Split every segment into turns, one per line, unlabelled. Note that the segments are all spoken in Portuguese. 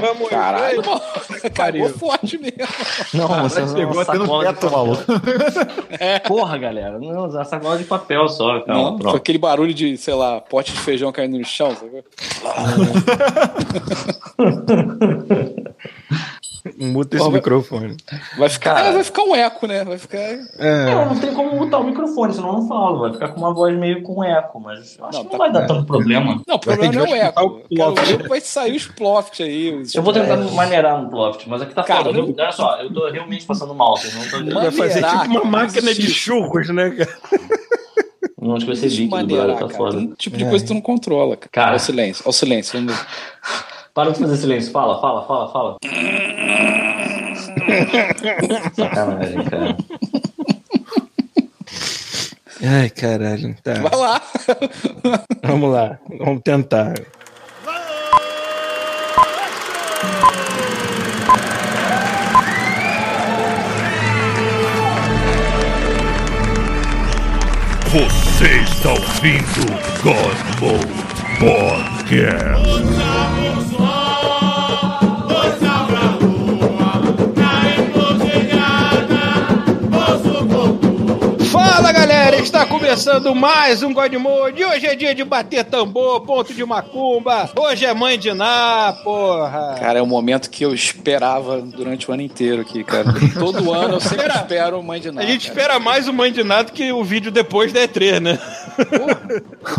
Vamos,
Caralho,
vai.
Cagou forte mesmo.
Não, você
Pegou até no teto, maluco.
Porra, galera. Não, usar sacola de papel só. Calma,
Não,
pronto.
aquele barulho de, sei lá, pote de feijão caindo no chão, sabe?
Muta esse
Ó, vai-
microfone.
Vai ficar,
Cara.
é, vai ficar um eco, né? Vai ficar.
É.
Não, não tem como mutar o microfone, senão eu não falo. Vai ficar com uma voz meio com eco, mas eu acho
Não,
que
tá
não vai
com
dar
eco.
tanto problema.
Não, o problema não é o eco.
o ploft.
ver que vai sair os ploft aí. os-
Eu vou tentar maneirar no Ploft, mas aqui tá
Cara,
foda.
não-
Olha só, eu tô realmente passando mal. Vocês não tô...
Vai fazer tipo uma
cara,
máquina de churros, né, cara?
Não acho que vai ser líquido, brother, tá
cara.
foda.
Tem um tipo de coisa que tu não controla, cara.
Cara.
Olha o silêncio, olha o silêncio. Vamos ver.
Para de fazer silêncio. Fala, fala, fala, fala. Sacanagem, cara.
Ai, caralho. Tá.
Vai lá.
Vamos lá. Vamos tentar.
Você está ouvindo God Mode Podcast.
Está começando mais um God Mode. Hoje é dia de bater tambor, ponto de macumba. Hoje é mãe de Ná, porra.
Cara, é o momento que eu esperava durante o ano inteiro aqui, cara. Todo ano eu sempre
Espera.
espero mãe de
A
nada.
gente espera mais o Mãe de Ná do que o vídeo depois da E3, né?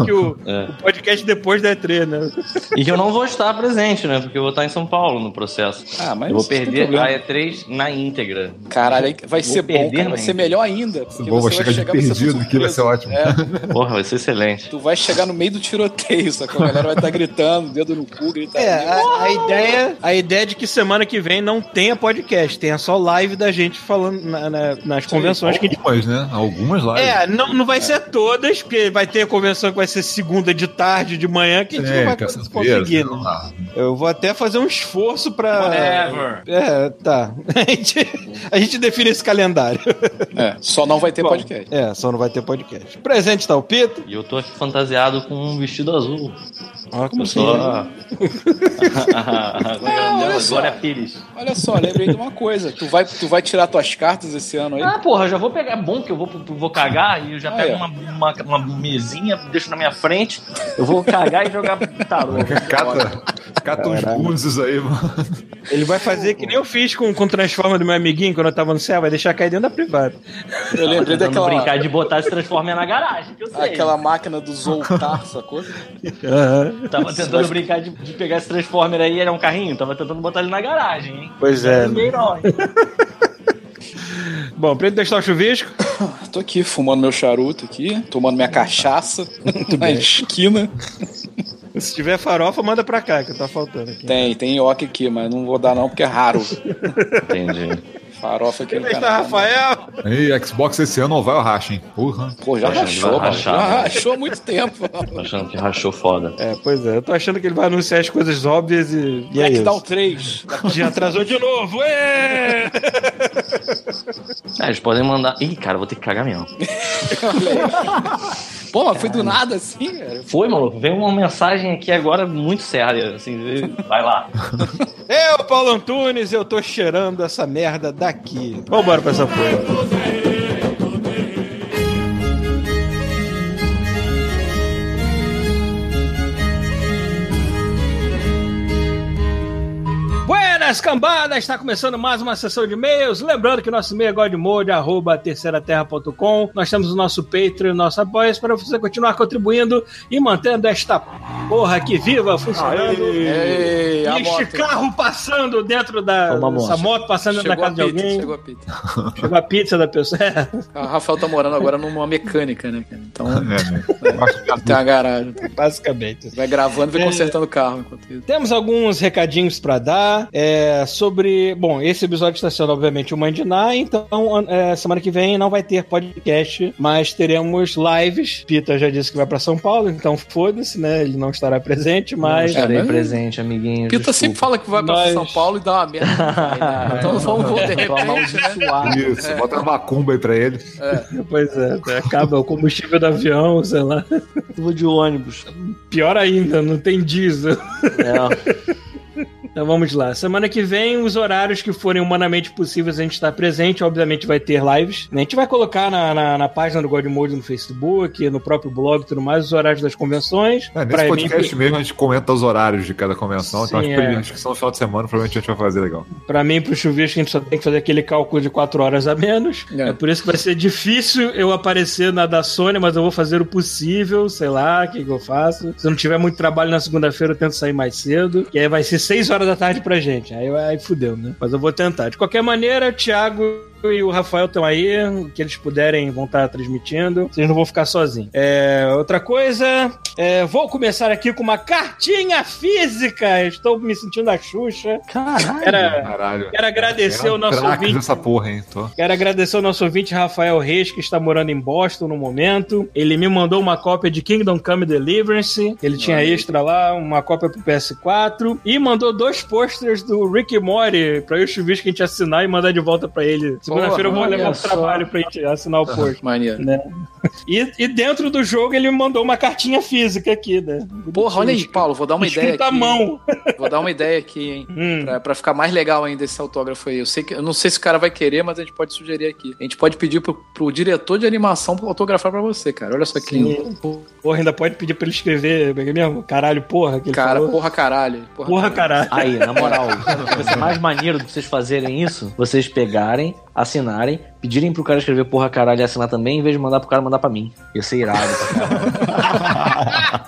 Que o,
É.
o podcast depois da E3, né?
E que eu não vou estar presente, né? Porque eu vou estar em São Paulo no processo.
Ah, mas
eu vou perder a E3 na íntegra.
Caralho, vai
Vou
ser bom, cara. Vai ser melhor ainda. Porque
Bom,
você
vai chegar
ser
perdido aqui, vai ser ótimo.
É,
Porra, vai ser excelente.
tu vai chegar no meio do tiroteio, sacou? A galera vai estar gritando, dedo no cu, gritando.
É, a, a ideia, a ideia é de que semana que vem não tenha podcast, tenha só live da gente falando na- na- nas convenções que a gente
Algumas, né? Algumas lives.
É, não, não vai ser todas, porque vai ter a convenção que vai ser segunda de tarde, de manhã, que a gente não vai conseguir.
não
Né?
dá.
Eu vou até fazer um esforço pra.
Whatever.
É, tá. A gente, a gente define esse calendário.
É, só não vai ter
Bom,
podcast.
É, só não vai ter podcast. Presente tá o Pito.
E eu tô aqui fantasiado com um vestido azul.
Ó, como
Eu
assim?
a...
Não, olha
Agora
só.
é Pires.
Olha só, lembrei de uma coisa. Tu vai, tu vai tirar tuas cartas esse ano aí?
Ah, porra, já vou pegar. É bom que eu vou, vou cagar e eu já
Ah,
pego
é.
uma, uma, uma mesinha, deixo na minha frente. Eu vou cagar e jogar tarô.
Cata, cata uns búzios aí, mano.
Ele vai fazer que nem eu fiz com, com o Transforma do meu amiguinho quando eu tava no céu, vai deixar cair dentro da privada.
Eu lembrei daquela
brincar de botar esse Transformer na garagem, que eu sei.
aquela máquina do Zoltar, sacou?
Aham.
Tava tentando brincar de, de pegar esse Transformer aí, era um carrinho, tava tentando botar ele na garagem, hein?
Pois é.
Ninguém não.
Bom, pra ele testar o chuvisco,
Tô aqui fumando meu charuto aqui, tomando minha cachaça na esquina.
se tiver farofa, manda pra cá, que tá faltando aqui.
Tem, tem ioki aqui, mas não vou dar não porque é raro.
Entendi.
Farofa aqui no canal.
Rafael?
Aí, Xbox esse ano não vai ao racha, hein? Porra.
Pô, já rachou, mano.
rachar,
Já
né?
rachou há muito tempo.
Tô achando que rachou foda.
É, pois é, eu tô achando que ele vai anunciar as coisas óbvias e, e é
Blackdown
isso.
3.
Já atrasou de novo, ê!
É, eles podem mandar. Ih, cara, vou ter que cagar mesmo.
Pô, mas foi do nada assim, cara.
Foi, maluco. Veio uma mensagem aqui agora muito séria. Assim, vai lá.
Eu, Paulo Antunes, eu tô cheirando essa merda daqui. Vambora pra essa porra. Buenas cambadas, está começando mais uma sessão de e-mails. Lembrando que nosso e-mail é godmode, arroba terceiraterra.com. Nós temos o nosso Patreon, o nosso apoio para você continuar contribuindo e mantendo esta porra aqui viva, funcionando.
Ei, a
E este
moto.
carro passando dentro da. Essa moto passando dentro da
Chegou a
casa de
pizza,
alguém.
chegou a pizza.
Chegou a pizza da pessoa. É.
O Rafael tá morando agora numa mecânica, né, cara? Então,
É, que
tem uma garagem.
Basicamente.
Vai gravando e vai
É.
consertando o carro enquanto isso.
Temos alguns recadinhos pra dar é, sobre. Bom, esse episódio está sendo, obviamente, o Mãe de Ná, então é, semana que vem não vai ter podcast, mas teremos lives. Pita já disse que vai pra São Paulo, então foda-se, né? Ele não estará presente, mas.
É,
Estarei
mas-
presente, amiguinho.
Pita sempre fala que vai pra
Mas-
São Paulo e dá uma merda. Então vamos, vamos de repente, né?
Isso, bota uma macumba aí pra ele.
Pois é, acaba o combustível do avião, sei lá.
Vou de ônibus.
Pior ainda, não tem diesel.
É.
Então vamos lá. Semana que vem, os horários que forem humanamente possíveis a gente estar presente, obviamente vai ter lives. A gente vai colocar na, na, na página do God Mode no Facebook, no próprio blog e tudo mais, os horários das convenções.
É, nesse podcast
mim,
mesmo a gente comenta os horários de cada convenção, então
Sim,
acho que,
é.
acho que são no final de semana, provavelmente a gente vai fazer legal.
Pra mim, pro chuvisco, a gente só tem que fazer aquele cálculo de 4 horas a menos.
É.
É. por isso que vai ser difícil eu aparecer na da Sony, mas eu vou fazer o possível, sei lá, o que, que eu faço. Se não tiver muito trabalho na segunda-feira, eu tento sair mais cedo. E aí vai ser 6 horas da tarde pra gente. Aí, aí fudeu, né? Mas eu vou tentar. De qualquer maneira, Thiago e o Rafael estão aí, o que eles puderem vão estar transmitindo. Vocês não vão ficar sozinhos. É, outra coisa, é, vou começar aqui com uma cartinha física. Estou me sentindo a Xuxa.
Caralho.
Era,
Caralho.
Quero agradecer
É
o nosso ouvinte.
dessa porra, hein? Tô.
Quero agradecer o nosso ouvinte Rafael Reis, que está morando em Boston no momento. Ele me mandou uma cópia de Kingdom Come Deliverance. Ele tinha extra lá, uma cópia pro PS4. E mandou dois posters do Rick Morty pra eu e o Chuvisco que a gente assinar e mandar de volta pra ele. Segunda-feira eu vou
Porra,
levar pro trabalho pra gente assinar o post.
Maneiro.
Né? E, e dentro do jogo ele me mandou uma cartinha física aqui, né?
Porra, olha aí, Paulo, vou dar uma ideia
Escrita
aqui.
à mão.
Vou dar uma ideia aqui, hein?
Hum.
Pra, pra ficar mais legal ainda esse autógrafo aí. Eu, sei que, eu não sei se o cara vai querer, mas a gente pode sugerir aqui. A gente pode pedir pro, pro diretor de animação autografar pra você, cara. Olha só que lindo.
Porra, ainda pode pedir pra ele escrever, é é mesmo? Caralho, porra, que ele
Cara,
falou.
porra caralho.
Porra, caralho.
Aí, na moral, vai ser mais maneiro de vocês fazerem isso, vocês pegarem, assinarem, pedirem pro cara escrever porra caralho e assinar também, em vez de mandar pro cara mandar pra mim. Ia ser irado.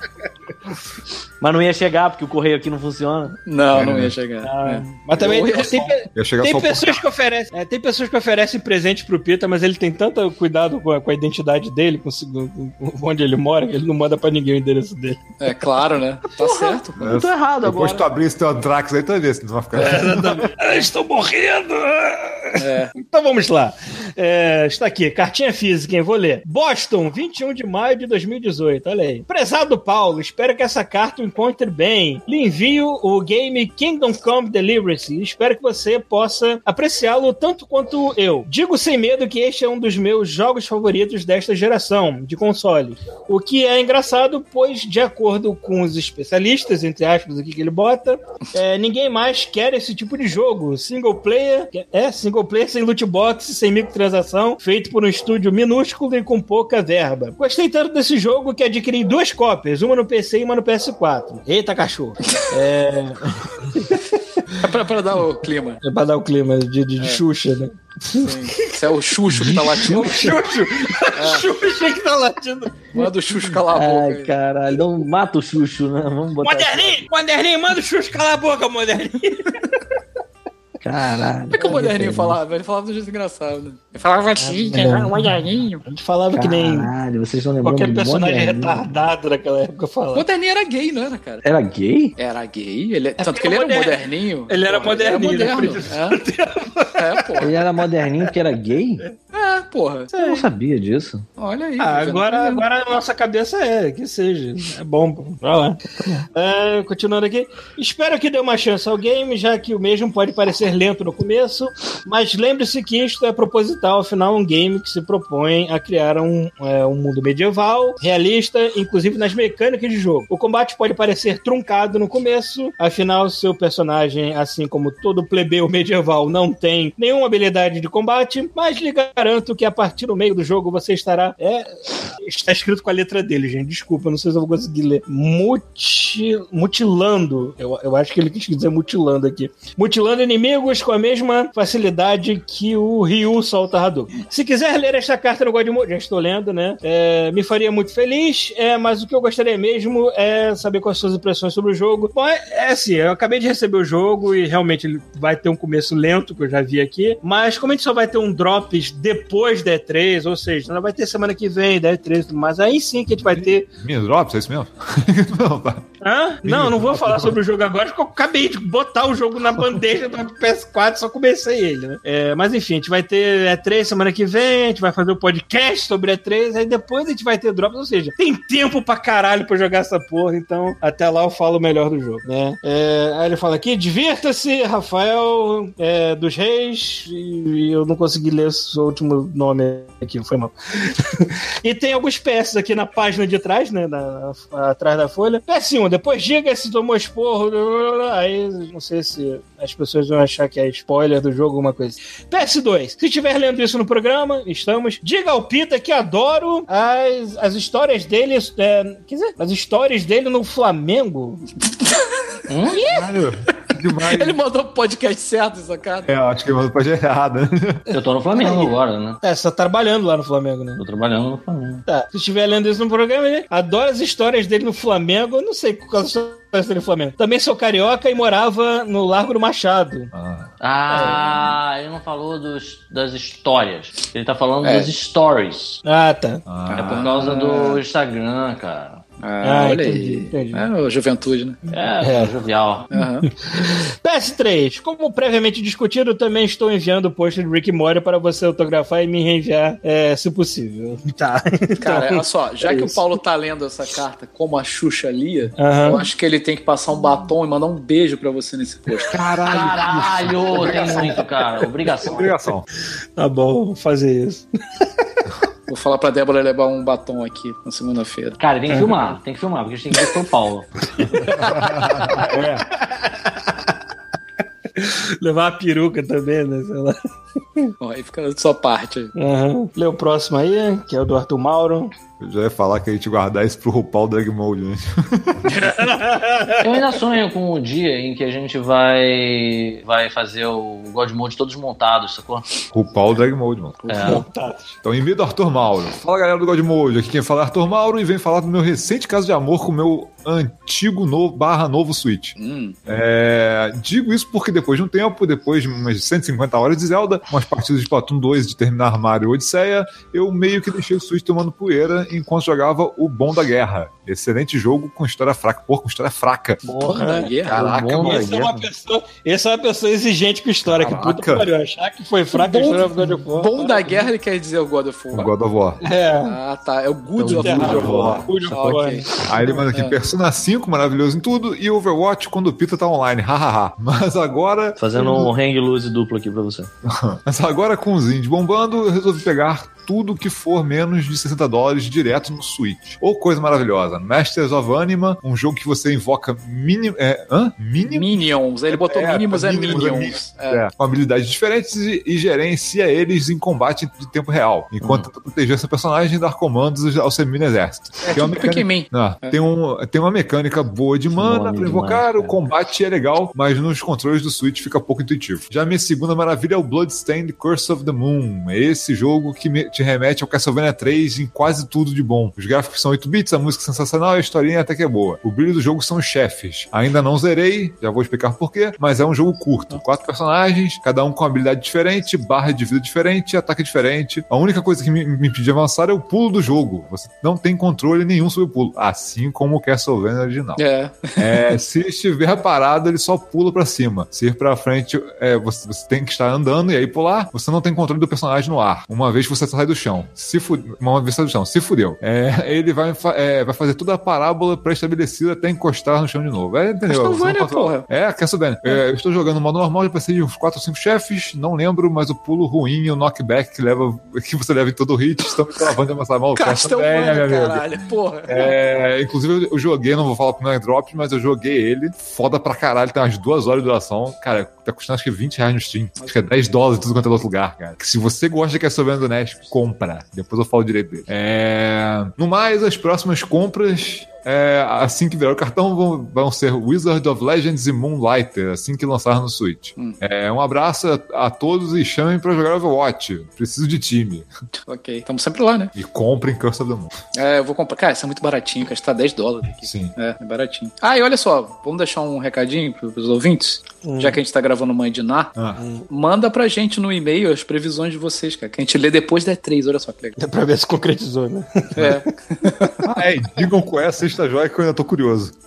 Mas não ia chegar, porque o correio aqui não funciona.
Não, não ia chegar.
Ah,
É.
Mas também tem, tem
só
pessoas que oferecem, é, tem pessoas que oferecem presente pro Pita, mas ele tem tanto cuidado com a, com a identidade dele, com, com- com onde ele mora, que ele não manda pra ninguém o endereço dele.
É claro, né? Tá certo. pô.
Eu tô errado
Depois
agora.
tu abrir esse teu Antrax aí, tu vai ver se tu vai ficar.
Ah, estou morrendo!
É.
Então vamos lá. É, está aqui, cartinha física, hein? Vou ler. Boston, 21 de maio de 2018. Olha aí. Prezado Paulo, espero que essa carta o encontre bem. Lhe envio o game Kingdom Come Deliverance e espero que você possa apreciá-lo tanto quanto eu. Digo sem medo que este é um dos meus jogos favoritos desta geração de consoles. O que é engraçado, pois, de acordo com os especialistas, entre aspas, aqui que ele bota, é, ninguém mais quer esse tipo de jogo. Single player, é, single player sem loot box, sem microtransação, feito por um estúdio minúsculo e com pouca verba. Gostei tanto desse jogo que adquiri duas cópias, uma no PC e uma no PS4. Eita, cachorro. É,
É pra, pra dar o clima.
é pra dar o clima de, de, de Xuxa, né?
Sim. Isso é o Xuxo que tá latindo.
Xuxo! Xuxa que tá latindo.
Manda o Xuxo calar a boca.
Ai,
aí.
caralho, não mata o Xuxo, né? Vamos botar.
Moderninho! Moderninho, manda o Xuxa calar a boca, Moderninho!
Caralho.
Como é que o moderninho falava? Ele falava do jeito engraçado. né? Ele falava assim, era um moderninho.
A gente falava que nem
Caralho, vocês estão lembrando
qualquer personagem
Moderninho?
retardado naquela época falava.
Moderninho era gay, não era, cara?
Era gay?
Era gay? Ele, tanto
porque
que ele era um moderninho.
Ele era moderninho,
Ele era
né?
moderno. É, é porra.
Ele era moderninho porque era gay?
É, porra.
Eu não sabia disso.
Olha aí.
Ah,
tá
agora, agora a nossa cabeça é que seja. É bom, pô. Vai lá. É, continuando aqui. Espero que dê uma chance ao game, já que o mesmo pode parecer lento no começo, mas lembre-se que isto é proposital, afinal, um game que se propõe a criar um, é, um mundo medieval, realista, inclusive nas mecânicas de jogo. O combate pode parecer truncado no começo, afinal, seu personagem, assim como todo plebeu medieval, não tem nenhuma habilidade de combate, mas lhe garanto que a partir do meio do jogo você estará. É, está escrito com a letra dele, gente. Desculpa, não sei se eu vou conseguir ler. Muti, mutilando. Eu, eu acho que ele quis dizer mutilando aqui. Mutilando inimigos com a mesma facilidade que o Ryu solta Hadouken. Se quiser ler esta carta no Godmode, já estou lendo, né? É, me faria muito feliz, é, mas o que eu gostaria mesmo é saber quais suas impressões sobre o jogo. Bom, é, é assim, eu acabei de receber o jogo e realmente ele vai ter um começo lento, que eu já vi aqui, mas como a gente só vai ter um drops depois da E3, ou seja, não vai ter semana que vem, da E3 e tudo mais, aí sim que a gente vai ter
Mini Drops, é isso mesmo? não, tá.
Hã? Não, não vou falar sobre o jogo agora, porque eu acabei de botar o jogo na bandeja do PS4, só comecei ele, né? É, mas enfim, a gente vai ter E3 semana que vem, a gente vai fazer o um podcast sobre E3, aí depois a gente vai ter drops, ou seja, tem tempo pra caralho pra jogar essa porra, então até lá eu falo melhor do jogo, né? É, aí ele fala aqui, divirta-se, Rafael é, dos Reis, e, eu não consegui ler o último nome aqui, foi mal. e tem alguns PS aqui na página de trás, né? na- atrás da folha. PS1, depois diga se tomou esporro. Aí não sei se as pessoas vão achar que é spoiler do jogo, alguma coisa. PS2, se estiver lendo isso no programa, estamos. Diga ao Pita que adoro as, as histórias dele. É, quer dizer, as histórias dele no Flamengo.
Caralho, que demais.
Ele mandou pro podcast certo, sacada.
É, eu acho que ele mandou pra gente errada.
Eu tô no Flamengo agora, né?
É, você tá trabalhando lá no Flamengo, né?
Tô trabalhando no Flamengo.
Tá. Se estiver lendo isso no programa, ele adora as histórias dele no Flamengo. Eu não sei quais são as histórias dele no Flamengo. Também sou carioca e morava no Largo do Machado.
Ah,
Ah, ele não falou dos, das histórias. Ele tá falando
É.
das stories.
Ah, tá.
É por causa do Instagram, cara.
Ah,
Ah,
olha
entendi,
aí.
entendi.
É, o juventude, né?
É,
É.
jovial.
Aham.
PS3, como previamente discutido, também estou enviando o post de Rick Mori para você autografar e me reenviar, é, se possível. Tá.
Cara,
Então,
olha só, já
é
que o
isso.
Paulo tá lendo essa carta como a Xuxa lia,
Aham.
eu acho que ele tem que passar um batom e mandar um beijo pra você nesse post.
Caralho, tem muito, cara. Obrigação.
obrigação.
Tá bom, vou fazer isso.
Vou falar pra Débora levar um batom aqui na segunda-feira.
Cara, tem que filmar, tem que filmar, porque a gente tem que ver que foi o Paulo.
Levar uma peruca também, né? Sei lá.
Ó, aí fica da sua parte aí.
Aham. Lê o próximo aí, que é o do Arthur Mauro.
Eu já ia falar que a gente guardar isso pro RuPaul Drag Mode, né?
Eu ainda sonho com o dia em que a gente vai vai fazer o God Mode todos montados, sacou?
RuPaul Drag Mode, mano.
É.
Então, em do Arthur Mauro. Fala galera do God Mode, aqui quem fala é Arthur Mauro e vem falar do meu recente caso de amor com o meu antigo novo, barra novo Switch.
Hum,
É, digo isso porque depois de um tempo, depois de umas 150 horas de Zelda, umas partidas de Splatoon 2 de terminar Mario Odisseia, eu meio que deixei o Switch tomando poeira enquanto jogava o Bom da Guerra. Excelente jogo com história fraca. Pô, com história fraca.
porra da guerra.
Caraca,
bom da
mano.
Essa é uma pessoa, essa é uma pessoa exigente com história, que puta
Caraca.
que pariu. Achar que foi fraca a
Bom-
história do God of War.
Bom da guerra ele quer dizer o God of
O
War.
God of War.
É.
Ah, tá. É o Good
É o
of
Good of
War.
Good of War.
ok.
Aí ele manda aqui,
É.
Persona 5, maravilhoso em tudo, e Overwatch quando o Pita tá online, hahaha. Mas agora,
Fazendo um hang loose duplo aqui pra você.
mas agora com os indies bombando, eu resolvi pegar tudo que for menos de 60 dólares direto no Switch. Ou coisa maravilhosa, Masters of Anima, um jogo que você invoca mínimo, é, hã? Mínimo?
Minions. Ele botou
É,
mínimos é
é
Minions. É.
É, com habilidades diferentes e, e gerencia eles em combate de tempo real, enquanto tenta proteger seu personagem e dar comandos ao seu mini exército.
É
Tem uma
tipo
mecânica-. Não, tem, um, tem uma mecânica boa de mana pra invocar, o combate é legal, mas nos controles do Switch fica pouco intuitivo. Já minha segunda maravilha é o Bloodstained Curse of the Moon. É esse jogo que me- te remete ao Castlevania 3 em quase tudo de bom. Os gráficos são 8 bits, a música é sensacional e a historinha até que é boa. O brilho do jogo são os chefes. Ainda não zerei, já vou explicar porquê, mas é um jogo curto. Quatro personagens, cada um com habilidade diferente, barra de vida diferente, ataque diferente. A única coisa que me, me impede de avançar é o pulo do jogo. Você não tem controle nenhum sobre o pulo, assim como o Castlevania original.
É.
É, se estiver parado, ele só pula pra cima. Se ir pra frente, é, você, você tem que estar andando e aí pular. Você não tem controle do personagem no ar. Uma vez que você sai do chão. Se fu- Uma vez sai do chão. Se fudeu. É, ele vai, é, vai fazer toda a parábola pré-estabelecida até encostar no chão de novo. É, entendeu?
Castlevania, porra.
É, Castlevania. É, eu estou jogando no modo normal, já passei de uns 4 ou 5 chefes. Não lembro, mas o pulo ruim e o knockback que, leva, que você leva em todo o hit estão me travando avançar mal.
Castlevania,
meu amigo.
caralho. Porra.
É, inclusive eu joguei, não vou falar pro Nine Drops, mas eu joguei ele. Foda pra caralho, tem umas duas horas de duração. Cara, tá custando acho que 20 reais no Steam. Acho que é 10 dólares em tudo quanto é outro lugar, cara. Que se você gosta de Castlevania do NES, compra. Depois eu falo direito dele. É... No mais, as próximas compras. É, assim que virar o cartão, vão, vão ser Wizard of Legends e Moonlighter, assim que lançar no Switch.
Hum.
É, um abraço a, a todos e chamem pra jogar Overwatch. Preciso de time.
Ok. Estamos sempre lá, né?
E comprem Curse of the Moon.
É, eu vou comprar. Cara, isso é muito baratinho, cara. Está 10 dólares aqui.
Sim.
É, é baratinho. Ah, e olha só, vamos deixar um recadinho pros pros ouvintes? Já que a gente tá gravando Mãe de Ná,
Ah.
manda pra gente no e-mail as previsões de vocês, cara, que a gente lê depois da 3, olha só que legal.
Dá pra ver se concretizou, né?
É,
Ah, é, digam qual é a sexta joia que eu ainda tô curioso.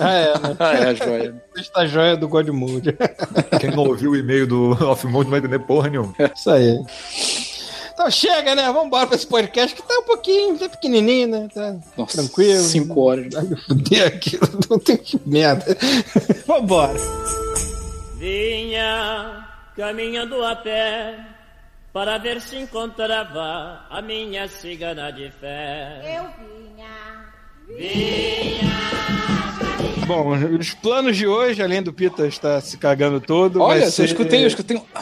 Ah, é, né?
ah, é, joia.
Sexta joia do God Mode.
Quem não ouviu o e-mail do Off Mode não vai entender porra nenhuma.
Isso aí. Então chega, né? Vambora pra esse podcast que tá um pouquinho, tá pequenininho, né? Tá
Nossa,
Tranquilo.
5 horas.
Vai me fuder aquilo, não tem que merda. Vambora.
Vinha caminhando a pé, para ver se encontrava a minha cigana de fé.
Eu vinha.
Bom, os planos de hoje, além do Pita estar se cagando todo.
Olha,
vai
eu
ser...
escutei, eu escutei um.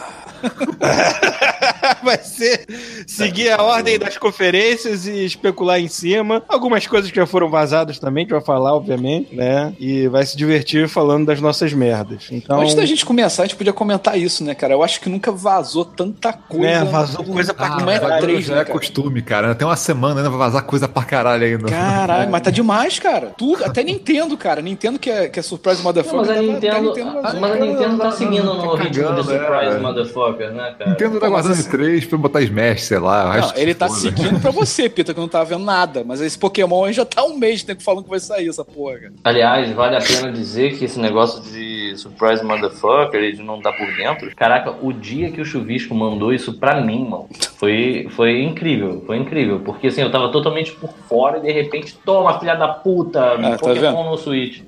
vai ser seguir a ordem das conferências e especular em cima. Algumas coisas que já foram vazadas também, que vai falar, obviamente, né? E vai se divertir falando das nossas merdas. Então,
Antes da gente começar, a gente podia comentar isso, né, cara? Eu acho que nunca vazou tanta coisa.
né, vazou coisa pra
Ah, não é
caralho.
três,
já
né,
é
cara?
costume, cara. Tem uma semana ainda vai vazar coisa pra caralho ainda.
Caralho, mas tá demais, cara. Tudo, até Nintendo, cara. Nintendo que é, que é Surprise Motherfucker.
mas a Nintendo,
vazou.
mas a Nintendo tá seguindo no
tá
ritmo de Surprise
é.
Motherfucker, né, cara?
Nintendo tá guardando
esse-
três pra botar Smash, sei lá.
Não, ele tá
foda.
seguindo pra você, Pita, que eu não tava vendo nada. Mas esse Pokémon aí já tá um mês né, falando que vai sair essa porra, cara.
Aliás, vale a pena dizer que esse negócio de Surprise Motherfucker e de não estar por dentro, caraca, o dia que o Chuvisco mandou isso pra mim, mano, foi, foi incrível, foi incrível. Porque assim, eu tava totalmente por fora e de repente, toma, filha da puta,
tá
Pokémon
vendo?
no Switch.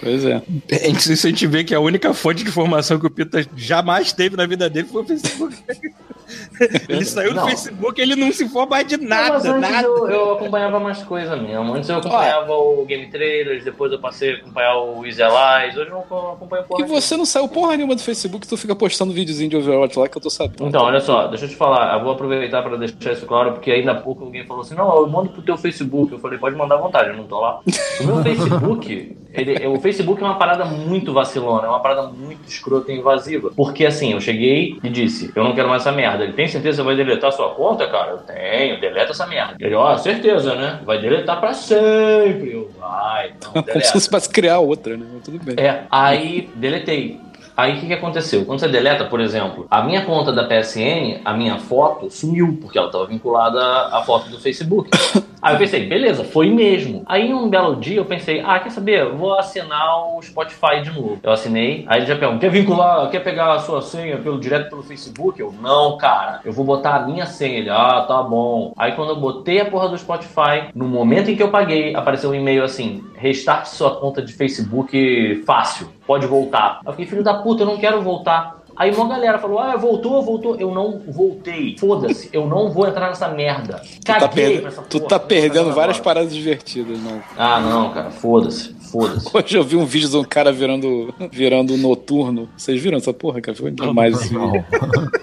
Pois é.
Isso a gente vê que a única fonte de informação que o Pita jamais teve na vida dele foi o Facebook. ele saiu do
Não.
Facebook ele não se informa mais de
Não,
nada,
mas antes
nada.
eu, eu acompanhava mais coisa mesmo. Antes eu acompanhava o Game Trailers, depois eu passei a acompanhar o Easy Allies, hoje eu não acompanho porra
E você não saiu porra nenhuma do Facebook, tu fica postando videozinho de Overwatch lá que eu tô sabendo.
Então, olha só, deixa eu te falar, eu vou aproveitar para deixar isso claro, porque ainda há pouco alguém falou assim, não, eu mando pro teu Facebook. Eu falei, pode mandar à vontade, eu não tô lá. O meu Facebook, ele- o Facebook é uma parada muito vacilona, é uma parada muito escrota e invasiva. Porque assim, eu cheguei e disse, eu não quero mais essa merda. Ele tem certeza que vai deletar sua conta, cara? Eu tenho, deleta essa merda. Ele, ó, certeza, né? Vai deletar pra sempre. Eu, vai, então,
Como se
deleta.
fosse pra criar outra, né? Mas tudo bem.
É, aí deletei. Aí o que, que aconteceu? Quando você deleta, por exemplo, a minha conta da PSN, a minha foto sumiu, porque ela estava vinculada à foto do Facebook. Aí eu pensei, beleza, foi mesmo. Aí um belo dia eu pensei, ah, quer saber? Eu Vou assinar o Spotify de novo. Eu assinei, aí ele já perguntou, quer vincular, quer pegar a sua senha pelo, direto pelo Facebook? Eu, não, cara, eu vou botar a minha senha. Ele, ah, tá bom. Aí quando eu botei a porra do Spotify, no momento em que eu paguei, apareceu um e-mail assim, restarte sua conta de Facebook fácil, pode voltar. Eu fiquei, filho da puta, eu não quero voltar. Aí uma galera falou, ah, voltou, voltou. Eu não voltei. Foda-se, eu não vou entrar nessa merda.
Tu tá,
Caguei
per-
pra essa
tu
porra,
tá perdendo várias paradas divertidas, não.
Ah, não, cara, foda-se, foda-se.
Hoje eu vi um vídeo de um cara virando, virando noturno. Vocês viram essa porra, cara? Foi demais esse vídeo.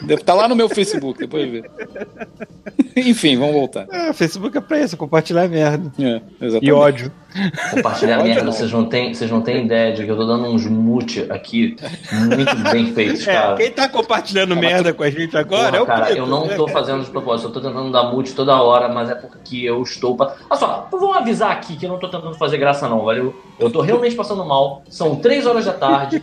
Deve tá lá no meu Facebook, depois vê. Enfim, vamos voltar.
É, Facebook é pra isso, compartilhar merda.
É, exatamente.
E ódio.
Compartilhar
Pode
merda,
não.
vocês não têm, vocês não têm ideia de que eu tô dando uns mute aqui muito bem feitos,
É,
cara.
quem tá compartilhando merda com a gente agora
Porra,
é o
cara,
Pita,
eu não
né,
tô
cara?
fazendo de propósito, eu tô tentando dar mute toda hora, mas é porque eu estou. Pa... Olha só, vamos avisar aqui que eu não tô tentando fazer graça, não, valeu? Eu tô realmente passando mal, são três horas da tarde,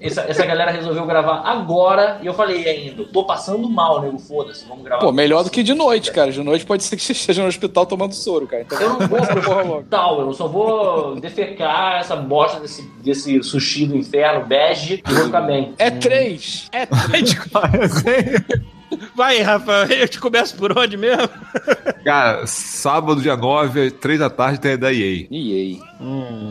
essa, essa galera resolveu gravar agora, e eu falei ainda, tô passando mal, nego, foda-se, vamos gravar.
Pô, melhor do que de noite, cara. De noite pode ser que você esteja no hospital tomando soro, cara. Então,
Eu não vou pro
Porra, logo.
tal, eu só vou defecar essa bosta desse, desse sushi do inferno bege e vou ficar bem.
É três. É três.
Vai, Rafa, eu te começo por onde mesmo?
Cara, sábado, dia 9, 3 da tarde, tem a da EA.
E aí?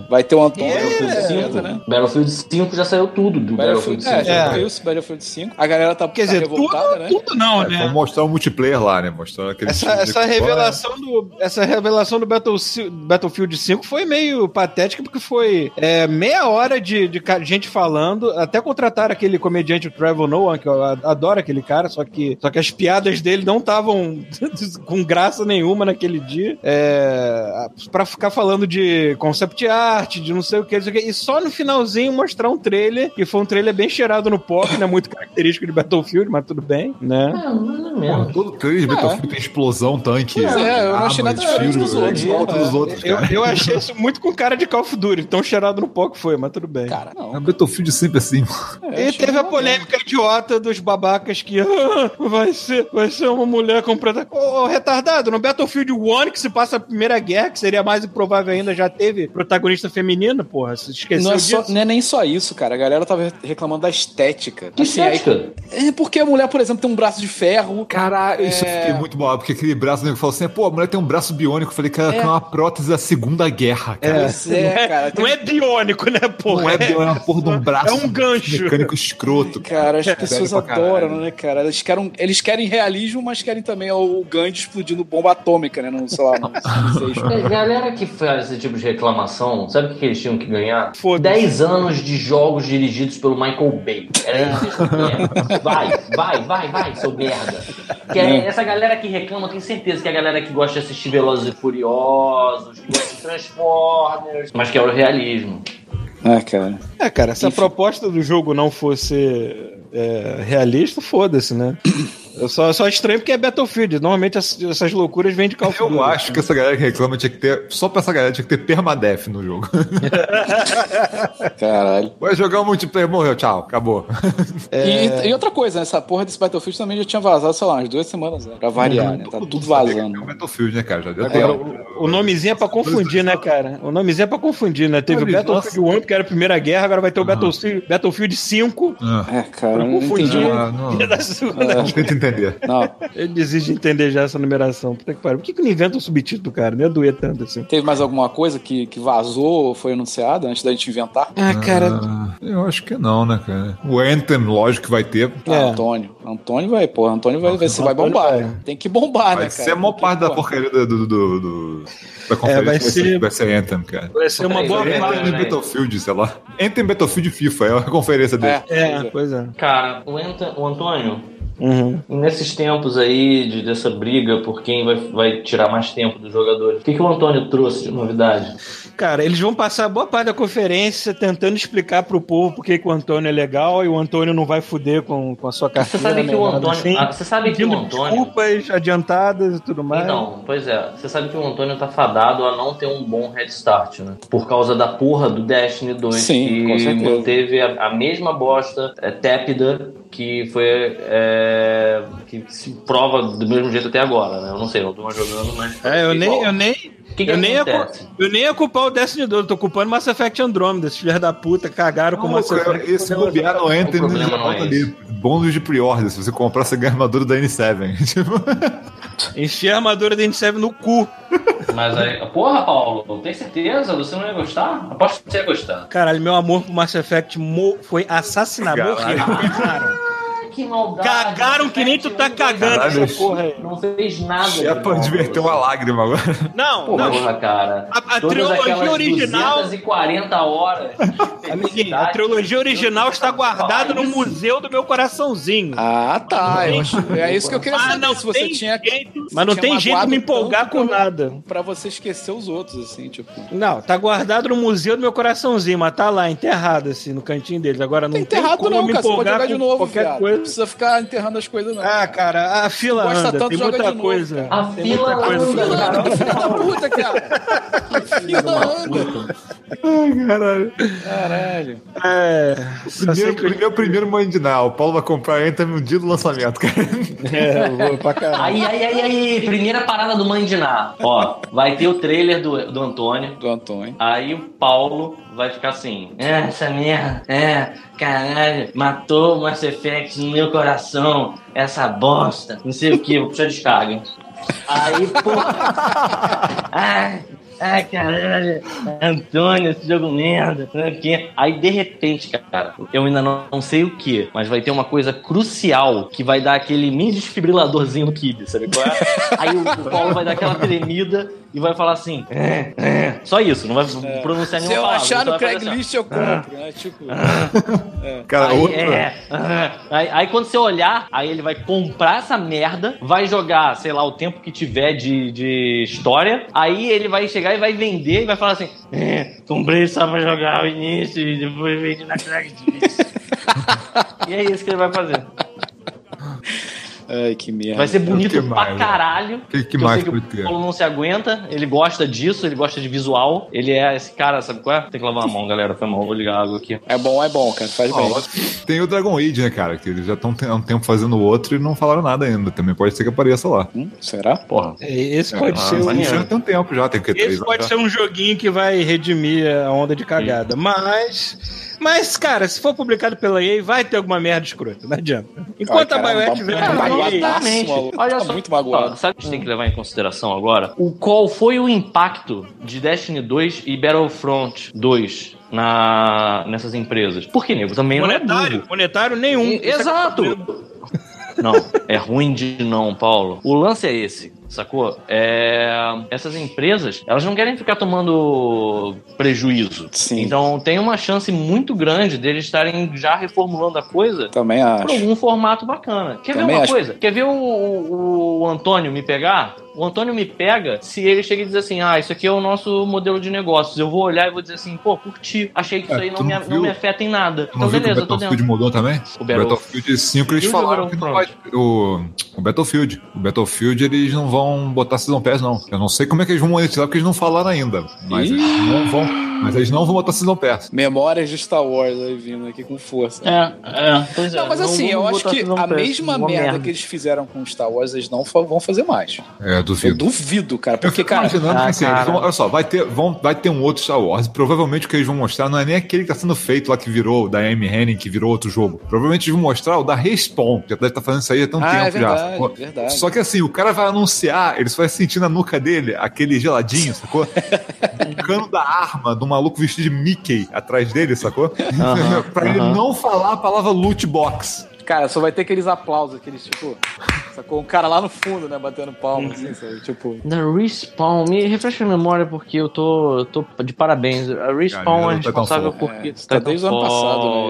Vai ter o Antônio.
Yeah.
Battlefield
Né? Battlefield 5 já saiu tudo do Battlefield,
Battlefield,
5.
é,
É.
já viu isso, Battlefield 5. A galera tá,
Quer
tá
dizer,
revoltada,
tudo,
né?
tudo não,
É,
né?
Vamos mostrar o multiplayer lá, né? Mostrando aquele
Essa, essa revelação do essa revelação do Battle- Battlefield 5 foi meio patética porque foi é, meia hora de, de gente falando, até contrataram aquele comediante o Trevor Noah, que eu adoro aquele cara, só que só que as piadas dele não estavam com graça nenhuma naquele dia, é, para ficar falando de concept art, de não sei o que, não sei o que, e só no finalzinho mostrar um trailer, que foi um trailer bem cheirado no pop, né, muito característico de Battlefield, mas tudo bem, né?
É, ou
Porra, todo trailer de Battlefield tem explosão, tanque.
É, eu não achei nada diferente dos outros,
é igual
né?
todos os outros,
Eu, eu achei isso muito com cara de Call of Duty, tão cheirado no pó que foi, mas tudo bem.
Cara, não.
É Battlefield sempre assim.
É,
e teve a polêmica idiota dos babacas que "Ah, vai, ser, vai ser uma mulher completa. Ô, ô, retardado, no Battlefield 1, que se passa a Primeira Guerra, que seria mais improvável ainda, já teve protagonista feminina, porra. Você esqueceu
Não é,
disso?
só, não é nem só isso, cara. A galera tava reclamando da estética.
Que
Assim, aí-
estética?
é porque a mulher, por exemplo, tem um braço de ferro.
Caralho, isso eu
É.
fiquei muito mal, porque aquele braço, né, falou assim, pô, a mulher tem um braço biônico. Eu falei, cara, que é uma prótese da Segunda Guerra, cara.
Pois é, cara.
Não é biônico, né, porra?
Não é biônico, é uma porra de um braço
É um gancho.
mecânico escroto.
Cara, as pessoas adoram, né, cara? Eles querem, eles querem realismo, mas querem também o Gandhi explodindo bomba atômica, né? No, sei lá.
É, galera que faz esse tipo de reclamação, sabe o que eles tinham que ganhar?
Foda-se.
10 anos de jogos dirigidos pelo Michael Bay. Era isso que eles que ganhar. Vai, vai, vai, vai, seu merda. Que é essa galera que reclama, tenho certeza que é a galera que gosta de assistir Velozes e Furiosos, que gosta de Transformers, mas que é o realismo.
Ah, cara.
É, cara, se a proposta do jogo não fosse é, realista, foda-se, né? Eu só, só estranho porque é Battlefield. Normalmente as- essas loucuras vêm de Call of
Eu
Duty.
acho que essa galera que reclama tinha que ter. Só pra essa galera tinha que ter permadeath no jogo.
Caralho.
Vai jogar um multiplayer, morreu, tchau, acabou.
E, e outra coisa, né? essa porra desse Battlefield também já tinha vazado, sei lá, umas duas semanas, né? Pra variar, né? Tá tudo
sabe
vazando.
É o Battlefield, né, cara? Já deu
Agora, o, o nomezinho é pra confundir, né, cara? O nomezinho é pra confundir, né? Teve o Battlefield 1, que era a Primeira Guerra, agora vai ter o Battlefield, Battlefield 5.
Ah,
É, cara,
Pra
eu não
confundir.
entendi.
ah, não.
da segunda.
Não tenta entender.
Não,
Ele desiste de entender já essa numeração. Puta que pariu. Por que, que não inventa um subtítulo, cara? Não ia doer tanto assim.
teve mais alguma coisa que, que vazou ou foi anunciada antes da gente inventar?
Ah, cara.
Ah, eu acho que não, né, cara? O Anthem, lógico que vai ter.
Ah,
É.
Antônio. Antônio vai, porra. Antônio vai, vai, vai
Antônio
bombar.
vai.
né? Tem que bombar,
Vai
né, cara?
ser a maior parte da
pô,
porcaria do, do, do- do- da conferência.
É, vai
vai, ser, vai ser Anthem, cara.
Vai ser uma boa parte.
Anthem
peraí.
Battlefield, sei lá. Anthem Battlefield FIFA, é a conferência dele.
É,
É, pois é.
Cara, o, Ant- o Antônio,
Uhum.
nesses tempos aí, de, dessa briga por quem vai, vai tirar mais tempo dos jogadores, o que, que o Antônio trouxe de novidade?
Cara, eles vão passar boa parte da conferência tentando explicar pro povo por que o Antônio é legal e o Antônio não vai fuder com, com a sua carteira.
Você sabe que o
nada
Antônio.
assim.
ah, você sabe que o Antônio.
desculpas adiantadas e tudo mais.
Então, pois é, você sabe que o Antônio tá fadado a não ter um bom head start, né? Por causa da porra do Destiny 2,
Sim, com
que
certeza.
manteve a, a mesma bosta é, tépida que foi. é, que se prova do mesmo jeito até agora, né? Eu não sei, não tô mais jogando, mas.
É, eu nem, eu nem,
que, que
eu, nem ia, eu nem ia culpar o Destiny 2, eu tô culpando Mass Effect Andromeda. Esses filhos da puta cagaram com o Mass
cara,
Effect.
esse bobear
não é
bota ali. Bônus de pre-order. Se você comprar, você ganha a armadura da N7. Tipo,
Enfia a armadura da N7 no cu.
Mas aí. Porra, Paulo, tem certeza? Você não ia gostar? Aposto que você ia gostar.
Caralho, meu amor pro Mass Effect mo- foi assassinado.
Caralho.
Que maldade.
Cagaram que nem tu tá cagando
Caralho,
essa porra aí.
Não fez nada.
é pra diverter uma lágrima agora.
Não, não.
Porra, cara.
A- a trilogia original-
240 horas.
Amiguinho, a trilogia original está guardada no museu do meu coraçãozinho.
Ah, tá. Eu acho- é isso que eu queria
Mas
saber.
não
Se você
tem
tinha.
jeito, mas não
tinha
tem jeito de me empolgar com nada.
Pra você esquecer os outros, assim, tipo.
Não, tá guardado no museu do meu coraçãozinho, mas tá lá, enterrado, assim, no cantinho deles. Agora não
Tem
tem
enterrado
como
não,
me
cara.
Empolgar com
de novo,
qualquer
viado.
Coisa.
Precisa ficar enterrando as coisas, não.
Ah, cara, a fila
Gosta
anda,
tanto,
tem muita
de novo,
coisa.
A
Tem
fila
muita coisa.
anda, cara.
Filha da puta, cara. Fila anda.
Ai, caralho.
Caralho.
É,
Primeiro,
que
primeiro, primeiro mandinar. O Paulo vai comprar Anthem no dia do lançamento, cara.
É, eu vou pra caralho.
Aí, aí, aí, aí, primeira parada do Mandiná. Ó, vai ter o trailer do, do Antônio.
Do Antônio.
Aí o Paulo vai ficar assim: É, essa merda, é, caralho, matou o Mass Effect meu coração, essa bosta, não sei o que, vou puxar descarga. Aí, pô. Ai, ai, caralho, Antônio, esse jogo merda, quê. Aí, de repente, cara, eu ainda não, não sei o que, mas vai ter uma coisa crucial que vai dar aquele mini desfibriladorzinho no Kibe, sabe qual é? Aí o Paulo vai dar aquela tremida e vai falar assim: é, é. Só isso, não vai pronunciar
Se
nenhuma
eu
palavra.
achar no
vai fazer assim, ó.
Craigslist, eu compro, né? Tipo.
Cara,
Aí,
outra.
é, aí, aí quando você olhar, aí ele vai comprar essa merda, vai jogar, sei lá, o tempo que tiver de, de história, aí ele vai chegar e vai vender e vai falar assim: é, comprei só pra jogar o início e depois vendi na Craigslist. e é isso que ele vai fazer.
Ai, que merda.
Vai ser bonito
que
pra
mais,
caralho.
O que, que
eu
mais
sei que o? Paulo não se aguenta, ele gosta disso, ele gosta de visual. Ele é esse cara, sabe qual é? Tem que lavar a mão, galera. Foi mal, vou ligar a água aqui.
É bom, é bom, cara. Faz bem.
Ó, tem o Dragon Age, né, cara? Que eles já estão há um tempo fazendo o outro e não falaram nada ainda. Também pode ser que apareça lá.
Hum, será?
Porra.
É, Esse pode
Ah,
ser
Mas
um.
já tem um tempo já, tem que ter
Esse pode
anos
ser um joguinho que vai redimir a onda de cagada. Mas. Mas, cara, se for publicado pela EA, vai ter alguma merda escrota. Não adianta. Enquanto
Ai,
a
cara,
BioWare
tá-
tiver
tá
na
magoadaço, maluco.
Olha
Tá
só,
muito magoado.
ó, sabe o que a gente tem que levar em consideração agora? O qual foi o impacto de Destiny 2 e Battlefront 2 na, nessas empresas? Porque, nego, também não é
monetário, monetário nenhum. É
Exato.
problema.
Não, é ruim de não, Paulo. O lance é esse, sacou? É, essas empresas, elas não querem ficar tomando prejuízo.
Sim.
Então tem uma chance muito grande deles estarem já reformulando a coisa
Também
por
acho.
algum formato bacana. Quer
Também
ver uma
acho.
coisa? Quer ver o, o- o Antônio me pegar? O Antônio me pega se ele chega e diz assim: Ah, isso aqui é o nosso modelo de negócios. Eu vou olhar e vou dizer assim: Pô, curti. Achei que isso
É,
aí não me,
não
me afeta em nada. Então, beleza,
o
eu tô
Battlefield
dentro.
mudou também?
O
O
Battle-
Battlefield 5 eles
o
falaram que não vai. O, o Battlefield. O Battlefield eles não vão botar Season Pass, não. Eu não sei como é que eles vão monetizar, porque eles não falaram ainda. Mas
Ih.
eles não vão. Mas eles não vão botar Season Pass.
Memórias de Star Wars aí vindo aqui com força.
É, é. Pois é.
Não, mas assim, eu acho que a mesma
uma
merda, que eles fizeram com Star Wars, eles não vão fazer mais.
É,
Eu
duvido.
duvido, cara.
Eu
Porque,
fico
cara,
imaginando
ah,
que assim, eles
cara.
vão- olha só, vai ter, vão, vai ter um outro Star Wars. Provavelmente o que eles vão mostrar não é nem aquele que tá sendo feito lá que virou, da Amy Henning, que virou outro jogo. Provavelmente eles vão mostrar o da Respawn, que já deve estar fazendo isso aí há tanto
Ah,
tempo
é
já.
verdade,
sacou?
verdade.
Só que assim, o cara vai anunciar, ele só vai sentir na nuca dele aquele geladinho, sacou? o cano da arma do maluco vestido de Mickey atrás dele, sacou?
Aham,
pra ele não falar a palavra loot box.
Cara, só vai ter aqueles aplausos, aqueles tipo. Sacou? Um cara lá no fundo, né? Batendo palma, assim, sabe? Tipo.
Da Respawn, me refresca a memória porque eu tô, tô de parabéns. A Respawn
Cara,
é responsável por
É, tá desde o ano passado, né,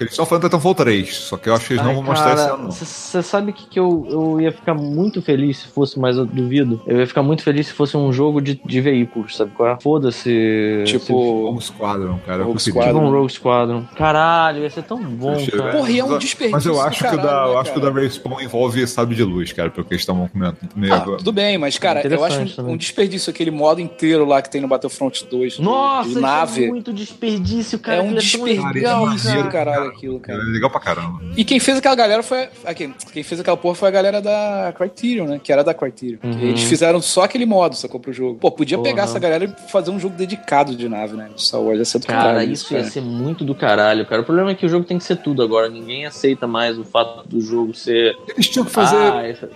eles estão falando Titanfall 3, só que eu acho que eles não
Ai,
vão mostrar esse
cara,
ano. não.
Você sabe que, que eu, eu ia ficar muito feliz se fosse, mas eu duvido. Eu ia ficar muito feliz se fosse um jogo de, de veículos, sabe qual é? Foda-se. se-
Tipo.
Rogue Squadron, cara.
Rogue
queria.
Tipo
Squadron.
um Rogue Squadron. Caralho, ia ser tão bom, cara.
velho.
Porra, e é um desperdício
eu
do
acho que o
caralho,
da, eu
né,
acho que o da
cara?
Respawn envolve sabe de luz, cara, porque eles estavam comentando meio
Ah,
agora.
tudo bem, mas, cara, eu acho um, um desperdício aquele modo inteiro lá que tem no Battlefront 2. de-
Nossa,
de
isso
nave.
é muito desperdício, cara.
É um
tão
desperdício
legal,
Cara, é
do
maneiro,
caralho
cara.
aquilo,
É
cara.
legal pra caramba.
E quem fez aquela galera foi. a- Quem, fez aquela porra foi a galera da Criterion, né? Que era da Criterion.
Uhum.
Eles fizeram só aquele modo, sacou pro jogo. Pô, podia
Porra.
pegar essa galera e fazer um jogo dedicado de nave, né? Star Wars. Ia ser do
Cara,
caralho
isso ia
cara.
ser muito do caralho, cara. O problema é que o jogo tem que ser tudo agora. Ninguém aceita mais o fato do jogo ser.
Eles tinham que fazer
Ah, isso-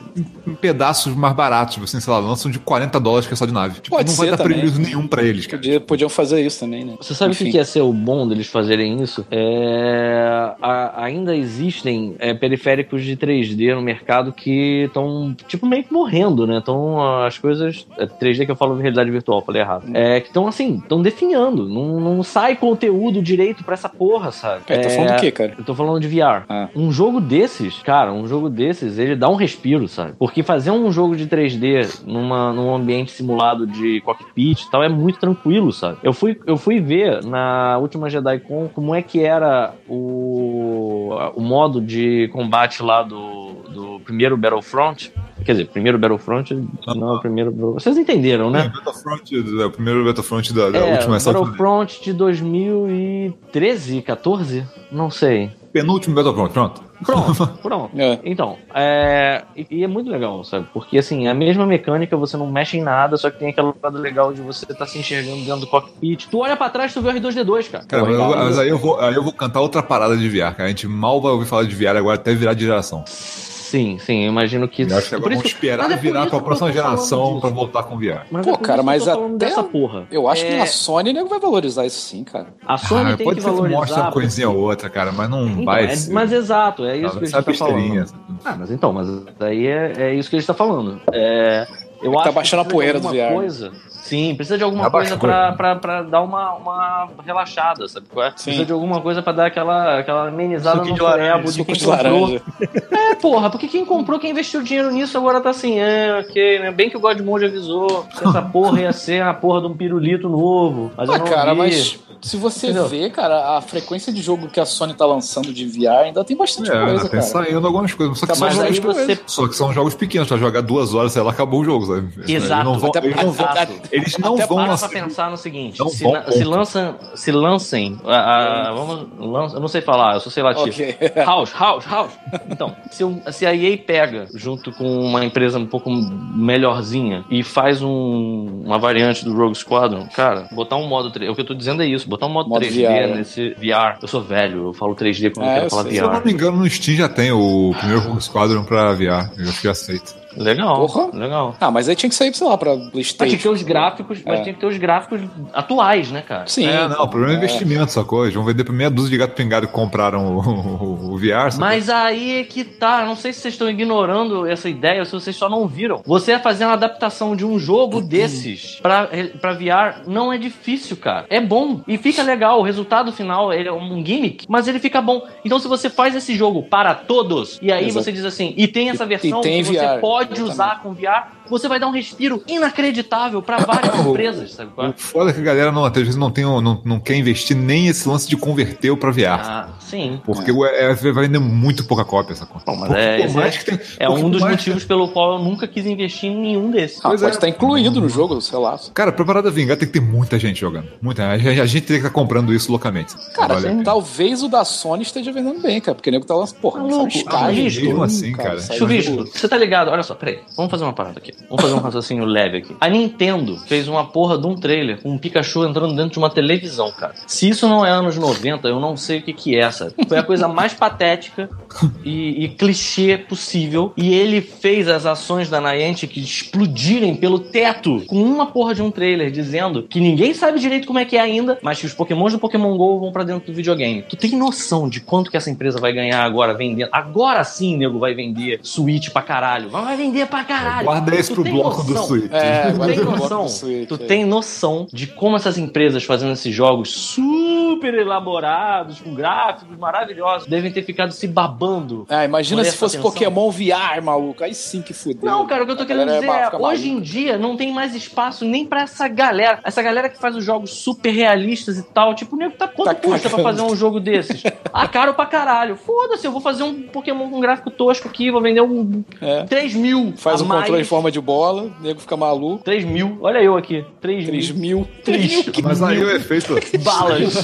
em pedaços mais baratos, assim, sei lá, lançam de 40 dólares que é só de nave. Tipo,
Pode
não vai dar
também.
prejuízo nenhum pra eles, cara.
Podia- podiam fazer isso também, né?
Você sabe o que ia ser o bom deles fazerem isso? É, a- ainda existem é, periféricos de 3D no mercado que estão, tipo, meio que morrendo, né? Então, as coisas. é, 3D que eu falo de realidade virtual, falei errado. É, que estão, assim, estão definhando. Não, não sai conteúdo direito pra essa porra, sabe?
É, tá falando do quê, cara?
Eu tô falando de VR.
Ah.
Um jogo desses, cara, um jogo desses, ele dá um respiro, sabe? Porque fazer um jogo de 3D numa, num ambiente simulado de cockpit e tal é muito tranquilo, sabe? Eu fui, eu fui ver na última JediCon como é que era o, o modo de combate lá do, do primeiro Battlefront. Quer dizer, primeiro Battlefront, não, o primeiro. Vocês entenderam, né?
É, Battlefront, é, o primeiro Battlefront da, da
É,
última
Battlefront de 2013, 14? Não sei.
Penúltimo Battlefront, pronto.
Pronto, pronto.
É.
Então, é, e, e é muito legal, sabe? Porque assim, a mesma mecânica, você não mexe em nada, só que tem aquela lado legal de você estar se enxergando dentro do cockpit. Tu olha pra trás, tu vê o R2D2, cara.
Cara, mas, eu- mas aí, eu vou, aí eu vou cantar outra parada de VR, cara. A gente mal vai ouvir falar de VR agora até virar de geração.
Sim, sim, eu imagino que.
Eu acho que agora
isso
vamos
que-
esperar
é
virar pra
que
próxima geração
disso.
pra voltar com VR.
Mas
Pô,
é
cara,
que
mas até-
dessa porra.
Eu acho que
É,
na Sony nego vai valorizar isso sim, cara.
A Sony
Ah,
tem
pode
que
ser que
valorizar.
mostre uma coisinha ou outra, cara, mas não
Então,
vai
é-
ser.
mas exato, é isso
Não,
que a
essa
gente tá
besteirinha.
falando. Ah, mas então, mas daí é, é isso que a gente tá falando. É, eu
Tá
acho que
baixando a poeira do VR.
Coisa, sim, precisa de alguma coisa pra, pra, pra dar uma, uma relaxada, sabe? qual é? Precisa de alguma coisa pra dar aquela, aquela amenizada
Suquinho
no
de laranja,
de
Suco
quem
de
comprou.
laranja.
É, porra, porque quem comprou, quem investiu dinheiro nisso agora tá assim, é, ok, né? Bem que o Godmode avisou que essa porra ia ser a porra de um pirulito novo. Mas eu
Ah,
não
cara,
vi.
mas se você
Entendeu?
vê, cara, a frequência de jogo que a Sony tá lançando de VR ainda tem bastante
É,
coisa,
tem
cara.
saindo algumas coisas. Só que,
Tá,
são
mas
jogos
aí você-
só que são jogos pequenos, pra jogar duas horas, sei lá, acabou o jogo, sabe?
Exato.
Eles não vão,
Até-
eles não vão,
Exato.
Eles não
Até
vão
Para
lançar.
pra pensar no seguinte: se,
vão,
na- se, lançam, se lancem. a- a- vamos, lança, eu não sei falar, eu sou sei lá, tipo.
Ok.
House, house, house. Então, se, se a EA pega junto com uma empresa um pouco melhorzinha e faz um- uma variante do Rogue Squadron, cara, botar um modo 3D. O que eu tô dizendo é isso, botar um modo,
Modo
3D
VR.
nesse VR. Eu sou velho, eu falo 3D quando
É,
eu quero
eu
falar
sei.
Se eu não
VR.
me engano, no Steam já tem o primeiro Rogue Squadron pra VR. Eu acho que aceito.
Legal,
Porra.
legal.
Ah, mas aí tinha que sair, sei lá, pra
Mas tinha que
PlayStation.
ter os gráficos, mas
É.
tinha que ter os gráficos atuais, né, cara?
Sim.
é, não, o problema é
é.
investimento, sacou? Eles vão vender pra meia dúzia de gato pingado que compraram o, o- o VR, sacou?
Mas aí é que tá. Não sei se vocês estão ignorando essa ideia ou se vocês só não viram. Você vai fazer uma adaptação de um jogo desses pra, pra VR não é difícil, cara. É bom e fica legal. O resultado final ele é um gimmick, mas ele fica bom. Então, se você faz esse jogo para todos e aí
Exato.
você diz assim, e tem essa versão
e tem
que você
VR,
pode usar com VR, você vai dar um respiro inacreditável pra várias empresas, sabe? qual é?
O foda é que a galera não, às vezes não, tem, não, não quer investir nem esse lance de converter o pra VR.
Ah, sim.
Porque o é, vai vender muito pouca cópia essa conta.
Bom, mas é- esse é-
que tem,
É um
por
dos motivos pelo qual eu nunca quis investir em nenhum desses.
Ah,
Pois
pode
é.
estar incluído no jogo, sei lá.
Cara, pra parada vingar tem que ter muita gente jogando. Muita. A gente, a gente teria que estar comprando isso loucamente.
Cara,
Vale
talvez o da Sony esteja vendendo bem, cara. Porque o nego tá lançando. Porra,
Maluco,
são estágios.
mesmo
tudo,
assim, cara.
sai
Chuvisco, você tá ligado? Olha só, peraí. Vamos fazer uma parada aqui. Vamos fazer um raciocínio leve aqui. A Nintendo fez uma porra de um trailer com um Pikachu entrando dentro de uma televisão, cara. Se isso não é anos 90, eu não sei o que que é, sabe? Foi a coisa mais patética e, e clichê possível. E ele fez as ações da Niantic explodirem pelo teto com uma porra de um trailer dizendo que ninguém sabe direito como é que é ainda, mas que os pokémons do Pokémon GO vão pra dentro do videogame. Tu tem noção de quanto que essa empresa vai ganhar agora vendendo? Agora sim, nego, vai vender Switch pra caralho. Vai vender pra caralho.
Guarda
Tu
pro
tem
bloco do? Switch.
É,
Tu tem noção?
Switch,
Tu
é.
tem noção de como essas empresas fazendo esses jogos super elaborados, com gráficos maravilhosos, devem ter ficado se babando
Ah, imagina se fosse
atenção.
Pokémon VR, maluco. Aí sim que fudeu.
Não, cara, o que eu tô
A
querendo
galera
dizer é,
ficar
hoje em dia não tem mais espaço nem pra essa galera. Essa galera que faz os jogos super realistas e tal. Tipo, nego tá quanto
Tá
custa pra
cagando.
fazer um jogo desses? Ah, caro pra caralho. Foda-se, eu vou fazer um Pokémon com gráfico tosco aqui, vou vender um
É.
3 mil.
Faz
a
um controle em
mais.
forma de bola, o nego fica maluco.
3 mil. Olha eu aqui. 3
3
mil.
mil.
Três
Mas aí o efeito.
balas.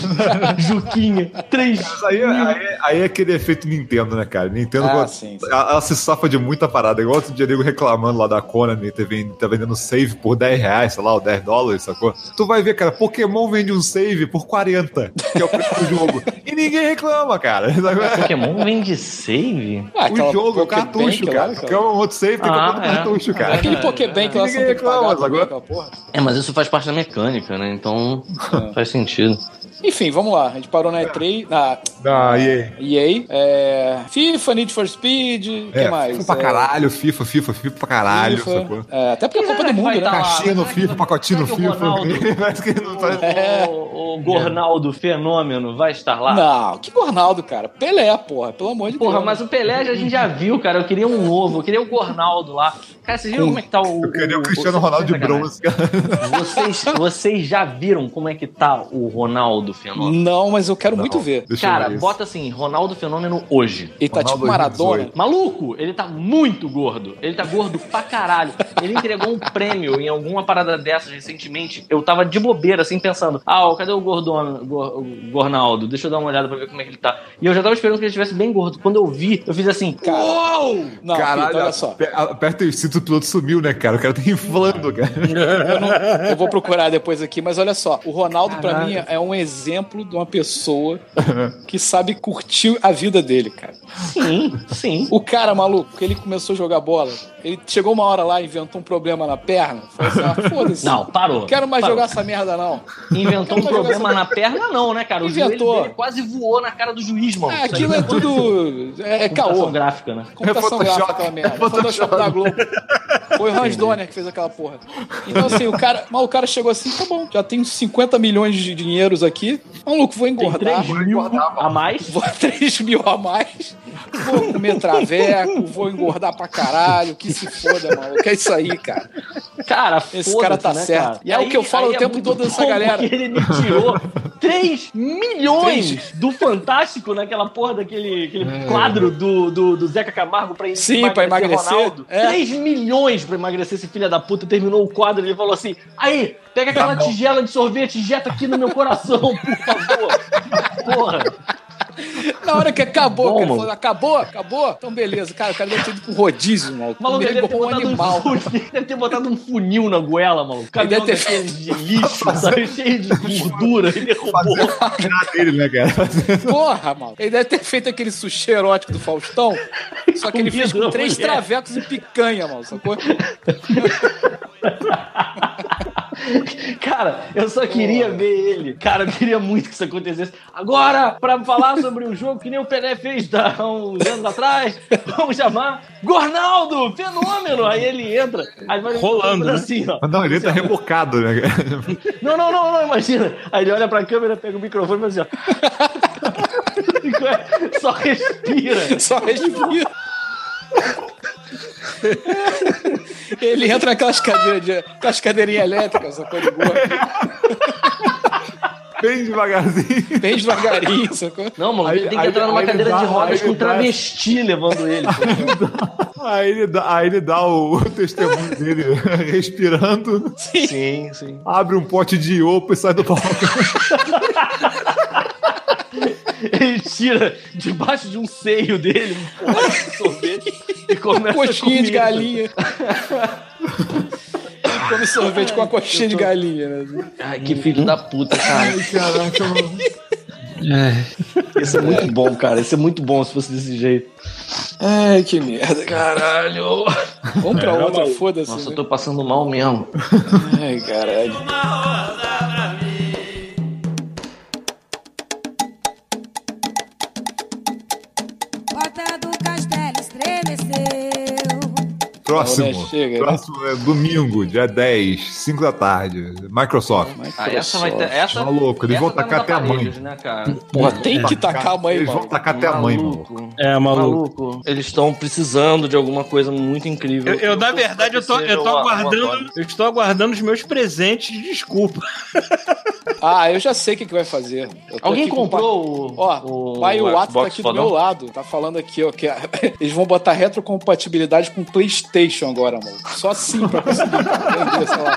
Juquinha. 3
Mas aí, aí, aí é aquele efeito Nintendo, né, cara? Nintendo,
Ah,
ela,
sim, sim.
ela- ela se safa de muita parada. Igual outro dia nego reclamando lá da Konami, tá vendendo, tá vendendo save por 10 reais, sei lá, ou 10 dólares, sacou? Tu vai ver, cara, Pokémon vende um save por 40, que é o preço do jogo. E ninguém reclama, cara.
Pokémon vende save?
Ah,
o jogo, o cartucho, cara. Que é um outro save, tem que
Ah,
comprar
é.
um cartucho, cara.
Aquele Pokébank lá, você
Ninguém
tem que pagar
reclama,
também,
agora-
aquela porra.
É, mas isso faz parte da mecânica, né? Então faz sentido.
Enfim, vamos lá. A gente parou na E3, na
Ah, e aí?
EA. É, FIFA, Need for Speed, o que
É,
mais?
FIFA pra
É,
caralho, FIFA, FIFA, FIFA pra caralho,
FIFA. É, até porque é a Copa do Mundo, né?
Caixinha no FIFA, pacotinho no
que
FIFA. Que faz-
O, o Gornaldo Fenômeno vai estar lá?
Não, que Gornaldo, cara. Pelé, porra, pelo amor de
Porra,
Deus.
mas o Pelé a gente já viu, cara. Eu queria um novo, eu queria o Gornaldo lá. Cara, vocês viram como é que tá o.
Eu queria o
o-
Cristiano Ronaldo de bronze, cara.
Vocês, vocês já viram como é que tá o Ronaldo Fenômeno?
Não, mas eu quero muito
Não.
ver.
Deixa
Cara, bota assim, Ronaldo Fenômeno hoje.
Ele tá
Ronaldo
tipo Maradona.
2018.
Maluco, ele tá muito gordo. Ele tá gordo pra caralho. Ele entregou um prêmio em alguma parada dessas recentemente. Eu tava de bobeira, assim, pensando: ah, ó, cadê o Gordon, Gor- o Gornaldo? Deixa eu dar uma olhada pra ver como é que ele tá. E eu já tava esperando que ele estivesse bem gordo. Quando eu vi, eu fiz assim:
Cara,
uou!
Não,
Caralho,
olha só.
ape- aperta o cinto, o piloto sumiu, né, cara? O cara tá inflando, cara.
Eu, não- eu vou procurar depois aqui, mas olha só. O Ronaldo, pra
Caralho.
mim, é um exemplo de uma pessoa que sabe curtir a vida dele, cara.
Sim, sim.
O cara, maluco, que ele começou a jogar bola, ele chegou uma hora lá, inventou um problema na perna. Falou assim: ah, foda-se.
Não, parou.
Não quero mais
Parou.
jogar essa merda, não.
Inventou um problema na perna, não, né, cara? O
Inventou.
quase voou na cara do juiz, mano.
Ah, aquilo é tudo. É, é
Computação
caô.
gráfica, né?
Computação
É
gráfica, aquela merda.
É
É Photoshop da Globo. Foi o Hans Donner que fez aquela porra. Então, assim, o cara, mas o cara chegou assim, tá bom, já tenho 50 milhões de dinheiros aqui. Maluco, vou
Tem
engordar.
3 mil a mais.
Vou 3 mil a mais. Vou comer traveco, vou engordar pra caralho. Que se foda, maluco. É isso aí, cara.
Cara,
Esse cara tá
né,
certo.
cara?
E é o que eu falo
aí
o tempo
muito
todo dessa galera.
Ele me tirou 3 milhões do Fantástico naquela porra daquele aquele quadro do, do, do Zeca Camargo pra
Sim, pra emagrecer.
Ronaldo.
É.
3 milhões pra emagrecer esse filho da puta. Terminou o quadro e ele falou assim: aí, pega aquela tigela de sorvete e injeta aqui no meu coração, por favor. Porra.
Na hora que acabou,
Bom,
que ele
mano.
falou, acabou, acabou? Então beleza. Cara, o cara deve ter ido pro rodízio, maluco.
O maluco deve ter,
um animal.
um funil, deve ter botado um funil na goela, maluco. Caminhão
deve ter-
de lixo, sabe? Cheio de gordura. Ele derrubou.
dele, né, cara?
Porra, mano. Ele deve ter feito aquele sushi erótico do Faustão. Só que ele fez com três
mulher.
travecos e picanha, mano. Sacou?
Cara, eu só queria ver ele. Cara, eu queria muito que isso acontecesse. Agora, pra falar sobre um jogo que nem o Pelé fez há uns anos atrás, vamos chamar Gornaldo, fenômeno. Aí ele entra, aí vai
Rolando, né?
assim, ó.
Não, ele tá rebocado, né?
Não, não, não, não, imagina. Aí ele olha pra câmera, pega o microfone e faz assim, ó. Só respira.
Só respira. Ele entra naquelas cadeiras de, aquelas cadeirinhas elétricas, sacou de boa.
Bem devagarzinho.
Bem devagarinho, sacou?
Não, mano,
Aí-
ele tem que
aí-
entrar numa cadeira
dá-
de rodas com um
dá-
travesti levando ele.
Aí ele dá, aí ele dá o, o testemunho dele respirando,
sim, sim.
abre um pote de iopo e sai do palco.
Ele tira debaixo de um seio dele um de sorvete e começa
Coxinha
a
de
comer.
galinha. Come sorvete com a coxinha de galinha, né?
Ai, que filho da puta, cara.
Caraca, mano.
Isso é muito bom, cara. Isso é muito bom se fosse desse jeito.
Ai, que merda, caralho. Vamos pra outra, foda-se.
Nossa, eu
né?
tô passando mal mesmo.
Ai, caralho.
Próximo.
Olha, chega.
Próximo é domingo, dia 10, 5 da tarde. Microsoft.
Ah, essa vai ter. Essa,
Tá louco, eles
essa
vão
vai
tacar até a mãe.
Né?
Porra, tem que tacar a mãe,
Eles vão tacar até a mãe, mano.
É, maluco.
Maluco. Eles estão precisando de alguma coisa muito incrível.
Eu, eu, na verdade, eu tô, eu tô aguardando. Eu estou aguardando os meus presentes de desculpa.
Ah, eu já sei o que, que vai fazer. Eu
Alguém
aqui com o
comprou o.
Ó,
o
pai, o Ato tá aqui do meu lado. Tá falando aqui, ó, que eles vão botar retrocompatibilidade com PlayStation agora, mano. Só assim pra conseguir vender, sei lá.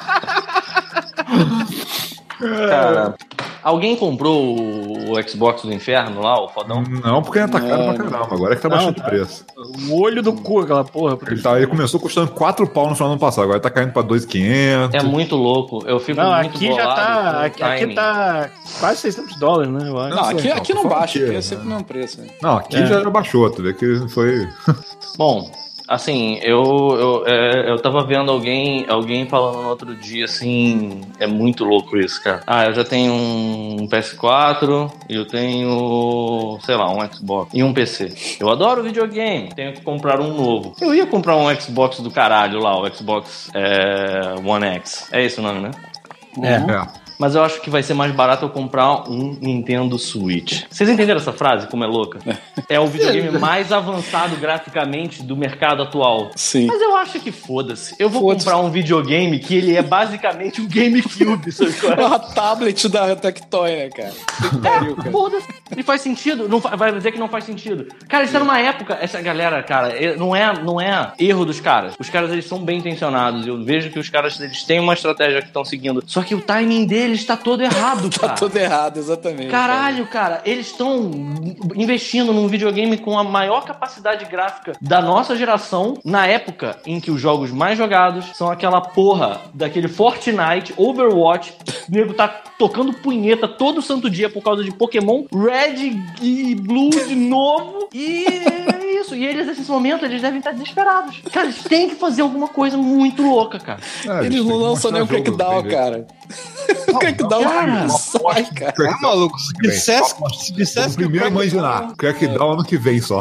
Cara, alguém comprou o Xbox do Inferno lá, o fodão?
Não, porque ainda tá caro
Não,
pra caramba. Agora é que tá baixando
Não,
o preço.
O olho do cu, aquela porra.
Ele, tá, ele começou custando 4 pau no final do ano passado. Agora tá caindo pra 2,500.
É muito louco. Eu fico
Não,
muito
aqui já
bolado com
tá. Aqui, aqui tá quase 600 dólares, né? Eu acho.
Não, aqui, aqui não baixa,
aqui,
é sempre o mesmo preço. né?
Não, aqui
É.
já já baixou, tu vê que foi.
Bom, assim, eu, eu, é, eu tava vendo alguém, alguém falando no outro dia, assim, é muito louco isso, cara. Ah, eu já tenho um PS4, eu tenho, sei lá, um Xbox e um PC. Eu adoro videogame, tenho que comprar um novo. Eu ia comprar um Xbox do caralho lá, o Xbox é, One X. É esse o nome, né?
É.
É.
Mas eu acho que vai ser mais barato eu comprar um Nintendo Switch. Vocês entenderam essa frase? Como é louca? É o videogame mais avançado graficamente do mercado atual.
Sim.
Mas eu acho que foda-se. Eu vou comprar um videogame que ele é basicamente um GameCube, sabe qual é?
Uma tablet da Tectoy, né, cara? Pariu, cara.
Foda-se. E faz sentido. Não vai dizer que não faz sentido. Cara, isso é numa época. Essa galera, cara, é- não é, não é erro dos caras. Os caras, eles são bem intencionados. Eu vejo que os caras, eles têm uma estratégia que estão seguindo. Só que o timing deles tá todo errado,
Tá
cara.
tudo errado, exatamente.
Caralho, cara, eles estão investindo num videogame com a maior capacidade gráfica da nossa geração, na época em que os jogos mais jogados são aquela porra daquele Fortnite, Overwatch, o nego tá tocando punheta todo santo dia por causa de Pokémon Red e Blue de novo, e é isso. E eles, nesse momento, eles devem estar desesperados. Cara, eles têm que fazer alguma coisa muito louca, cara.
É,
Eles não lançam nem o Crackdown,
jeito.
cara. O Crackdown
cara,
não sai, cara.
É maluco, se dissesse, se dissesse
primeiro
Crackdown-
imaginar. Crackdown ano que vem só.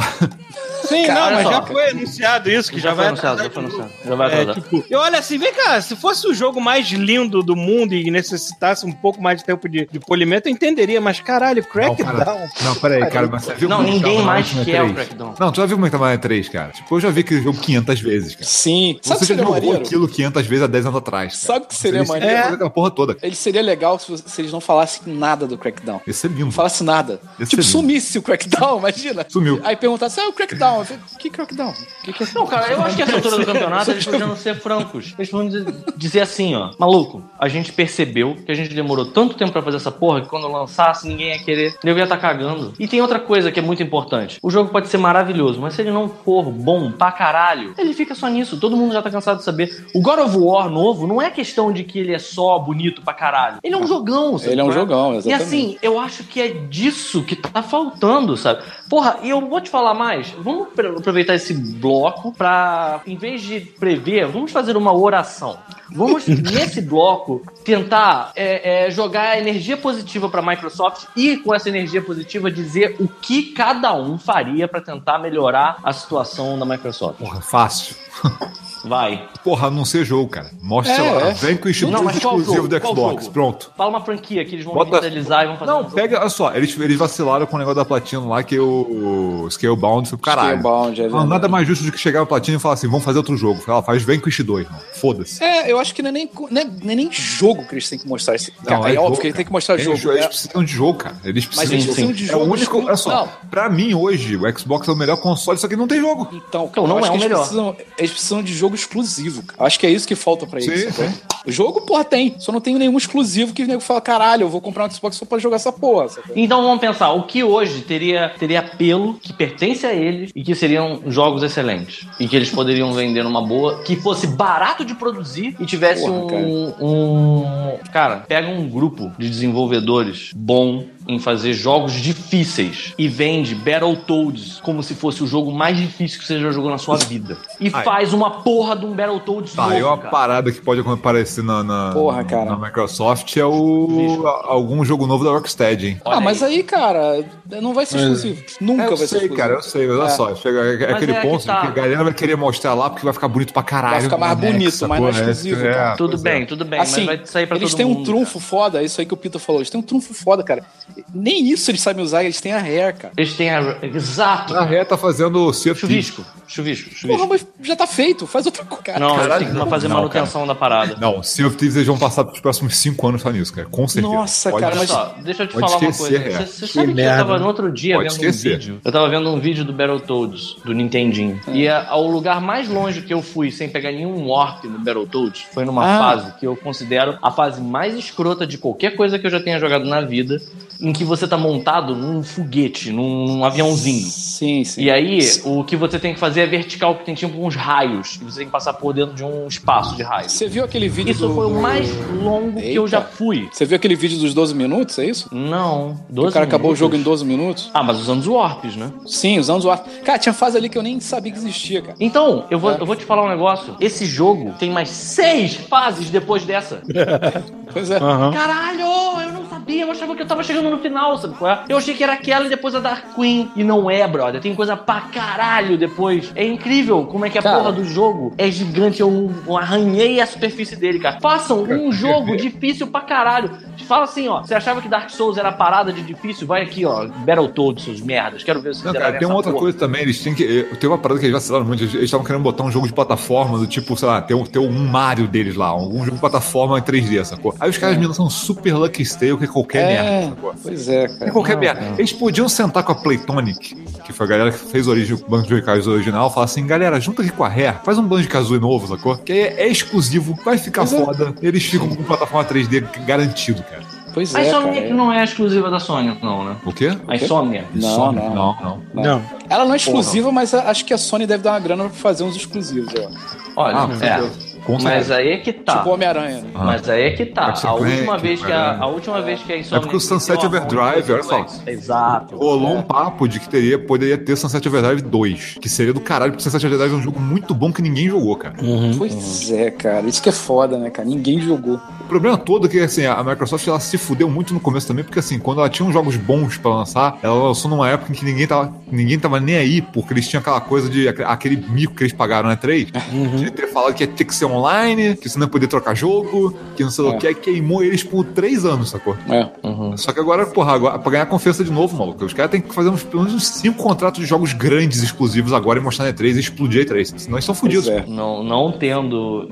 Sim,
Cara,
não,
olha
mas
só.
já foi anunciado isso, que já,
Já foi
vai
anunciado, já foi anunciado. Já vai
É,
atrasar.
tipo, eu olho assim, vem cá, se fosse o jogo mais lindo do mundo e necessitasse um pouco mais de tempo de, de polimento, eu entenderia, mas caralho,
Não,
Crackdown.
cara. Não, peraí, cara, mas você viu
Não,
como é que
ninguém mais quer o
E3?
Crackdown.
Não, tu já viu tava na E3, cara? Tipo, eu já vi aquele jogo 500 vezes, cara.
Sim. Sabe o que
Você já
seria
jogou
maneiro?
aquilo 500 vezes há 10 anos atrás. cara.
Sabe o que seria maneiro?
fazer aquela porra toda.
Ele seria legal se, se eles não falassem nada do Crackdown.
Esse é lindo.
Não falasse nada.
Esse
tipo,
é
sumisse o Crackdown, imagina.
Sumiu.
Aí perguntasse, ah, o Crackdown. Eu falei, que Crackdown? Que que é?
Não, cara, eu acho que essa altura do campeonato eles podiam ser francos. Eles podiam dizer- dizer assim, ó. Maluco, a gente percebeu que a gente demorou tanto tempo pra fazer essa porra que quando lançasse ninguém ia querer. Eu ia estar cagando. E tem outra coisa que é muito importante. O jogo pode ser maravilhoso, mas se ele não for bom pra caralho, ele fica só nisso. Todo mundo já tá cansado de saber. O God of War novo não é questão de que ele é só bonito pra caralho. Ele é um jogão, sabe?
Ele é um
qual
jogão,
E
exatamente.
assim, eu acho que é disso que tá faltando, sabe? Porra, e eu vou te falar mais. Vamos aproveitar esse bloco pra, em vez de prever, vamos fazer uma oração. Vamos, nesse bloco, tentar é, é, jogar energia positiva pra Microsoft e, com essa energia positiva, dizer o que cada um faria pra tentar melhorar a situação da Microsoft.
Porra, fácil.
Vai.
Porra, não ser jogo, cara. Mostra,
É,
sei lá,
é.
vem com o
Não,
estilo
mas
exclusivo
jogo?
do Xbox.
jogo?
Pronto.
Fala uma franquia que eles vão
Bota-
revitalizar e vão fazer um
Não,
jogo.
pega, olha só, eles, eles vacilaram com o negócio da platina lá, que o Scalebound foi pro caralho.
Scalebound, é
Não, nada mais justo do que chegar na platina e falar assim, vamos fazer outro jogo. Fala, faz Vanquish 2, mano. Foda-se.
É, eu acho que não é nem, não é, não é nem jogo que eles têm que mostrar. Esse,
Não,
é,
é
óbvio
jogo,
que ele
cara.
tem que mostrar
Eles,
jogo.
eles
é.
precisam de jogo, cara. Eles
Mas
precisam
eles
de jogo.
precisam de
É o
jogo
único. Olha só,
Não.
pra mim hoje, o Xbox é o melhor console, só que não tem jogo.
Então,
Então, não
acho
é o
eles
melhor.
Eles precisam de jogo exclusivo, cara. Acho que é isso que falta pra eles.
Sim.
O jogo, porra, tem. Só não tem nenhum exclusivo que o nego fala, caralho, eu vou comprar um Xbox só pra jogar essa porra. sacou?
Então vamos pensar, o que hoje teria, teria apelo, que pertence a eles e que seriam jogos excelentes. E que eles poderiam vender numa boa, que fosse barato de produzir e tivesse
Porra,
um, um. Cara, pega um grupo de desenvolvedores bom em fazer jogos difíceis e vende Battletoads como se fosse o jogo mais difícil que você já jogou na sua vida. E
Ai.
faz uma porra de um Battletoads
Tá,
novo,
e uma
cara.
parada que pode aparecer na, na,
Porra, cara.
na Microsoft é o a- algum jogo novo da Rocksteady, hein?
Olha
ah, mas aí, cara, não vai ser
Mas-
exclusivo. Nunca
É,
vai ser
sei,
exclusivo.
cara, eu sei, mas olha
É.
só, chega é, é
Mas
aquele
é que
ponto
tá.
que a galera vai querer mostrar lá porque vai ficar bonito pra caralho.
Vai ficar mais bonito, mas não é exclusivo,
É,
cara.
Tudo bem,
é.
tudo bem,
Assim,
mas vai sair pra
eles têm um trunfo foda, é isso aí que o Pita falou. Eles têm um trunfo foda, cara. Nem isso eles sabem usar, eles têm a hair, cara.
Eles têm a... Exato.
A Ré tá fazendo o.
Chuvisco, chuvisco, chuvisco.
Porra, mas já tá feito, faz outra coisa, cara.
Não, têm que fazer
não,
manutenção da parada.
Não, Sea of Thieves eles vão passar pros próximos 5 anos só nisso, cara. Com certeza.
Nossa,
Pode
cara,
Olha
mas-
só, deixa eu te
pode
falar uma coisa.
é.
Você, você sabe que, eu
merda.
tava no outro dia
Pode
vendo
esquecer.
um vídeo. Eu tava vendo um vídeo do Battletoads, do Nintendinho.
É.
E a, ao lugar mais longe que eu fui sem pegar nenhum warp no Battletoads foi numa
Ah.
fase que eu considero a fase mais escrota de qualquer coisa que eu já tenha jogado na vida, em que você tá montado num foguete, num, num aviãozinho.
Sim, sim.
E aí, o que você tem que fazer é vertical, que tem tipo uns raios. E você tem que passar por dentro de um espaço de raios.
Você viu aquele vídeo
Isso
do...
foi o mais longo que eu
Eita.
já fui.
Você viu aquele vídeo dos 12 minutos, é isso?
Não,
Que
12
o cara acabou o
minutos?
jogo em 12 minutos?
Ah, mas usando os warps, né?
Sim, usando os warp. Cara, tinha fase ali que eu nem sabia que existia, cara.
Então, eu vou,
É.
eu vou te falar um negócio. Esse jogo tem mais seis fases depois dessa.
Pois é.
Aham.
Caralho, eu não sabia, eu achava que eu tava chegando no final, sabe qual é? Eu achei que era aquela e depois a Dark Queen. E não é, brother. Tem coisa pra caralho depois. É incrível como é que a
Cara.
porra do jogo é gigante. Eu, eu arranhei a superfície dele, cara. Façam um jogo difícil pra caralho. Fala assim, ó. Você achava que Dark Souls era parada de difícil? Vai aqui, ó. Battletoads, seus merdas. Quero ver se
Não, cara, tem uma outra coisa também, eles têm que. eh, Tem uma parada que eles vacilaram muito, eles estavam querendo botar um jogo de plataforma do tipo, sei lá, ter um, ter um Mario deles lá, algum jogo de plataforma em 3D, sacou? Aí os caras me lançam super Lucky Stale, que é qualquer merda,
É,
sacou?
pois é,
É
cara.
qualquer merda. Eles podiam sentar com a Playtonic, que foi a galera que fez o, origi- o Banco de Kazooie original, e falar assim, galera, junta aqui com a Rare, faz um Banco de Kazooie novo, sacou? Que aí é, é exclusivo, vai ficar
Pois é.
foda, eles ficam com plataforma 3D garantido, cara.
Pois
A
é,
Insomnia
cara.
que não é exclusiva da Sony, não, né?
O quê?
A Insomnia.
Não,
Sony?
não.
não, não.
Não.
Ela não é exclusiva, mas a- acho que a Sony deve dar uma grana pra fazer uns exclusivos, ó.
Olha,
Ah,
é. Mas aí é que tá.
Tipo Homem-Aranha. né?
Ah.
Mas aí é que tá.
Ser
A
Clank,
última vez que a, a última vez que a Insomniac
porque o Sunset Overdrive, olha só.
Exato.
Rolou um papo de que teria, poderia ter Sunset Overdrive 2, que seria do caralho, porque Sunset Overdrive é um jogo muito bom que ninguém jogou, cara.
Pois é, cara. Isso que é foda, né, cara? Ninguém jogou.
O problema todo é que, assim, a Microsoft, ela se fudeu muito no começo também, porque, assim, quando ela tinha uns jogos bons pra lançar, ela lançou numa época em que ninguém tava, ninguém tava nem aí, porque eles tinham aquela coisa de, aqu- aquele mico que eles pagaram na 3, de ter falado que ia ter que ser online, que você não ia poder trocar jogo, que não sei o
É.
que, aí queimou eles por três anos, sacou?
É.
Só que agora, porra, agora, pra ganhar confiança de novo, maluco, os caras têm que fazer uns, pelo menos uns cinco contratos de jogos grandes exclusivos agora e mostrar na E3 e explodir a E3. Senão eles são fodidos.
É.
Não, não tendo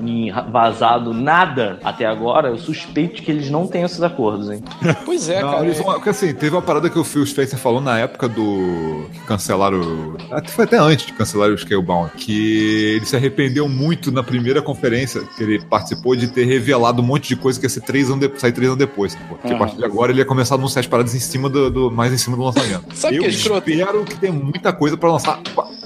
vazado nada até agora, eu suspeito que eles não tenham esses acordos, hein?
Pois é,
Não,
cara.
eles vão- porque assim, teve uma parada que o Phil Spencer falou na época do. que cancelaram. Até foi até antes de cancelar o Scalebound. Que ele se arrependeu muito na primeira conferência que ele participou de ter revelado um monte de coisa que ia ser três anos de, sair três anos depois. Porque a
Aham.
partir de agora ele ia começar a anunciar as paradas em cima do. do- mais em cima do lançamento.
Sabe
Eu
que é
espero que tenha muita coisa pra lançar.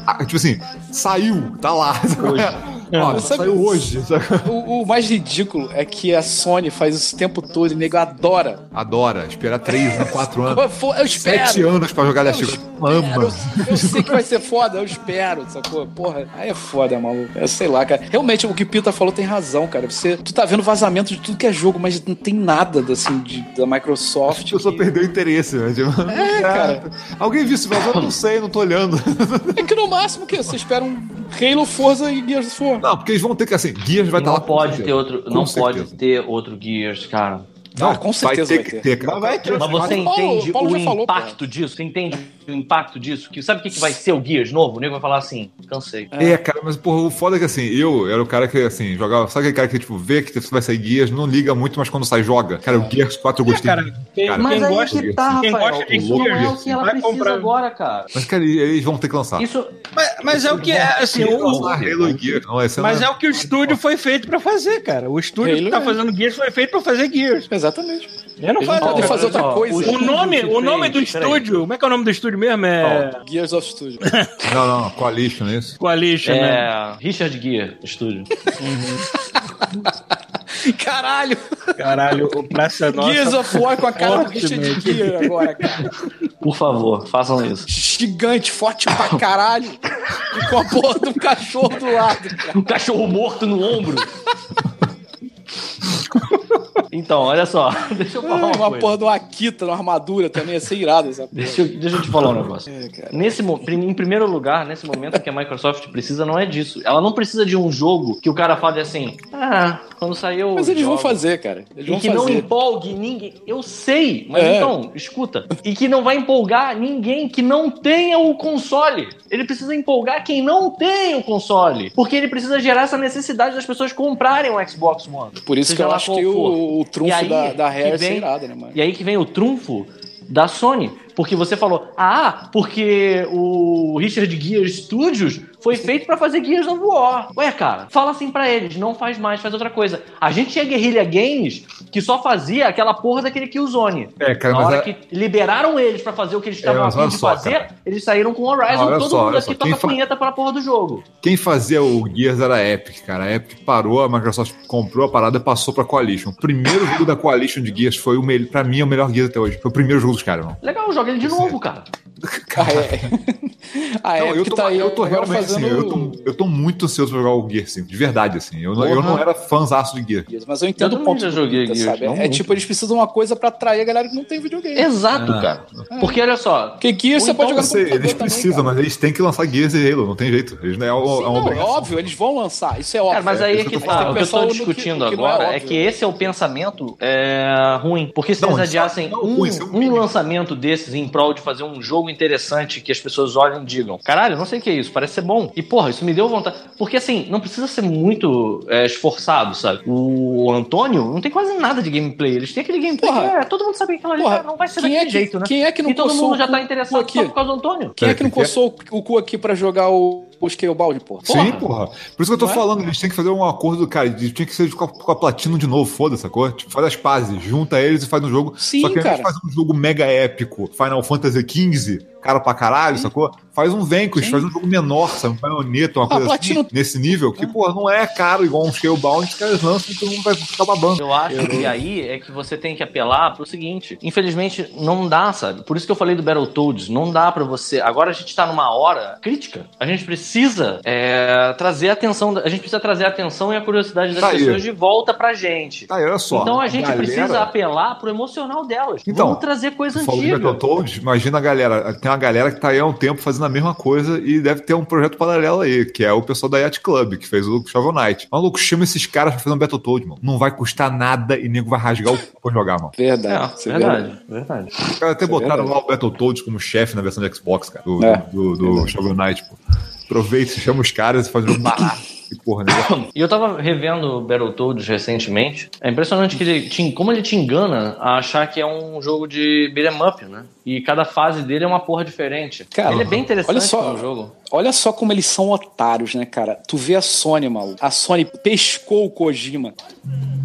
Ah, Tipo assim, saiu, tá lá. Ó,
Sabe-
saiu hoje.
O, o mais ridículo é que a Sony faz isso o tempo todo e o nego adora.
Adora, esperar três anos, quatro anos.
Eu, eu espero.
Sete anos pra jogar Last
Eu
of Ama.
Eu, eu sei que vai ser foda, eu espero, sacou? Porra, aí é foda, maluco. Eu sei lá, cara. Realmente, o que o Pita falou tem razão, cara. Você, tu tá vendo vazamento de tudo que é jogo, mas não tem nada, assim, de, da Microsoft.
Pessoa
que-
perdeu o interesse, né? Tipo,
É, cara.
Alguém viu esse vazio? Eu não sei, não tô olhando.
É que no máximo, o quê? Você espera um Halo, Forza e Gears of War.
Não, porque eles vão ter que, assim, Gears vai estar
não
lá.
pode ter outro,
Com
não
certeza.
pode ter outro Gears, cara.
Não,
Ah, com certeza
vai ter
vai
que
ter.
ter. cara.
Mas vai ter.
Mas você
Paulo-
entende
Paulo
o
já falou,
impacto disso? Você entende o impacto disso? Que sabe o que, que vai ser o Gears novo? O nego vai falar assim, cansei.
É, cara, mas porra, o foda é que assim, eu era o cara que, assim, jogava. Sabe aquele cara que, tipo, vê que vai sair Gears, não liga muito, mas quando sai, joga. Cara, o Gears 4 eu gostei.
cara,
muito.
quem-
Cara,
Mas
Mas
quem
aí
gosta
que tá,
quem gosta de
não é
Gears,
o que ela
vai
precisa
comprar.
agora, cara.
Mas, cara, eles vão ter que lançar.
Isso,
Mas, mas é o que é, assim, o,
Gears.
Mas
não
é o que o estúdio foi feito pra fazer, cara. O estúdio que tá
é.
fazendo Gears foi feito pra fazer Gears.
Exatamente.
Eu não faço.
podem
Ó,
fazer outra coisa.
o
nome, o nome do estúdio, como é que é o nome do estúdio mesmo? É
Gears of Studio.
Não, não, Coalition, é isso.
Coalition, né?
É. Richard Gear, estúdio.
Caralho!
Caralho, o Praça Nossa.
Gears of War com a cara do Richard. Gear agora, cara.
Por favor, façam isso.
Gigante, forte pra caralho. E com a porra do cachorro do lado, cara.
Um cachorro morto no ombro. Então, olha só, deixa eu falar uma,
Uma
coisa.
porra de uma Akita, uma armadura também, ia ser irado essa porra.
Deixa eu, deixa eu te falar um negócio.
É.
Nesse, em primeiro lugar, nesse momento que a Microsoft precisa, não é disso. Ela não precisa de um jogo que o cara fale assim, ah, quando saiu.
Mas eles vão
jogo,
fazer, cara. Eles
E
vão
que não
fazer.
empolgue ninguém. Eu sei, mas
É.
então, escuta. E que não vai empolgar ninguém que não tenha o console. Ele precisa empolgar quem não tem o console. Porque ele precisa gerar essa necessidade das pessoas comprarem o Xbox One.
Por isso
Seja
que eu acho que o, o trunfo
aí
da, da Rare é
vem-
irado, né, mano?
E aí que vem o trunfo da Sony. Porque você falou, ah, porque o Richard Gear Studios foi feito pra fazer Gears of War. Ué, cara, fala assim pra eles, não faz mais, faz outra coisa. A gente tinha Guerrilla Games que só fazia aquela porra daquele Killzone.
É, cara,
Na
mas
hora
é-
que liberaram eles pra fazer o que eles estavam
É,
a
mas
fim
olha
de
só,
fazer,
cara.
eles saíram com o Horizon.
Olha
Todo
só,
mundo aqui
só,
toca
quem fa-
punheta pra porra do jogo.
Quem fazia o Gears era a Epic, cara. A Epic parou, a Microsoft comprou a parada e passou pra Coalition. O primeiro jogo da Coalition de Gears foi o melhor, pra mim, é o melhor Gears até hoje. Foi o primeiro jogo dos caras, mano.
Legal, joga ele de novo, cara.
Ah, é. A
Não,
Epic
eu tô,
tá aí
eu tô realmente
fazendo...
assim, eu tô, eu tô muito ansioso pra jogar o Gears 5, de verdade, assim. Eu, não- eu não era fãzaço de Gears.
Mas eu entendo
Eu
o ponto
já joguei Gears,
sabe?
não
É
muito.
tipo, eles precisam de uma coisa pra atrair a galera que não tem videogame.
Exato,
Ah.
cara. Porque olha só,
Porque Gears você pode jogar computador
eles
também,
precisam,
cara.
mas eles têm que lançar Gears e Halo, não tem jeito. Eles não é,
Sim,
é
não, é óbvio, eles vão lançar, isso é óbvio.
Cara, mas aí é
isso
que
que
tá. O que eu tô
que-
discutindo
que é
agora é, que esse é o pensamento é, ruim. Porque se
Não,
eles
é-
adiassem
não,
um,
é um
lançamento desses em prol de fazer um jogo interessante que as pessoas olhem e digam: caralho, não sei o que é isso, parece ser bom. E porra, isso me deu vontade. Porque assim, não precisa ser muito é, esforçado, sabe? O Antônio não tem quase nada de gameplay. Eles têm aquele gameplay
Porra.
que é, todo mundo sabe que aquilo ali
Porra,
não vai ser
quem
daquele
é que-
jeito, né?
quem é que não
e todo
coçou
mundo já
o
tá
cu-
interessado
aqui?
só por causa do Antônio.
Quem é que não
É,
coçou o cu aqui pra jogar o, o Scalebound, porra?
Sim, porra. Por isso que eu tô
Não é?
falando, eles têm que fazer um acordo, cara, de- tinha que ser com a, com a Platinum de novo, foda, sacou? Tipo, faz as pazes, junta eles e faz um jogo.
Sim,
Só que
cara.
fazer um jogo mega épico, Final Fantasy XV, caro pra caralho, sacou? Faz um Vanquish, faz um jogo menor, sabe? Um Bayonetta, uma
Ah,
coisa
Platinum-
assim, nesse nível, que, porra, não é caro igual um Scalebound, os caras lançam e todo mundo vai ficar babando.
Eu acho que aí é que você tem que apelar pro seguinte. Infelizmente, não dá, sabe? Por isso que eu falei do Battletoads. Não dá pra você. Agora a gente tá numa hora crítica. A gente precisa é, trazer a atenção. A gente precisa trazer a atenção e a curiosidade das
Tá aí.
pessoas de volta pra gente.
Tá, aí, olha só.
então a gente
galera-
precisa apelar pro emocional delas.
Então,
Vamos trazer coisa
Tu falou
antiga.
Battletoads, imagina a galera. Tem uma galera que tá aí há um tempo fazendo a mesma coisa e deve ter um projeto paralelo aí, que é o pessoal da Yacht Club, que fez o Shovel Knight. Maluco, chama esses caras pra fazer um Battletoads, mano. Não vai custar nada e nego vai rasgar o pra jogar, mano.
Verdade.
É,
isso é
verdade, verdade.
Os caras até
é
botaram
verdade.
lá o Battletoads como chefe na versão de Xbox, cara, do,
É,
do, do, do Shovel Knight, pô. Aproveita, chama os caras e faz um barato. E porra, né?
E eu tava revendo o Battletoads recentemente. É impressionante que ele te, como ele te engana a achar que é um jogo de beat'em up, né? E cada fase dele é uma porra diferente.
Cara,
ele é bem interessante
olha só.
como jogo.
Olha só como eles são otários, né, cara? Tu vê a Sony, maluco. A Sony pescou o Kojima.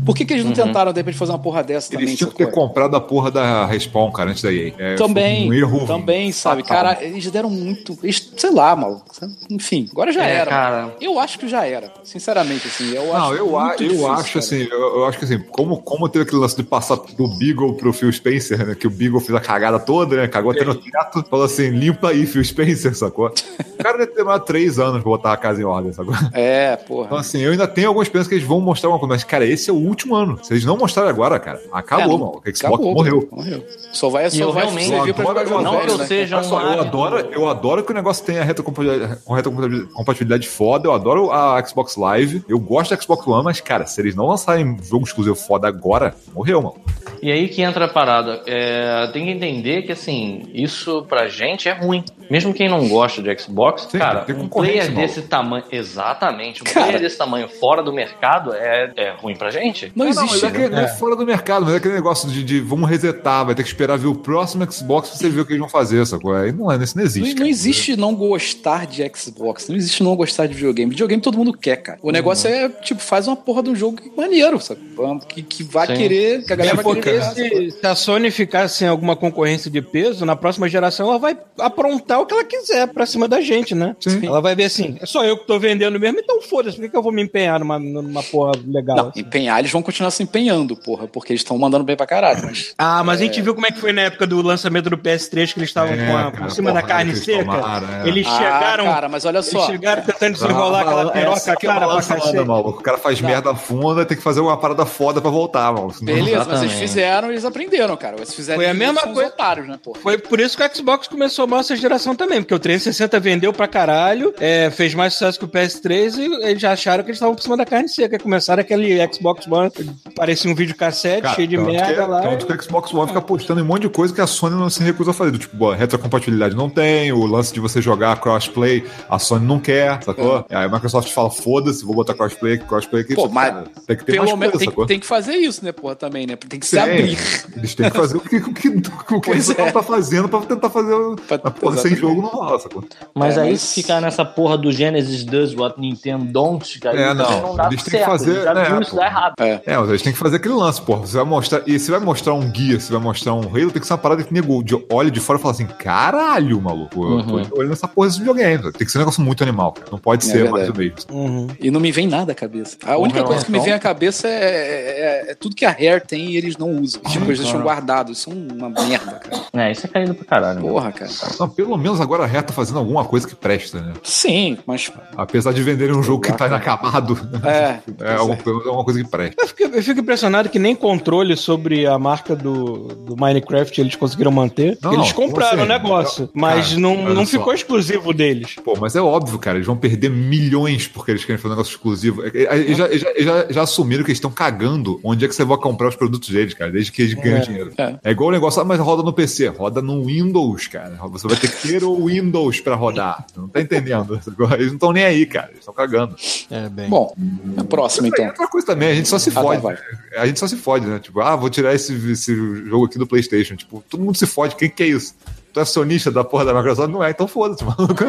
Por que, que eles não tentaram, de repente, fazer uma porra dessa também?
Eles tinham que ter comprado a porra da Respawn, cara, antes da EA. É,
Também,
um erro
também, sabe?
fatal.
Cara, eles deram muito. eles- sei lá, maluco. Enfim, agora já
É,
era.
cara.
Eu acho que já era. Sinceramente, assim. Eu acho
Não, eu, a- eu
difícil,
acho
cara.
assim, eu, eu acho que assim, como, como teve aquele lance de passar do Beagle pro Phil Spencer, né? Que o Beagle fez a cagada toda, né? Cagou até no teto, falou assim: limpa aí, Phil Spencer, sacou? O cara deve ter demorado três anos pra botar a casa em ordem, sacou?
É,
Então,
porra.
assim, eu ainda tenho algumas esperanças que eles vão mostrar uma coisa, mas, cara, esse é o último ano. Se eles não mostrarem agora, cara, acabou,
É,
mano. O Xbox
acabou,
morreu.
Morreu. Só vai, só
eu
vai
realmente-
servir pra jogar
não
velho,
que eu
né?
seja
Olha só,
um
eu adoro, eu adoro que o negócio tenha retrocompatibilidade, com retrocompatibilidade foda, eu adoro a Xbox Live, eu gosto da Xbox One, mas, cara, se eles não lançarem jogo exclusivo foda agora, morreu, mano.
E aí que entra a parada. É, tem que entender que, assim, isso pra gente é ruim. Mesmo quem não gosta de Xbox,
Sim,
cara, um player desse tamanho. Exatamente. Um
Cara.
player desse tamanho fora do mercado é, é ruim pra gente.
Não
É, não,
existe.
mas é, que, não é fora do mercado, mas é aquele negócio de, de vamos resetar, vai ter que esperar ver o próximo Xbox pra você ver o que eles vão fazer, sacou? Aí não, é, isso não existe.
Não, não existe não gostar de Xbox, não existe não gostar de videogame. Videogame todo mundo quer, cara. O negócio é, tipo, faz uma porra de um jogo maneiro, sabe? Que, que vai
Sim.
querer, que a galera
É
vai querer.
se, se a Sony ficar sem alguma concorrência de peso, na próxima geração ela vai aprontar o que ela quiser pra cima da gente, né?
Sim.
Ela vai ver assim, é só eu que tô vendendo mesmo, então foda-se, por que, que eu vou me empenhar numa, numa porra legal?
Não,
assim?
empenhar, eles vão continuar se empenhando, porra, porque eles estão mandando bem pra caralho. Mas
Ah, mas a gente viu como é que foi na época do lançamento do PS3, que eles estavam
É,
com a,
cara,
por cima da
porra,
carne
que eles
seca.
tomaram, é.
Eles
Ah,
chegaram.
cara, mas olha
eles
só.
chegaram tentando desenrolar aquela piroca
é
cara pra cacete.
O cara faz merda funda, tem que fazer uma parada foda pra voltar, mano.
Beleza, mas eles fizeram, eles aprenderam, cara. Eles fizeram
Foi a
eles
mesma coisa-
otários, né, porra?
Foi por isso que o Xbox começou mal essa geração também, porque o 360 vendeu pra caralho, é, fez mais sucesso que o PS3 e eles já acharam que eles estavam por cima da carne seca. Começaram aquele Xbox One, parecia um videocassete
Cara,
cheio de merda
que,
lá.
Tanto que o Xbox One fica postando um monte de coisa que a Sony não se recusa a fazer. Tipo, boa, retrocompatibilidade não tem, o lance de você jogar crossplay, a Sony não quer, sacou? Aí a Microsoft fala, foda-se, vou botar crossplay, crossplay aqui.
Pô,
Só que,
mas
cara, tem que ter mais
Pelo menos
coisa,
tem,
sacou?
tem que fazer isso, né, porra, também, né? Tem que se
Tem.
abrir.
Eles têm que fazer o que, o que, o que
Pois
Xbox
é.
tá fazendo pra tentar fazer. o-
Pra-
Mas, porra, sem jogo não rola, sacou?
Mas
É,
aí
mas-
se ficar nessa porra do Genesis does what Nintendo don't, cara,
É,
então
não.
não dá
Eles têm que
certo.
fazer,
Eles já
né,
viram isso dar errado.
É.
É, mas eles têm que fazer aquele lance, porra. Você vai mostrar. E se vai mostrar um guia, se vai mostrar um Halo, tem que ser uma parada que nego de, olha de fora e fala assim: caralho, maluco. Eu
Uhum.
tô olhando essa porra desse videogame. Tem que ser um negócio muito animal, cara. Não pode
É
ser mais do
verdade.
mesmo.
Uhum.
E não me vem nada à cabeça. A única
Porra,
coisa que me
então-
vem à cabeça é, é- é tudo que a Rare tem e eles não usam. Tipo, eles deixam guardados. Isso é uma merda, cara.
É, isso é caído pra caralho. meu.
Porra, cara.
Não, pelo menos agora a Rare tá fazendo alguma coisa que presta, né?
Sim, mas.
Apesar de venderem um jogo que tá inacabado,
É.
é alguma, menos alguma coisa que presta.
Eu fico, eu fico impressionado que nem controle sobre a marca do, do Minecraft eles conseguiram manter.
Não,
eles compraram
assim?
o negócio, mas
Cara,
não, não
só.
ficou exclusivo deles.
Pô, mas é óbvio, cara, eles vão perder milhões porque eles querem fazer um negócio exclusivo. É, é, Eles já, eles já- eles já- já assumiram que eles estão cagando onde é que você vai comprar os produtos deles, cara, desde que eles ganham dinheiro.
é.
É. igual o negócio, ah, mas roda no PC, roda no Windows, cara. Você vai ter que ter o Windows pra rodar. Não tá entendendo? Eles não estão nem aí, cara. Eles estão cagando.
É, bem.
Bom, a próxima então.
outra coisa também, a gente só se
Ah, tá,
fode.
vai.
a gente só se fode, né? Tipo, ah, vou tirar esse, esse jogo aqui do PlayStation. Tipo, todo mundo se fode, quem que é isso? Tu é sonista da porra da Microsoft? Não é, então foda-se, maluco.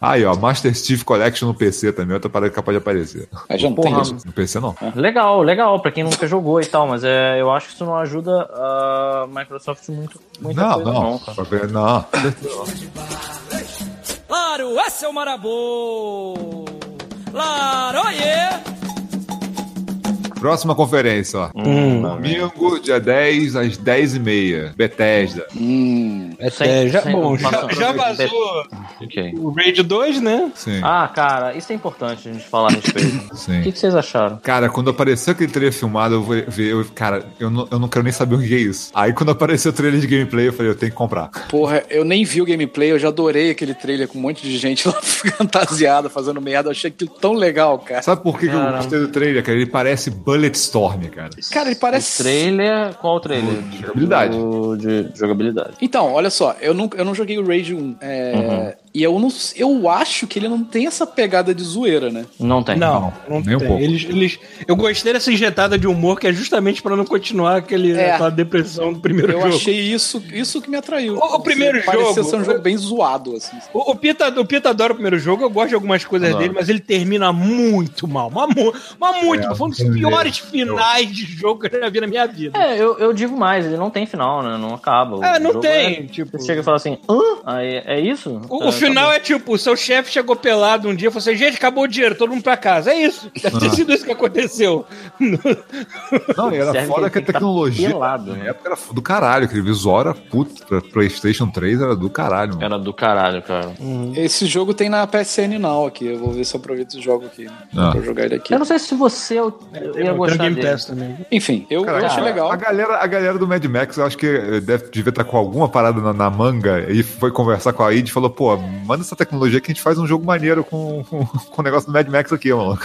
Aí, ó, Master Chief Collection no PC também, outra parada capaz de aparecer.
Já não
Porra,
tem isso.
No PC não.
Legal, legal, pra quem nunca jogou e tal, mas é, eu acho que isso não ajuda a Microsoft muito, muita
Não,
coisa,
não.
não, cara.
Não.
Claro, esse é o Marabô! Claro, oiê!
Próxima conferência, ó.
Hum,
Domingo, dia 10, às 10h30. Bethesda.
Hum.
É,
Sem-
já, bom, já, já vazou
ok.
o Raid 2, né?
Sim,
Ah, cara, isso é importante a gente falar a respeito. O
sim.
que, que vocês acharam?
Cara, quando apareceu aquele trailer filmado, eu vou ver, eu, cara, eu não, eu não quero nem saber o que é isso. Aí quando apareceu o trailer de gameplay, eu falei, eu tenho que comprar.
Porra, eu nem vi o gameplay, eu já adorei aquele trailer com um monte de gente lá fantasiada, fazendo merda. Eu achei aquilo tão legal, cara.
Sabe por que, que eu gostei do trailer, cara? Ele parece Bulletstorm, cara.
Cara, ele parece.
O trailer, qual o trailer?
De jogabilidade.
De de jogabilidade.
Então, olha só, eu não, eu não joguei o Rage 1. é, E eu não eu acho que ele não tem essa pegada de zoeira, né?
Não tem.
Não, não
um
tem.
pouco.
Eles, eles, eu gostei dessa injetada de humor que é justamente pra não continuar aquele,
É.
aquela depressão do primeiro
Eu
jogo.
achei isso, isso que me atraiu.
O- o primeiro
Parecia
jogo-
ser um jogo bem zoado, assim.
O, o, Pita, o Pita adora o primeiro jogo, eu gosto de algumas coisas
Adoro.
dele, mas ele termina muito mal. Mas, mas muito
É,
mal. Foi um dos piores finais de jogo que eu já vi na minha vida.
É, eu, eu digo mais, ele não tem final, né? Não acaba. O
É, não
jogo
tem,
é-
tipo-
Você chega e fala assim, hã? Aí, é isso?
O,
Tá,
o final
tá
é tipo, o seu chefe chegou pelado um dia e falou assim, gente, acabou o dinheiro, todo mundo pra casa. É isso. Deve ter
Ah.
sido isso que aconteceu.
Não, e era
Serve
foda
que
a
que tá
tecnologia
pelado,
na
né?
época era do caralho. Aquele visual era puto. Pra PlayStation 3 era do caralho, mano.
Era do caralho, cara.
Esse jogo tem na PSN Now aqui. Eu vou ver se eu aproveito esse jogo aqui.
Ah.
Pra jogar ele aqui.
Eu não sei se você eu, eu
Tem
ia gostar
Game
dele.
Pass também.
Enfim, eu,
Cara,
eu achei
a-
legal.
A galera, a galera do Mad Max, eu acho que eh, deve, devia estar com alguma parada na, na manga e foi conversar com a id e falou: pô, manda essa tecnologia que a gente faz um jogo maneiro com, com, com o negócio do Mad Max aqui, mano.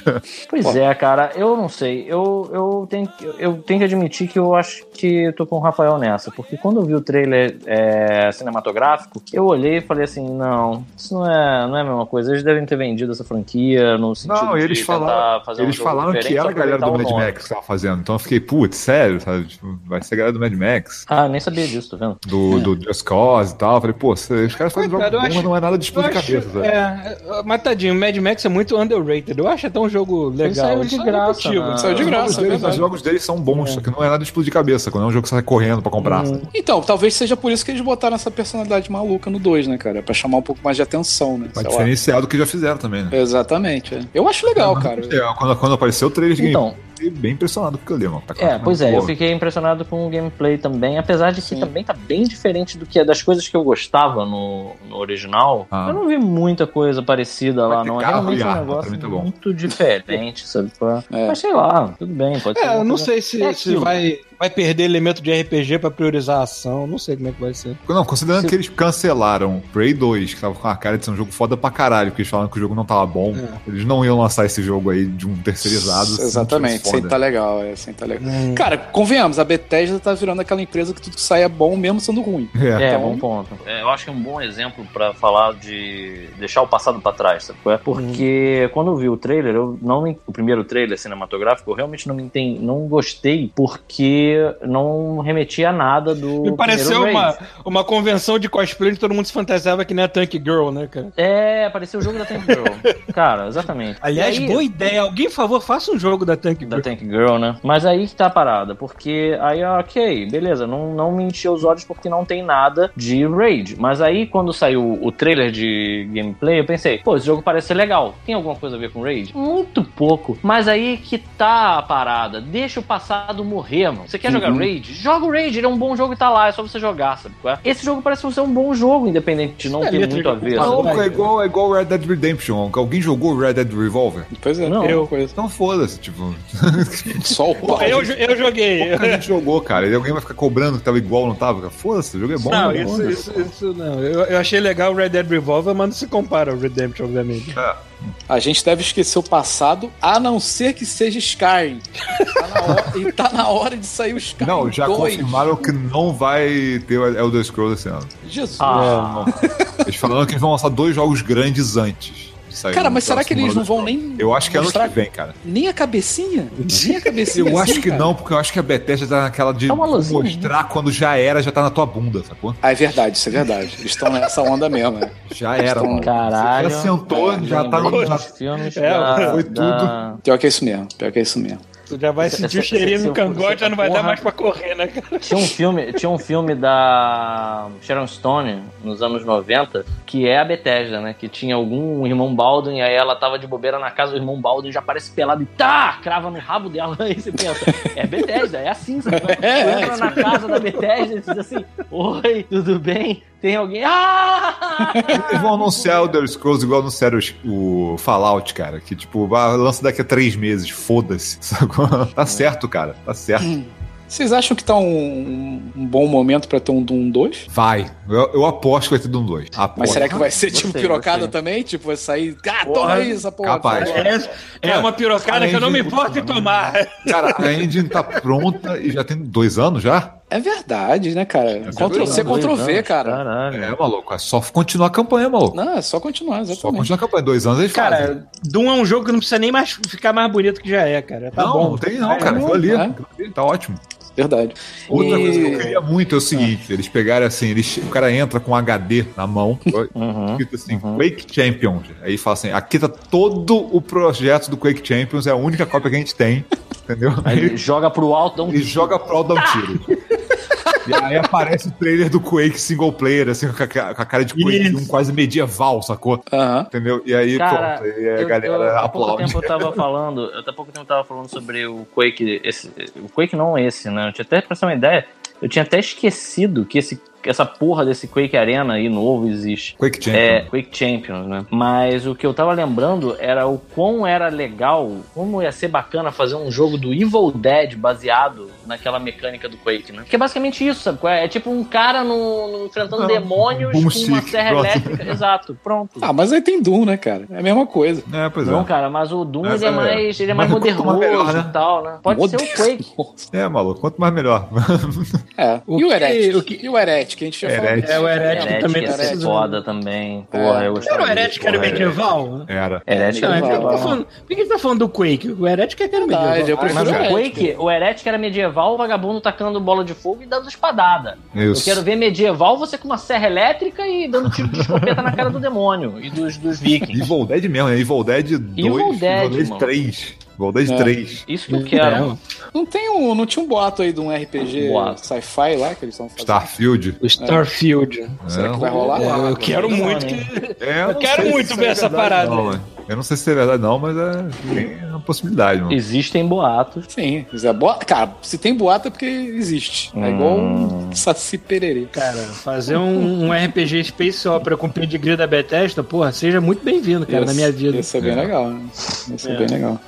Pois é, cara, eu não sei. Eu, eu, tenho, que- eu tenho que admitir que eu acho que eu tô com o Rafael nessa. Porque quando eu vi o trailer é, cinematográfico, eu olhei e falei assim: não, isso não é, não é a mesma coisa. Eles devem ter vendido essa franquia no sentido
Não,
de
eles
tentar
falaram,
fazer um
eles
jogo
falaram que
diferente,
era a galera do Mad. Max que tava fazendo. Então eu fiquei, putz, sério, sabe? Tipo, vai ser a galera do Mad Max,
Ah, nem sabia disso, tá vendo?
do, do Just Cause e tal. Eu falei, pô, os caras fazem jogo
Coitado,
bom,
eu
mas não é nada de
Eu
explodir
acho-
cabeça, sabe?
é, é, mas tadinho, o Mad Max é muito underrated. Eu acho até um jogo legal.
saiu de
é
graça, né?
Saiu de
Os jogos,
graça, é
deles, os jogos deles são bons, só que não é nada de explodir cabeça, quando é um jogo que você sai correndo pra comprar. sabe?
Então, talvez seja por isso que eles botaram essa personalidade maluca no 2, né, cara? Pra chamar um pouco mais de atenção, né?
Pra diferenciar do que já fizeram também, né?
Exatamente. é. Eu acho legal, cara.
É, quando, quando apareceu o trailer de
Então.
eu fiquei bem impressionado com o que eu li, mano. Tá
É, pois é, eu
Pô,
fiquei impressionado com o gameplay também, apesar de que
Sim.
também tá bem diferente do que é das coisas que eu gostava no, no original.
Ah.
Eu não vi muita coisa parecida
Vai
lá, não. É realmente um
arma,
negócio
também tá bom.
muito diferente, sabe? é? Mas sei lá, tudo bem, pode ser.
É, eu
uma
não
coisa-
sei se,
É
se vai, vai perder elemento de RPG pra priorizar a ação. Não sei como é que vai ser.
Não, considerando
Se-
que eles cancelaram Prey 2, que tava com a cara de ser um jogo foda pra caralho, porque eles falaram que o jogo não tava bom, eles não iam lançar esse jogo aí de um terceirizado. se não
Exatamente, sem tá legal, é, sem tá legal. Cara, convenhamos, a Bethesda tá virando aquela empresa que tudo que sai é bom mesmo sendo ruim.
É.
É,
Então-
bom ponto. É, eu acho que é um bom exemplo pra falar de deixar o passado pra trás, sabe? é? Porque quando eu vi o trailer, eu não me- o primeiro trailer cinematográfico, eu realmente não me entendi, não gostei porque não remetia a nada do
Me pareceu uma, uma convenção de cosplay onde todo mundo se fantasiava que nem a Tank Girl, né, cara?
É, parecia o jogo da Tank Girl. Cara, exatamente.
Aliás,
aí-
boa ideia. Alguém, por favor, faça um jogo da Tank Girl.
Da Tank Girl, né? Mas aí que tá a parada, porque aí, ok, beleza, não, não me encheu os olhos porque não tem nada de Raid. Mas aí, quando saiu o trailer de gameplay, eu pensei, pô, esse jogo parece ser legal. Tem alguma coisa a ver com Raid? Muito pouco. Mas aí que tá a parada. Deixa o passado morrer, mano. Você quer jogar Raid? Joga o Raid, ele é um bom jogo e tá lá, é só você jogar, sabe? qual é? Esse jogo parece ser um bom jogo, independente de não
É,
ter muito a ver.
Não, é igual, é igual Red Dead Redemption. Alguém jogou Red Dead Revolver?
Pois é,
Não.
eu coisa.
Então foda-se, tipo.
Só o pau.
Eu, eu joguei.
Pouca gente jogou, cara. E alguém vai ficar cobrando que tava igual, não tava? Foda-se, o jogo é bom.
Não,
né?
isso, isso, isso não. Eu, eu achei legal o Red Dead Revolver, mas não se compara ao Redemption, obviamente.
A gente deve esquecer o passado, a não ser que seja Skyrim. Tá na hora, e tá na hora de sair o Skyrim
Não, já
2.
confirmaram que não vai ter o Elder Scrolls esse ano.
Jesus.
Ah,
Eles falaram que eles vão lançar dois jogos grandes antes.
Cara, mas será que eles não vão nem.
Eu acho que é ano que vem, cara.
Nem a cabecinha? Nem a cabecinha.
Eu
assim,
acho que
cara?
não, porque eu acho que a Bethesda tá naquela de
uma luzinha,
mostrar quando já era, já tá na tua bunda, sacou?
Ah, é verdade, isso é verdade. Eles estão nessa onda mesmo, né?
Já era,
Estão-
mano.
Caralho.
Você já sentou, já tá
Lembrei
no.
filmes
É,
da-
foi
da-
Pior que é isso mesmo. Pior que é isso mesmo.
Tu já vai
Essa-
sentir o cheirinho
essa-
no cangote, já não vai dar
porra.
mais pra correr, né, cara?
Tinha um filme, tinha um filme da Sharon Stone nos anos 90, que é a Bethesda, né? Que tinha algum irmão Baldwin, aí ela tava de bobeira na casa, o irmão Baldwin já aparece pelado e tá! Crava no rabo dela. Aí você pensa, é Bethesda, é assim, sabe? Tu
É,
entra na casa da Bethesda e diz assim: Oi, tudo bem? Tem alguém. Ah!
Eles vão anunciar o The Scrolls igual anunciaram o Fallout, cara. Que, tipo, vai- lança daqui a três meses, foda-se. Tá certo, cara. Tá certo.
Vocês acham que tá um, um bom momento pra ter um Doom 2?
Vai. Eu, eu aposto que vai ter Doom 2.
Mas
Aposto.
será que vai ser
Gostei,
tipo pirocada
gostei.
também? Tipo, vai sair. Ah,
Porra,
toma aí essa porra.
capaz.
Agora.
É, é uma pirocada que eu não me importo em tomar.
Cara, a engine tá pronta e já tem dois anos já?
É verdade, né, cara? Ctrl C, Ctrl V, cara.
Caralho.
É, maluco. É só continuar a campanha, maluco.
Não, é só continuar,
Só
exatamente.
continuar a campanha. Dois anos eles fazem.
Cara, Doom é um jogo que não precisa nem mais ficar mais bonito que já é, cara. Tá
não,
bom.
não tem não,
É,
cara. ali,
é.
aquilo ali tá ótimo.
Verdade.
Outra
E-
coisa que eu queria muito é o seguinte: eles pegaram assim, eles, o cara entra com um HD na mão,
Uhum.
escrito assim, Quake Champions. Aí fala assim: aqui tá todo o projeto do Quake Champions, é a única cópia que a gente tem, entendeu?
Aí ele joga pro alto, dá um
ele joga pro alto, dá um tiro. E aí aparece o trailer do Quake single player, assim, com a, com a cara de Quake
Isso.
um quase medieval, sacou?
Aham.
Entendeu? E aí,
Cara,
pronto, aí a
eu,
galera
eu, há pouco
aplaude.
tempo eu tava falando, eu, há pouco tempo eu tava falando sobre o Quake, esse, o Quake não esse, né? Eu tinha até pra ter uma ideia, eu tinha até esquecido que esse, essa porra desse Quake Arena aí novo existe.
Quake Champions.
É, Quake Champions, né? Mas o que eu tava lembrando era o quão era legal, como ia ser bacana fazer um jogo do Evil Dead baseado naquela mecânica do Quake, né? Que é basicamente isso, sabe? é? É tipo um cara no, no- enfrentando
Não,
demônios
um
com uma
stick,
serra
pronto.
elétrica. Exato, pronto.
Ah, mas aí tem Doom, né, cara? É a mesma coisa.
É, pois
Não,
é.
cara, mas o Doom
Mas
ele é,
é-
mais, ele é mais modernoso
melhor, né?
e tal, né? Pode ser o Quake.
É, maluco, quanto mais melhor.
É.
O
e o
que-
Heretic?
o que-
E o Heretic, que a gente já falou.
Heretic.
É, o Heretic
Heretic
também
ia
tá
ser foda também. Porra,
É.
eu gostava.
Era o Heretic que era medieval?
Era.
Heretic era
é, por que, que, tá
medieval.
tá falando do Quake? O Heretic é que era medieval.
eu prefiro
Mas o
Heretic.
Quake, o Heretic era medieval, o vagabundo tacando bola de fogo e dando espadada. Eu
Isso.
quero ver medieval você com uma serra elétrica e dando tiro de escopeta na cara do demônio e dos, dos vikings.
Evil Dead mesmo, né? Evil Dead 2,
Evil Dead,
Evil Dead
mano.
3. Dead
É.
3.
Isso que eu quero.
Não, tem um, não tinha um boato aí de um RPG
Boato.
sci-fi lá que eles estão fazendo?
Starfield.
O Starfield.
Será
É,
que vai rolar?
É, eu quero
Não,
muito
né?
que.
É,
Eu quero muito ver
é
essa parada
Não, mano. eu não sei se é verdade, não, mas é, tem uma possibilidade, mano.
Existem boatos.
Sim, é boato. Cara, se tem boato é porque existe. É igual um Saci Pererê.
Cara, fazer um, um RPG Space Opera com pedigree da Bethesda, porra, seja muito bem-vindo, cara, na minha vida.
Isso é bem
É.
legal, né? Isso é.
É.
bem legal.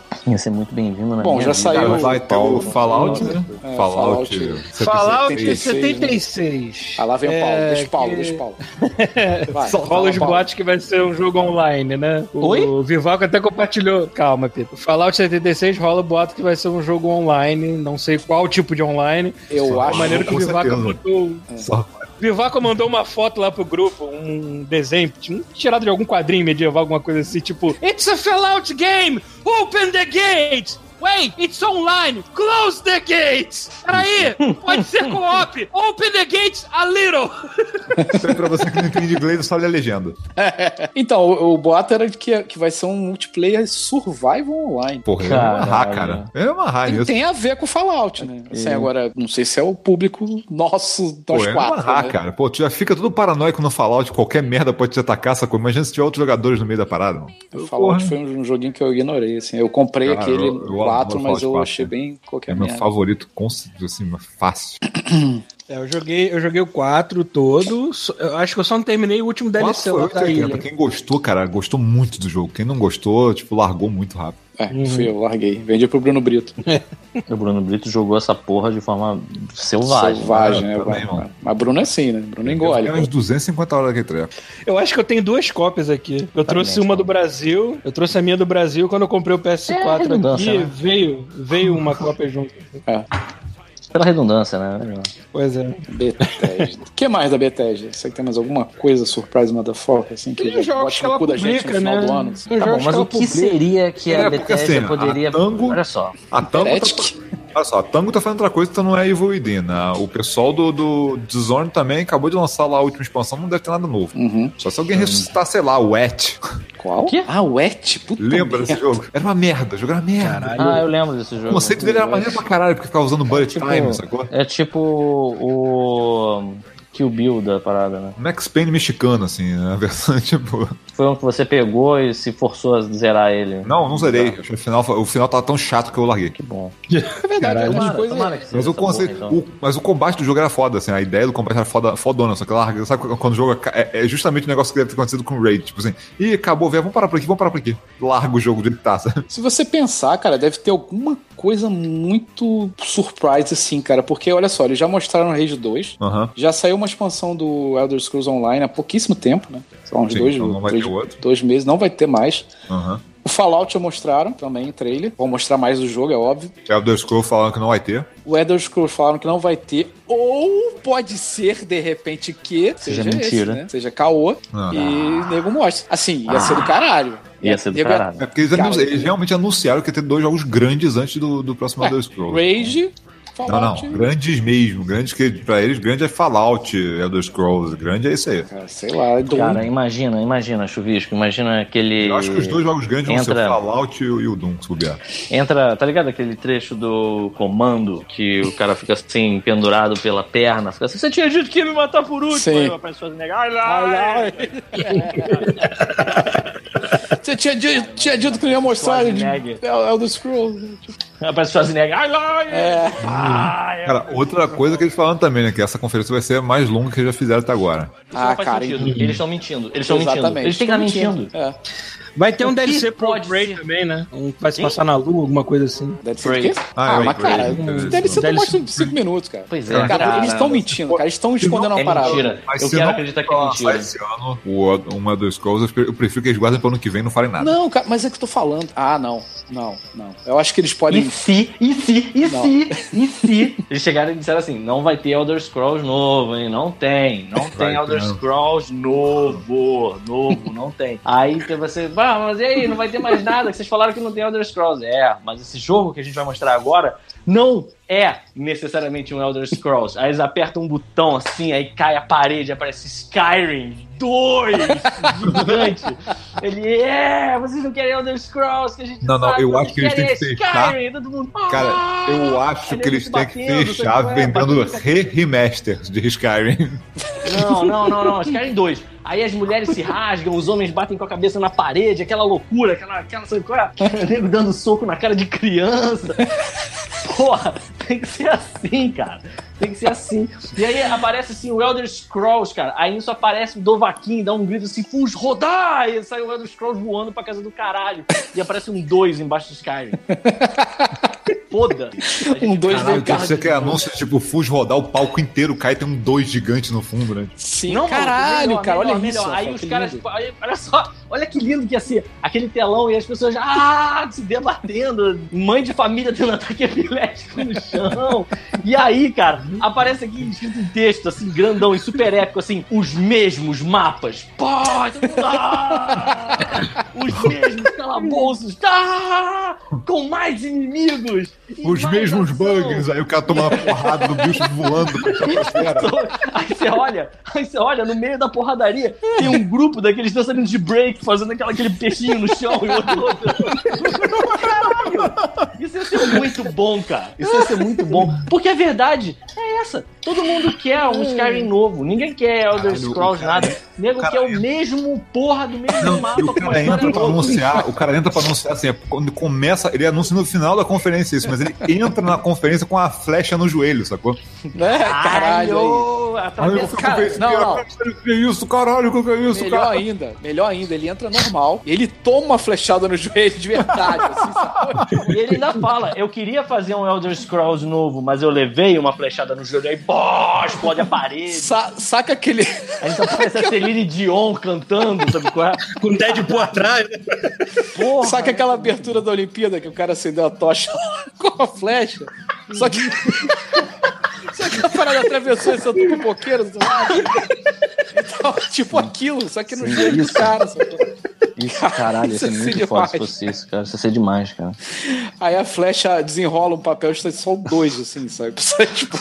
Ser muito bem-vindo na
Bom,
minha
já
vida.
saiu-
Cara, vai ter o Fallout, né?
É,
Fallout.
Fallout.
Fallout
76,
76.
Ah, lá vem o Paulo.
É,
deixa o Paulo,
que-
deixa o Paulo. Vai, fala,
os bots que vai ser um jogo online, né? O,
Oi?
O Vivaco até compartilhou. Calma, Pedro. Fallout 76 rola o boato que vai ser um jogo online. Não sei qual tipo de online.
Eu
Só
acho.
A maneira que o Vivaco
certeza.
mandou.
Só-
Vivaco mandou uma foto lá pro grupo, um desenho, um tirado de algum quadrinho medieval, alguma coisa assim, tipo: It's a Fallout game! Open the gate! Wait, it's online! Close the gates! Peraí! Pode ser co-op! Open the gates a little!
Isso aí pra você que não entende inglês, é só ler a legenda.
Então, o, o boato era que, que vai ser um multiplayer survival online.
Porra, é uma rá,
Caralho.
cara. É uma rá
Tem,
isso.
tem a ver com Fallout, né? Assim, agora, não sei se é o público nosso,
Pô,
nós
é uma
quatro.
rá,
né?
cara. Pô, tu já fica todo paranoico no Fallout, qualquer merda pode te atacar, sacou? Imagina se tiver outros jogadores no meio da parada, mano.
O Fallout foi um, um joguinho que eu ignorei, assim. Eu comprei
Cara,
aquele
eu- eu
4,
adoro
mas eu
Fallout
achei
4,
bem qualquer
É meu
merda.
favorito, assim, fácil.
É, eu joguei, eu joguei o 4 todo. Eu acho que eu só não terminei o último DLC lá da
880.
ilha.
Quem gostou, cara, gostou muito do jogo. Quem não gostou, tipo, largou muito rápido.
É, fui eu, larguei. Vendi pro Bruno Brito.
O Bruno Brito jogou essa porra de forma selvagem.
Selvagem, né?
Ah, também,
Mas-. Mas Bruno é assim, né? Bruno engole.
fiquei umas 250 horas daquele treco.
Eu acho que eu tenho duas cópias aqui. Eu trouxe uma do Brasil, eu trouxe a minha do Brasil. Quando eu comprei o
É,
PS4
redundância,
aqui,
né?
veio, veio uma cópia junto.
É.
Pela redundância, né?
Pois é.
Bethesda. O que mais da Bethesda? Você tem mais alguma coisa surprise motherfucker, assim, que
jogos
bote
que
no
ela
cu da gente no final
né?
do ano?
Tá bom, mas o que
publica.
seria que a
É, porque
Bethesda
assim, a
poderia.
Tango-
Olha só.
A Tango tá? Olha só, a Tango tá fazendo outra coisa que não é Evil Within. né? O pessoal do, do Dishonored também acabou de lançar lá a última expansão, não deve ter nada novo.
Uhum.
Só se alguém ressuscitar, sei lá, o Wet.
Qual?
quê?
Ah, o Et. Puta
Lembra desse jogo? Era uma merda, o jogo era merda.
Ah, eu lembro desse jogo.
O conceito dele era maneiro pra caralho, porque ficava usando bullet
Tipo,
time, sacou?
é tipo o Kill Bill da parada, né?
Max Payne mexicano, assim, né? a versão, tipo...
Foi um que você pegou e se forçou a zerar ele.
Não, não zerei. Que o final, o final tava tão chato que eu larguei.
Que bom.
É verdade,
Tomara,
coisas...
tomara que seja
Mas o, conceito,
então.
o- mas o combate do jogo era foda, assim, a ideia do combate era foda, fodona, só que larga, sabe quando o jogo é, é justamente o negócio que deve ter acontecido com o Raid, tipo assim, ih, acabou, velho, vamos parar por aqui, vamos parar por aqui. Larga o jogo de tá, sabe?
Se você pensar, cara, deve ter alguma coisa muito surprise, assim, cara. Porque, olha só, eles já mostraram Rage 2.
Aham.
Já saiu uma expansão do Elder Scrolls Online há pouquíssimo tempo, né? São uns
Sim,
dois,
então não vai
três-
ter outro.
dois meses, não vai ter mais.
Aham.
O Fallout já mostraram também, trailer. Vão mostrar mais do jogo, é óbvio.
Elder Scrolls falando que não vai ter.
O Elder Scrolls falaram que não vai ter. Ou pode ser, de repente, que
Seja
seja, esse,
mentira.
né? Seja caô.
Ah.
E nego mostra. Assim, ia ser do caralho.
Ia ser do caralho.
É porque eles,
Cara,
anun- eles realmente anunciaram que ia ter dois jogos grandes antes do, do próximo
Ué,
Elder Scrolls.
Rage, Fallout.
não, grandes mesmo. Grandes que pra eles, grande é Fallout, Elder Scrolls. Grande é isso aí.
Cara, sei lá, é Doom.
Cara, imagina, imagina, Chuvisco, imagina aquele.
Eu acho que os dois jogos grandes vão ser o
Entra-
Fallout e o o Doom, se bobear.
Entra, tá ligado aquele trecho do comando que o cara fica assim, pendurado pela perna, fica assim, você tinha dito que ia me matar por último,
Sim.
aí aparece ai lá,
Ai, ai. Você tinha, di- tinha dito que não ia mostrar de
Schwarzenegger.
Elder Scrolls.
Aparece Schwarzenegger, ai lá,
É.
ai,
Cara, outra coisa que eles falaram também, né? Que essa conferência vai ser a mais longa que eles já fizeram até agora.
Isso
Ah,
não faz
cara,
sentido. Eles estão mentindo. Eles estão mentindo. Eles têm que estar mentindo.
É.
Vai ter um
O
DLC pro Prey
ser?
também, né? Um que vai se passar na lua, alguma coisa assim.
Deve ser
Prey.
o quê?
Ah,
Ah,
é,
mas cara,
Deve
deve ser
ser.
mostra em 5 minutos, cara.
Pois é,
Cara,
cara.
eles estão mentindo, cara. Eles estão escondendo uma
É
parada.
mentira.
Mas
Eu
se
quero
não
acreditar que é mentira.
Esse ano, o, um Elder Scrolls, eu prefiro que eles guardem para ano que vem e não falem nada.
Não, cara, mas é que eu tô falando. Ah, não. Não, não. Eu acho que eles
E
podem.
se, e se, e
Não.
se, e se. Eles chegaram e disseram assim: não vai ter Elder Scrolls novo, hein? Não tem. Não tem
Vai
Elder
ter.
Scrolls novo. Novo, não tem. Aí tem você, ah, mas e aí? Não vai ter mais nada? Que vocês falaram que não tem Elder Scrolls. É, mas esse jogo que a gente vai mostrar agora não é necessariamente um Elder Scrolls. Aí eles apertam um botão assim, aí cai a parede, aparece Skyrim 2, gigante. Ele, é, vocês não querem Elder Scrolls, que a gente
Não, não, eu acho que eles têm que fechar-
mundo,
Cara,
"Ah!"
eu acho que eles têm que fechar
é?
vendendo re-remasters de Skyrim.
Não, não, não, não. Skyrim 2. Aí as mulheres se rasgam, os homens batem com a cabeça na parede, aquela loucura, aquela, aquela sabe qual é? Nego dando soco na cara de criança. Porra, tem que ser assim, cara. Tem que ser assim. E aí aparece assim o Elder Scrolls, cara. Aí isso aparece o Dovaquim, dá um grito assim, Fus, rodar! E sai o Elder Scrolls voando pra casa do caralho. E aparece um 2 embaixo do Skyrim. Foda.
Um dois
Caralho,
do
você quer anúncio tipo Fus rodar o palco inteiro, cai e tem um dois gigante no fundo, né?
Sim,
Não,
caralho,
maluco,
cara,
melhor,
olha
melhor,
isso.
melhor. Aí os caras, tipo, aí, olha só, olha que lindo que ia ser aquele telão e as pessoas já ah, se debatendo, mãe de família tendo ataque epilético no chão. E aí, cara, aparece aqui escrito em texto, assim, grandão e super épico, assim, os mesmos mapas. Ah, os mesmos calabouços, tá, com mais inimigos.
Os
mais
mesmos
ação.
bugs, aí o cara toma uma porrada do bicho voando pra estratosfera.
Aí você olha, aí você olha, no meio da porradaria, tem um grupo daqueles dançarinos de break fazendo aquela, aquele peixinho no chão e outro. outro. Caralho! Isso ia ser muito bom, cara. Isso ia ser muito bom. Porque a verdade é essa. Todo mundo quer um Skyrim novo. Ninguém quer Elder
Caralho,
Scrolls
o cara-
nada. Nego
cara
quer o mesmo porra do mesmo
Não,
mapa
o cara entra pra
nova.
anunciar, o cara entra pra anunciar assim, é quando começa, ele anuncia no final da conferência isso, mas ele entra na conferência com a flecha no joelho, sacou?
Né? Caralho. aí.
Caralho! Atravessa-
Cara, não, não.
Que isso, caralho, que que é isso,
Melhor
cara?
ainda, melhor ainda, ele entra normal, ele toma uma flechada no joelho de verdade, assim, sabe?
E ele ainda fala, eu queria fazer um Elder Scrolls novo, mas eu levei uma flechada no joelho, aí pô, explode a parede.
Sa- saca aquele.
Então parece a Celine Dion cantando, sabe qual é?
Com Deadpool atrás, né?
Porra,
Saca aquela abertura da Olimpíada que o cara acendeu a tocha com a flecha? Só que. A parada atravessou esse outro pipoqueiro do lado. Então, tipo aquilo, só que no jeito do
isso.
cara.
Isso, caralho,
Isso
ser muito foda se
demais.
fosse isso, cara. Isso ia ser demais, cara.
Aí a flecha desenrola um papel e sai só dois, assim, sabe? Sai, tipo,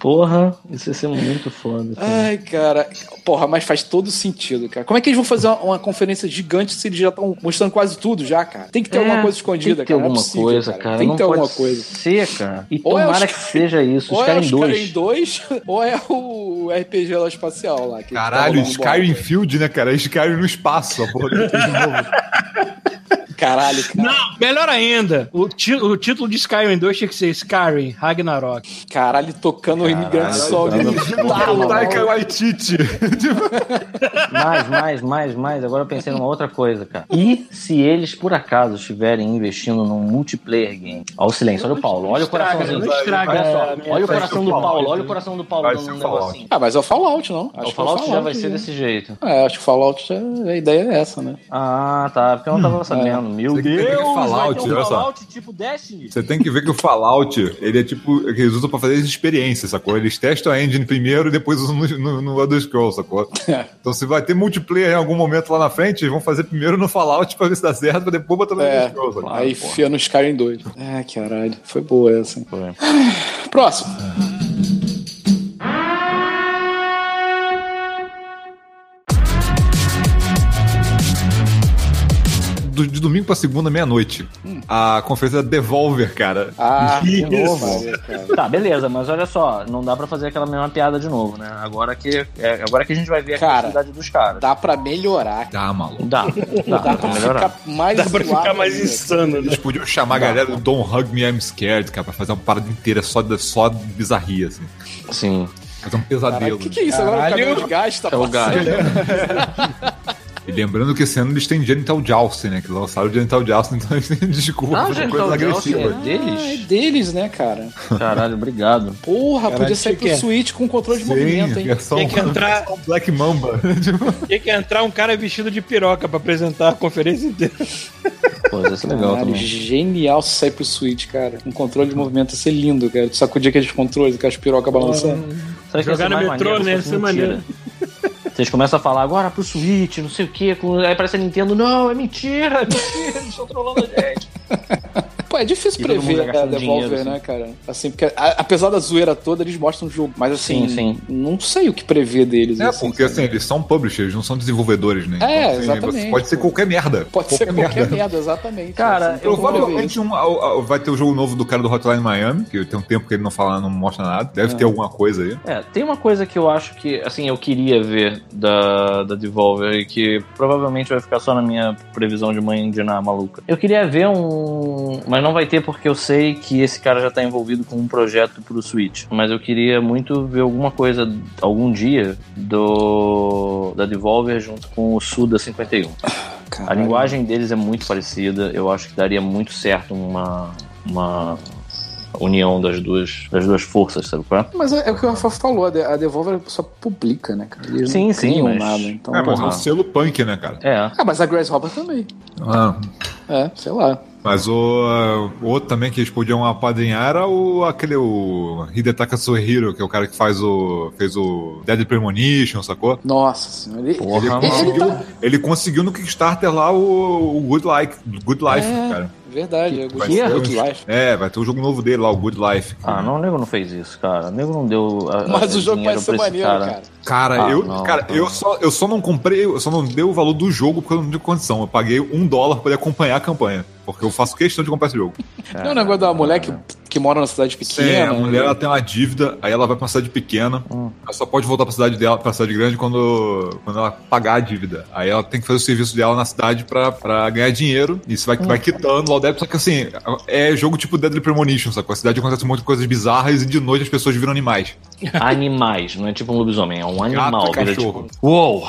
Porra, isso ia ser muito foda. cara.
ai, cara. Porra, mas faz todo sentido, cara. Como é que eles vão fazer uma, uma conferência gigante se eles já estão mostrando quase tudo já, cara? Tem que ter alguma
É,
coisa escondida,
tem que ter
cara. É
alguma
possível,
coisa, cara.
Tem
Não
que ter
pode
alguma coisa.
ser, cara. E
Ou é
tomara
os
que seja isso.
Ou é
caras
os
em
Skyrim
dois.
2, ou é o RPG lá espacial lá. que
Caralho,
tá
Skyrim
bola.
Field, né, cara? É Skyrim no espaço, a porra do de novo.
Caralho, cara.
Não, melhor ainda. O, o título de Skyrim 2 tinha que ser Skyrim Ragnarok.
Caralho, tocando o imigrante sol
Taika Waititi.
Mais, mais, mais, mais. Agora eu pensei numa outra coisa, cara. E se eles, por acaso, estiverem investindo num multiplayer game? Olha o silêncio, olha o Paulo, olha o
estraga,
coraçãozinho.
não estraga
Olha
a
só, olha o coração do
Fallout,
Paulo, olha o coração do Paulo um negocinho.
Ah, mas é o Fallout, não.
O Fallout já vai ser desse jeito.
É, acho que o Fallout, é- a ideia é essa, né?
Ah, tá. Porque eu não tava sabendo. Meu
Você tem que
Deus!
Fallout,
vai ter um. Fallout tipo Destiny.
Você tem que ver que o Fallout, ele é tipo, eles usam pra fazer as experiências, sacou? Eles testam a engine primeiro e depois usam no, no, no Elder Scrolls, sacou? Então se vai ter multiplayer em algum momento lá na frente, eles vão fazer primeiro no Fallout pra ver se dá certo, pra depois botar no Elder
É,
Scrolls, sacou?
aí fia no Skyrim 2. É, caralho. Foi boa essa. hein?
Foi.
Próximo.
Do- de domingo pra segunda, meia-noite. A conferência da Devolver, cara.
Ah, de
Isso.
novo, Maria, cara.
Tá, beleza, mas olha só, não dá pra fazer aquela mesma piada de novo, né? Agora que, é, agora que a gente vai ver a
Cara,
criatividade dos caras.
Dá pra melhorar.
Ah, maluco.
Dá, dá,
Dá
dá pra melhorar.
ficar mais
Dá pra ficar mais
ainda.
insano, né?
Eles podiam chamar a galera do Don't Hug Me, I'm Scared, cara, pra fazer uma parada inteira só de, só de bizarria, assim.
Sim.
Fazer um
Caralho,
pesadelo.
o que, que é isso? Agora o
Caralho.
caminhão de gás tá
É o
passando.
gás.
E lembrando que esse ano eles têm Genital Jousting, né? Que lançaram o Genital Jousting, então eles têm desculpa
Ah, o Genital
coisas
Jousting
agressivas.
é
Ah, é
deles?
deles, né, cara?
Caralho, obrigado.
Porra,
Caralho,
podia sair pro
é?
Switch com controle de movimento, hein?
versão,
Tem que entrar-
versão Black Mamba. Tipo,
Tinha que entrar um cara vestido de piroca pra apresentar a conferência inteira.
Pô, isso é legal
Caralho,
também.
genial se sair pro Switch, cara. Um controle de movimento ia ser lindo, cara. Tu sacudir aqueles controles, aquelas pirocas balançando.
Jogar no metrô, né? Ia ser
mentira?
maneiro.
Vocês começam a falar agora pro Switch, não sei o que, aí parece a Nintendo, não, é mentira, é mentira, eles estão trolando a gente.
Pô, é difícil
E
prever
já
a
gastando
Devolver,
dinheiro,
né, cara? Assim, porque a- apesar da zoeira toda, eles mostram o jogo. Mas assim,
Sim, sim.
não sei o que prever deles.
É, porque assim, eles são publishers, não são desenvolvedores, né?
É,
assim,
exatamente.
Pode ser qualquer merda.
Pode ser qualquer merda, exatamente.
Cara,
Assim,
eu
então,
Provavelmente um, a- a- vai ter o jogo novo do cara do Hotline Miami, que tem um tempo que ele não fala, não mostra nada. Deve ter alguma coisa aí.
É, tem uma coisa que eu acho que, assim, eu queria ver da, da Devolver e que provavelmente vai ficar só na minha previsão de mãe de na maluca. Eu queria ver um. Mas não vai ter porque eu sei que esse cara já tá envolvido com um projeto pro Switch. Mas eu queria muito ver alguma coisa, algum dia, do da Devolver junto com o Suda 51. A
Caralho.
linguagem deles é muito parecida, eu acho que daria muito certo uma. uma união das duas, das duas forças, sabe qual é?
Mas é, é o que o Rafa falou, a De- a Devolver só publica, né, cara? Eles
Sim, sim, mas-
nada. Então,
É, mas é
porra.
um selo punk, né, cara?
É.
Ah, mas a Grasshopper também.
Ah,
É, sei lá.
Mas o, o outro também que eles podiam apadrinhar era o, aquele, o Hidetaka Suehiro, que é o cara que faz o, fez o Dead Premonition, sacou?
Nossa senhora. Ele,
Porra,
Ele conseguiu, ele conseguiu no Kickstarter lá o, o Good Life, Good Life
É.
cara.
Verdade, é
Vai
Good, Good
um-
Life.
É, vai ter o jogo novo dele lá, o Good Life.
Ah, não, o nego não fez isso, cara. O nego não deu. a-
Mas
a-
o jogo parece ser maneiro, cara.
Cara,
Ah,
eu,
não,
cara
não.
eu, só, eu só não comprei, eu só não dei o valor do jogo porque eu não tive condição. Eu paguei um dólar pra poder acompanhar a campanha. Porque eu faço questão de comprar esse jogo.
Não é o negócio da mulher que, que mora numa cidade
Sim,
pequena.
a mulher ela tem uma dívida, aí ela vai pra uma cidade pequena,
Hum.
ela só pode voltar pra cidade dela, pra cidade grande quando, quando ela pagar a dívida. Aí ela tem que fazer o serviço dela na cidade pra, pra ganhar dinheiro, e isso vai, vai quitando lá o débito, só que assim, é jogo tipo Deadly Premonition, sacou? A cidade acontece um monte de coisas bizarras e de noite as pessoas viram animais.
animais. Não é tipo um lobisomem, é um animal.
Gato
Vira,
cachorro.
tipo, Uou!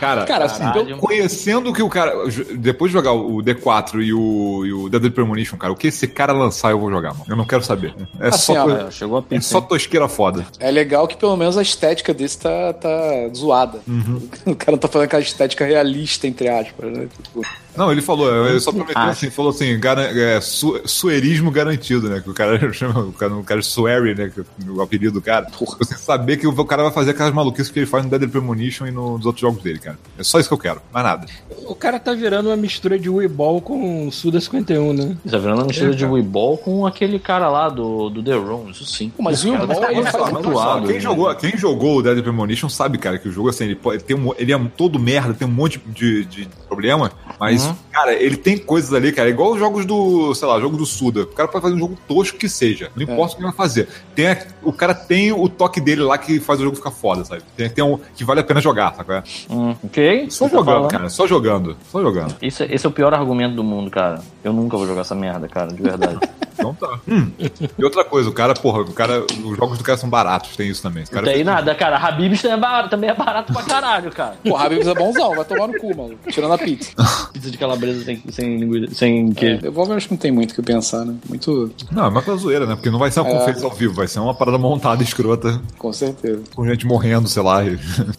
Cara,
Cara, assim,
Caralho.
conhecendo que o cara. Depois de jogar o D4 e o, e o Deadly Premonition, cara, o que esse cara lançar eu vou jogar, mano. Eu não quero saber. É
Assim,
só,
ó,
coi-
É, chegou a
é
pizza.
só tosqueira foda.
É legal que pelo menos a estética desse tá, tá zoada. O cara não tá falando aquela estética realista, entre aspas, né? Tipo,
Não, ele falou, ele só prometeu
Acho.
assim, falou assim, garan- é, su- suerismo garantido, né? Que o cara chama o cara, o cara de Swery, né? é o apelido do cara. Você saber que o cara vai fazer aquelas maluquices que ele faz no Deadly Premonition e no- nos outros jogos dele, cara. É só isso que eu quero, mais nada.
O cara tá virando uma mistura de Wii Ball com Suda 51, né?
Tá virando uma mistura
É,
de
cara.
Wii Ball com aquele cara lá do, do The Room, isso sim.
Pô, mas o
Cara,
Wii Ball,
tá
ele
muito zoado,
quem, jogou, quem jogou o Deadly Premonition sabe, cara, que o jogo, assim, ele, pode, tem um, ele é todo merda, tem um monte de, de problema, mas,
Uhum.
cara, ele tem coisas ali, cara, igual os jogos do, sei lá, jogo do Suda. O cara pode fazer um jogo tosco que seja, não importa o que ele vai fazer. Tem, a- o cara tem o toque dele lá que faz o jogo ficar foda, sabe? Tem, tem um que vale a pena jogar, sabe? é?
Hum, ok?
Só
Você tá
jogando,
falando?
cara, só jogando, só jogando.
Isso, esse é o pior argumento do mundo, cara. Eu nunca vou jogar essa merda, cara, de verdade.
Então tá. Hum. E outra coisa, o cara, porra, o cara, os jogos do cara são baratos, tem isso também.
Não tem nada, cara. Habibs também é barato, também é barato pra caralho, cara.
Pô, Habibs é bonzão, vai tomar no cu, mano. Tirando a pizza.
Pizza de calabresa sem, sem linguiça, sem
É,
queijo.
Devolver acho que não tem muito o que pensar, né? Muito.
Não, é mais pra zoeira, né? Porque não vai ser uma
É.
conferência ao vivo, vai ser uma parada montada, escrota,
Com certeza.
com gente morrendo, sei lá.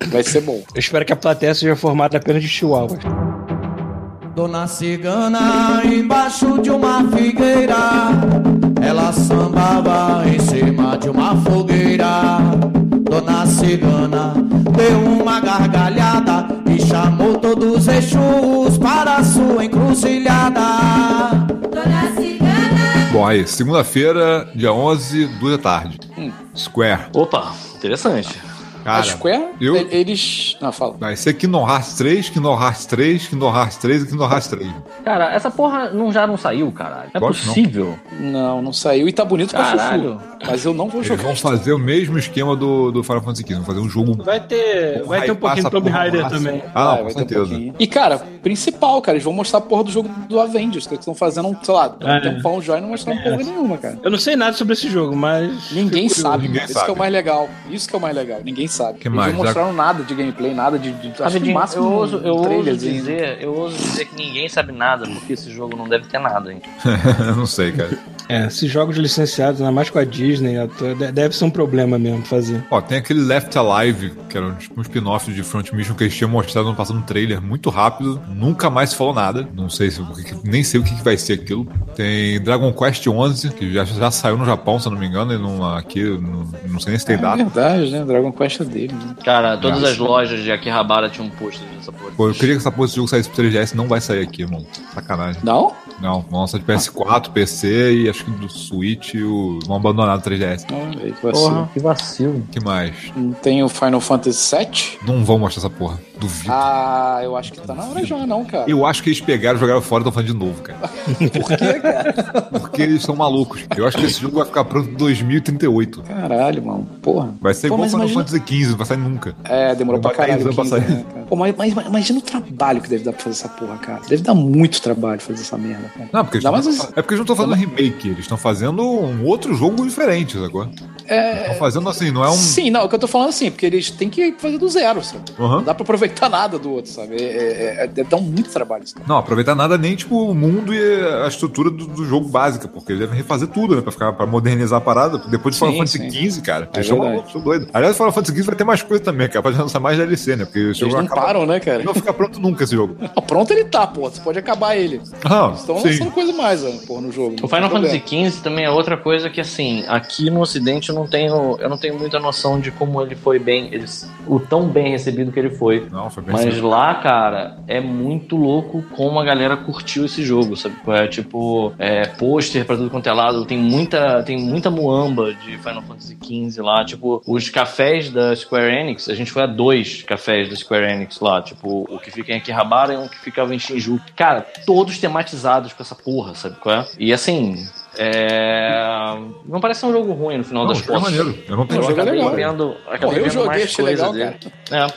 Vai ser bom.
Eu espero que a plateia seja formada apenas de chihuahuas.
Dona Cigana embaixo de uma figueira, ela sambava em cima de uma fogueira. Dona Cigana deu uma gargalhada e chamou todos os Exus para a sua encruzilhada.
Dona Cigana.
Bom, aí, segunda-feira, dia 11, duas da tarde. Square.
Opa, interessante.
Cara,
a Square,
eu-
e- eles. Não, fala.
vai ser Kingdom Hearts 3, Kingdom Hearts 3, Kingdom Hearts 3 e Kingdom Hearts 3.
Cara, essa porra não, já não saiu, caralho. É
que não.
possível.
Não, não saiu e tá bonito pra
Caralho.
chuchu. Mas eu não vou
Eles
jogar.
vão fazer o mesmo esquema do, do Final Fantasy XV, vão fazer um jogo.
Vai ter, vai ter um pouquinho de Tomb Raider também.
Ah,
Vai,
não, com
vai ter um
certeza.
pouquinho. e, cara, principal, cara, eles vão mostrar a porra do jogo do Avengers, que eles estão fazendo, sei lá,
É.
um tempão já e não mostraram porra nenhuma, cara.
Eu não sei nada sobre esse jogo, mas.
Ninguém sabe,
Ninguém.
Isso
sabe.
que é o mais legal. Isso que é o mais legal. Ninguém sabe.
Que
eles
mais?
não mostraram nada de gameplay, nada de. de acho que máximo
eu ouso, eu ouso
trailerzinho.
dizer, eu ouso dizer que ninguém sabe nada, porque esse jogo não deve ter nada, hein?
Eu não sei, cara.
É, esses jogos licenciados, ainda mais com a Disney, de- deve ser um problema mesmo fazer.
Ó, tem aquele Left Alive, que era tipo um spin-off de Front Mission que eles tinham mostrado no passado um trailer muito rápido. Nunca mais se falou nada. Não sei se nem sei o que, que vai ser aquilo. Tem Dragon Quest 11, que já, já saiu no Japão, se eu não me engano, e não, aqui não, não sei nem se tem
É
data.
verdade, né? Dragon Quest é dele, né?
Cara, todas as lojas de Akihabara tinham um pôster dessa porra.
Pô, eu queria que essa porra desse jogo saísse pro 3DS, não vai sair aqui, irmão. Sacanagem.
Não?
Não, vão lançar de PS4, PC e acho que do Switch o. vão abandonar o 3DS.
Não, velho, que vacilo.
que vacilo.
que mais?
Não tem o Final Fantasy VII?
Não vão mostrar essa porra. Duvido.
Ah, eu acho que tá na hora já, não, cara.
Eu acho que eles pegaram e jogaram fora e estão falando de novo, cara.
Por quê, cara?
Porque eles são malucos. Eu acho que esse jogo vai ficar pronto em 2038.
Caralho, mano. Porra.
Vai ser
Pô,
igual
mas
Final
imagina-
Fantasy XV, não vai sair nunca.
É, demorou pra
Vai
caralho.
10 anos pra
15,
sair.
né, cara? Pô, mas, mas imagina o trabalho que deve dar pra fazer essa porra, cara. Deve dar muito trabalho fazer essa merda, cara.
Não, porque eles não- é porque eles não estão fazendo remake, eles estão fazendo um outro jogo diferente agora.
É.
Estão fazendo assim, não é um.
Sim, não, o que eu tô falando assim, porque eles têm que fazer do zero, sabe?
Aham.
Não dá pra aproveitar nada do outro, sabe? É, é- é- deve dar muito trabalho isso.
Não, aproveitar nada nem tipo o mundo e a estrutura do, do jogo básica, porque eles devem refazer tudo, né? Pra, ficar, pra modernizar a parada. Depois de Final Fantasy. XV, cara.
É
eles malucos, são doidos. Aliás, Final Fantasy XV vai ter mais coisa também, cara. Pode lançar mais DLC, né? Porque
Eles
jogo
não
acaba-
param, né, cara?
Não fica pronto nunca esse jogo.
Não, pronto ele tá, pô. Você pode acabar ele.
Ah,
Estão
sim.
lançando coisa mais, ó, porra, no jogo.
O Final Fantasy XV também é outra coisa que, assim, aqui no Ocidente eu não tenho, eu não tenho muita noção de como ele foi bem, ele, o tão bem recebido que ele foi.
Não, foi bem
Mas
assim.
lá, cara, é muito louco como a galera curtiu esse jogo, sabe? É tipo, é, pôster pra tudo quanto é lado, tem muita, tem muita muamba de Final Fantasy XV lá. Tipo, os cafés da Square Enix, a gente foi a dois cafés da Square Enix lá, tipo, o que fica em Akihabara e um que ficava em Shinjuku. Cara, todos tematizados com essa porra, sabe qual é? E assim. É... Não parece ser um jogo ruim no final
Não,
das
é
contas.
maneiro. Eu não tenho
O jogo é legal.
vendo, acabei
eu joguei,
mais
achei
coisa
legal,
dele. É.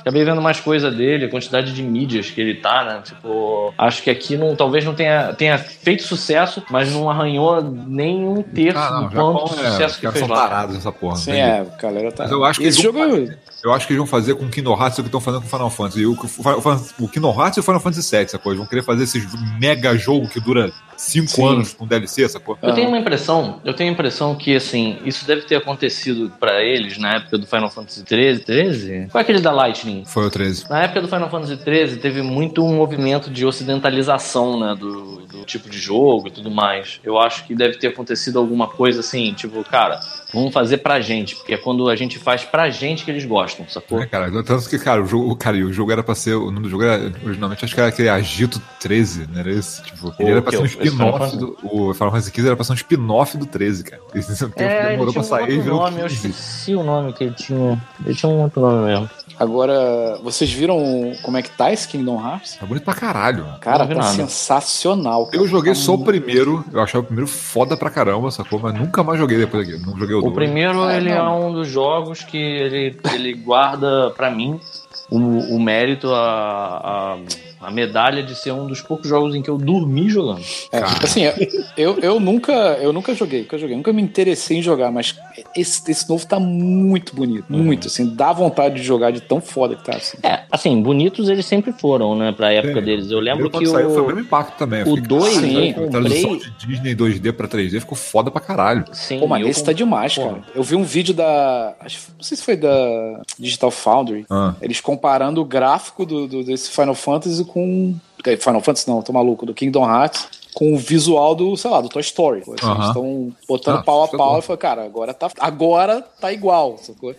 acabei vendo mais coisa dele, a quantidade de mídias que ele tá, né? Tipo, acho que aqui não, talvez não tenha, tenha feito sucesso, mas não arranhou nem um terço
Ah, não,
do quanto
é,
sucesso que fez
são
lá.
parados nessa porra.
Sim,
tem
é, a galera tá.
Mas eu acho que
Esse
eles vão
jogo.
Eu acho que eles vão fazer com o Kingdom Hearts o que estão fazendo com o Final Fantasy. O, o, o Kingdom Hearts e o Final Fantasy VII, sacou? Eles vão querer fazer esse mega jogo que dura 5
Sim.
anos com DLC, sacou?
Eu tenho uma impressão, eu tenho a impressão que assim, isso deve ter acontecido pra eles na época do Final Fantasy 13, 13? Qual é aquele da Lightning?
Foi o 13.
Na época do Final Fantasy 13 teve muito um movimento de ocidentalização, né, do, do tipo de jogo e tudo mais. Eu acho que deve ter acontecido alguma coisa assim, tipo, cara, vamos fazer pra gente, porque é quando a gente faz pra gente que eles gostam, sacou?
É, cara, tanto que, cara, o jogo, cara, e o jogo era pra ser. O nome do jogo era. Originalmente acho que era aquele Agito 13, não era esse? Tipo, ele era pra ser um spin-off do. O Final Fantasy XV era pra ser um spin-off do 13, cara. Esse tempo
É, ele
demorou
tinha
pra
um
sair e
outro
virou
nome, eu
15.
esqueci o nome que ele tinha. Ele tinha um outro nome mesmo.
Agora, vocês viram como é que tá esse Kingdom Hearts?
Tá bonito pra caralho.
Cara, tá
nada.
sensacional. cara.
Eu joguei
Tá
só o primeiro, eu achava o primeiro foda pra caramba, sacou? Mas nunca mais joguei depois aqui. Não joguei o,
O primeiro,
Ah,
ele é
não.
um dos jogos que ele, ele guarda pra mim o, o mérito, a, a, a medalha de ser um dos poucos jogos em que eu dormi jogando.
É,
Cara.
assim, eu, eu nunca eu nunca joguei, nunca joguei, nunca me interessei em jogar, mas esse, esse novo tá muito bonito,
Uhum.
muito, assim, dá vontade de jogar de tão foda que tá, assim.
É, assim, bonitos eles sempre foram, né, pra época
Sim.
deles. Eu lembro que
saiu, foi o
o,
mesmo impacto também.
o 2
Sim,
eu
A tradução de Disney 2D pra 3D ficou foda pra caralho.
Sim,
Pô, mas esse tá demais,
Pô.
cara. Eu vi um vídeo da. Acho, não sei se foi da Digital Foundry.
Ah.
Eles comparando o gráfico do, do- desse Final Fantasy com. eh, Final Fantasy não, tô maluco, do Kingdom Hearts. Com o visual do, sei lá, do Toy Story. Assim. Eles estão botando
Ah,
pau a pau e falei, cara, agora tá, agora tá igual, sacou?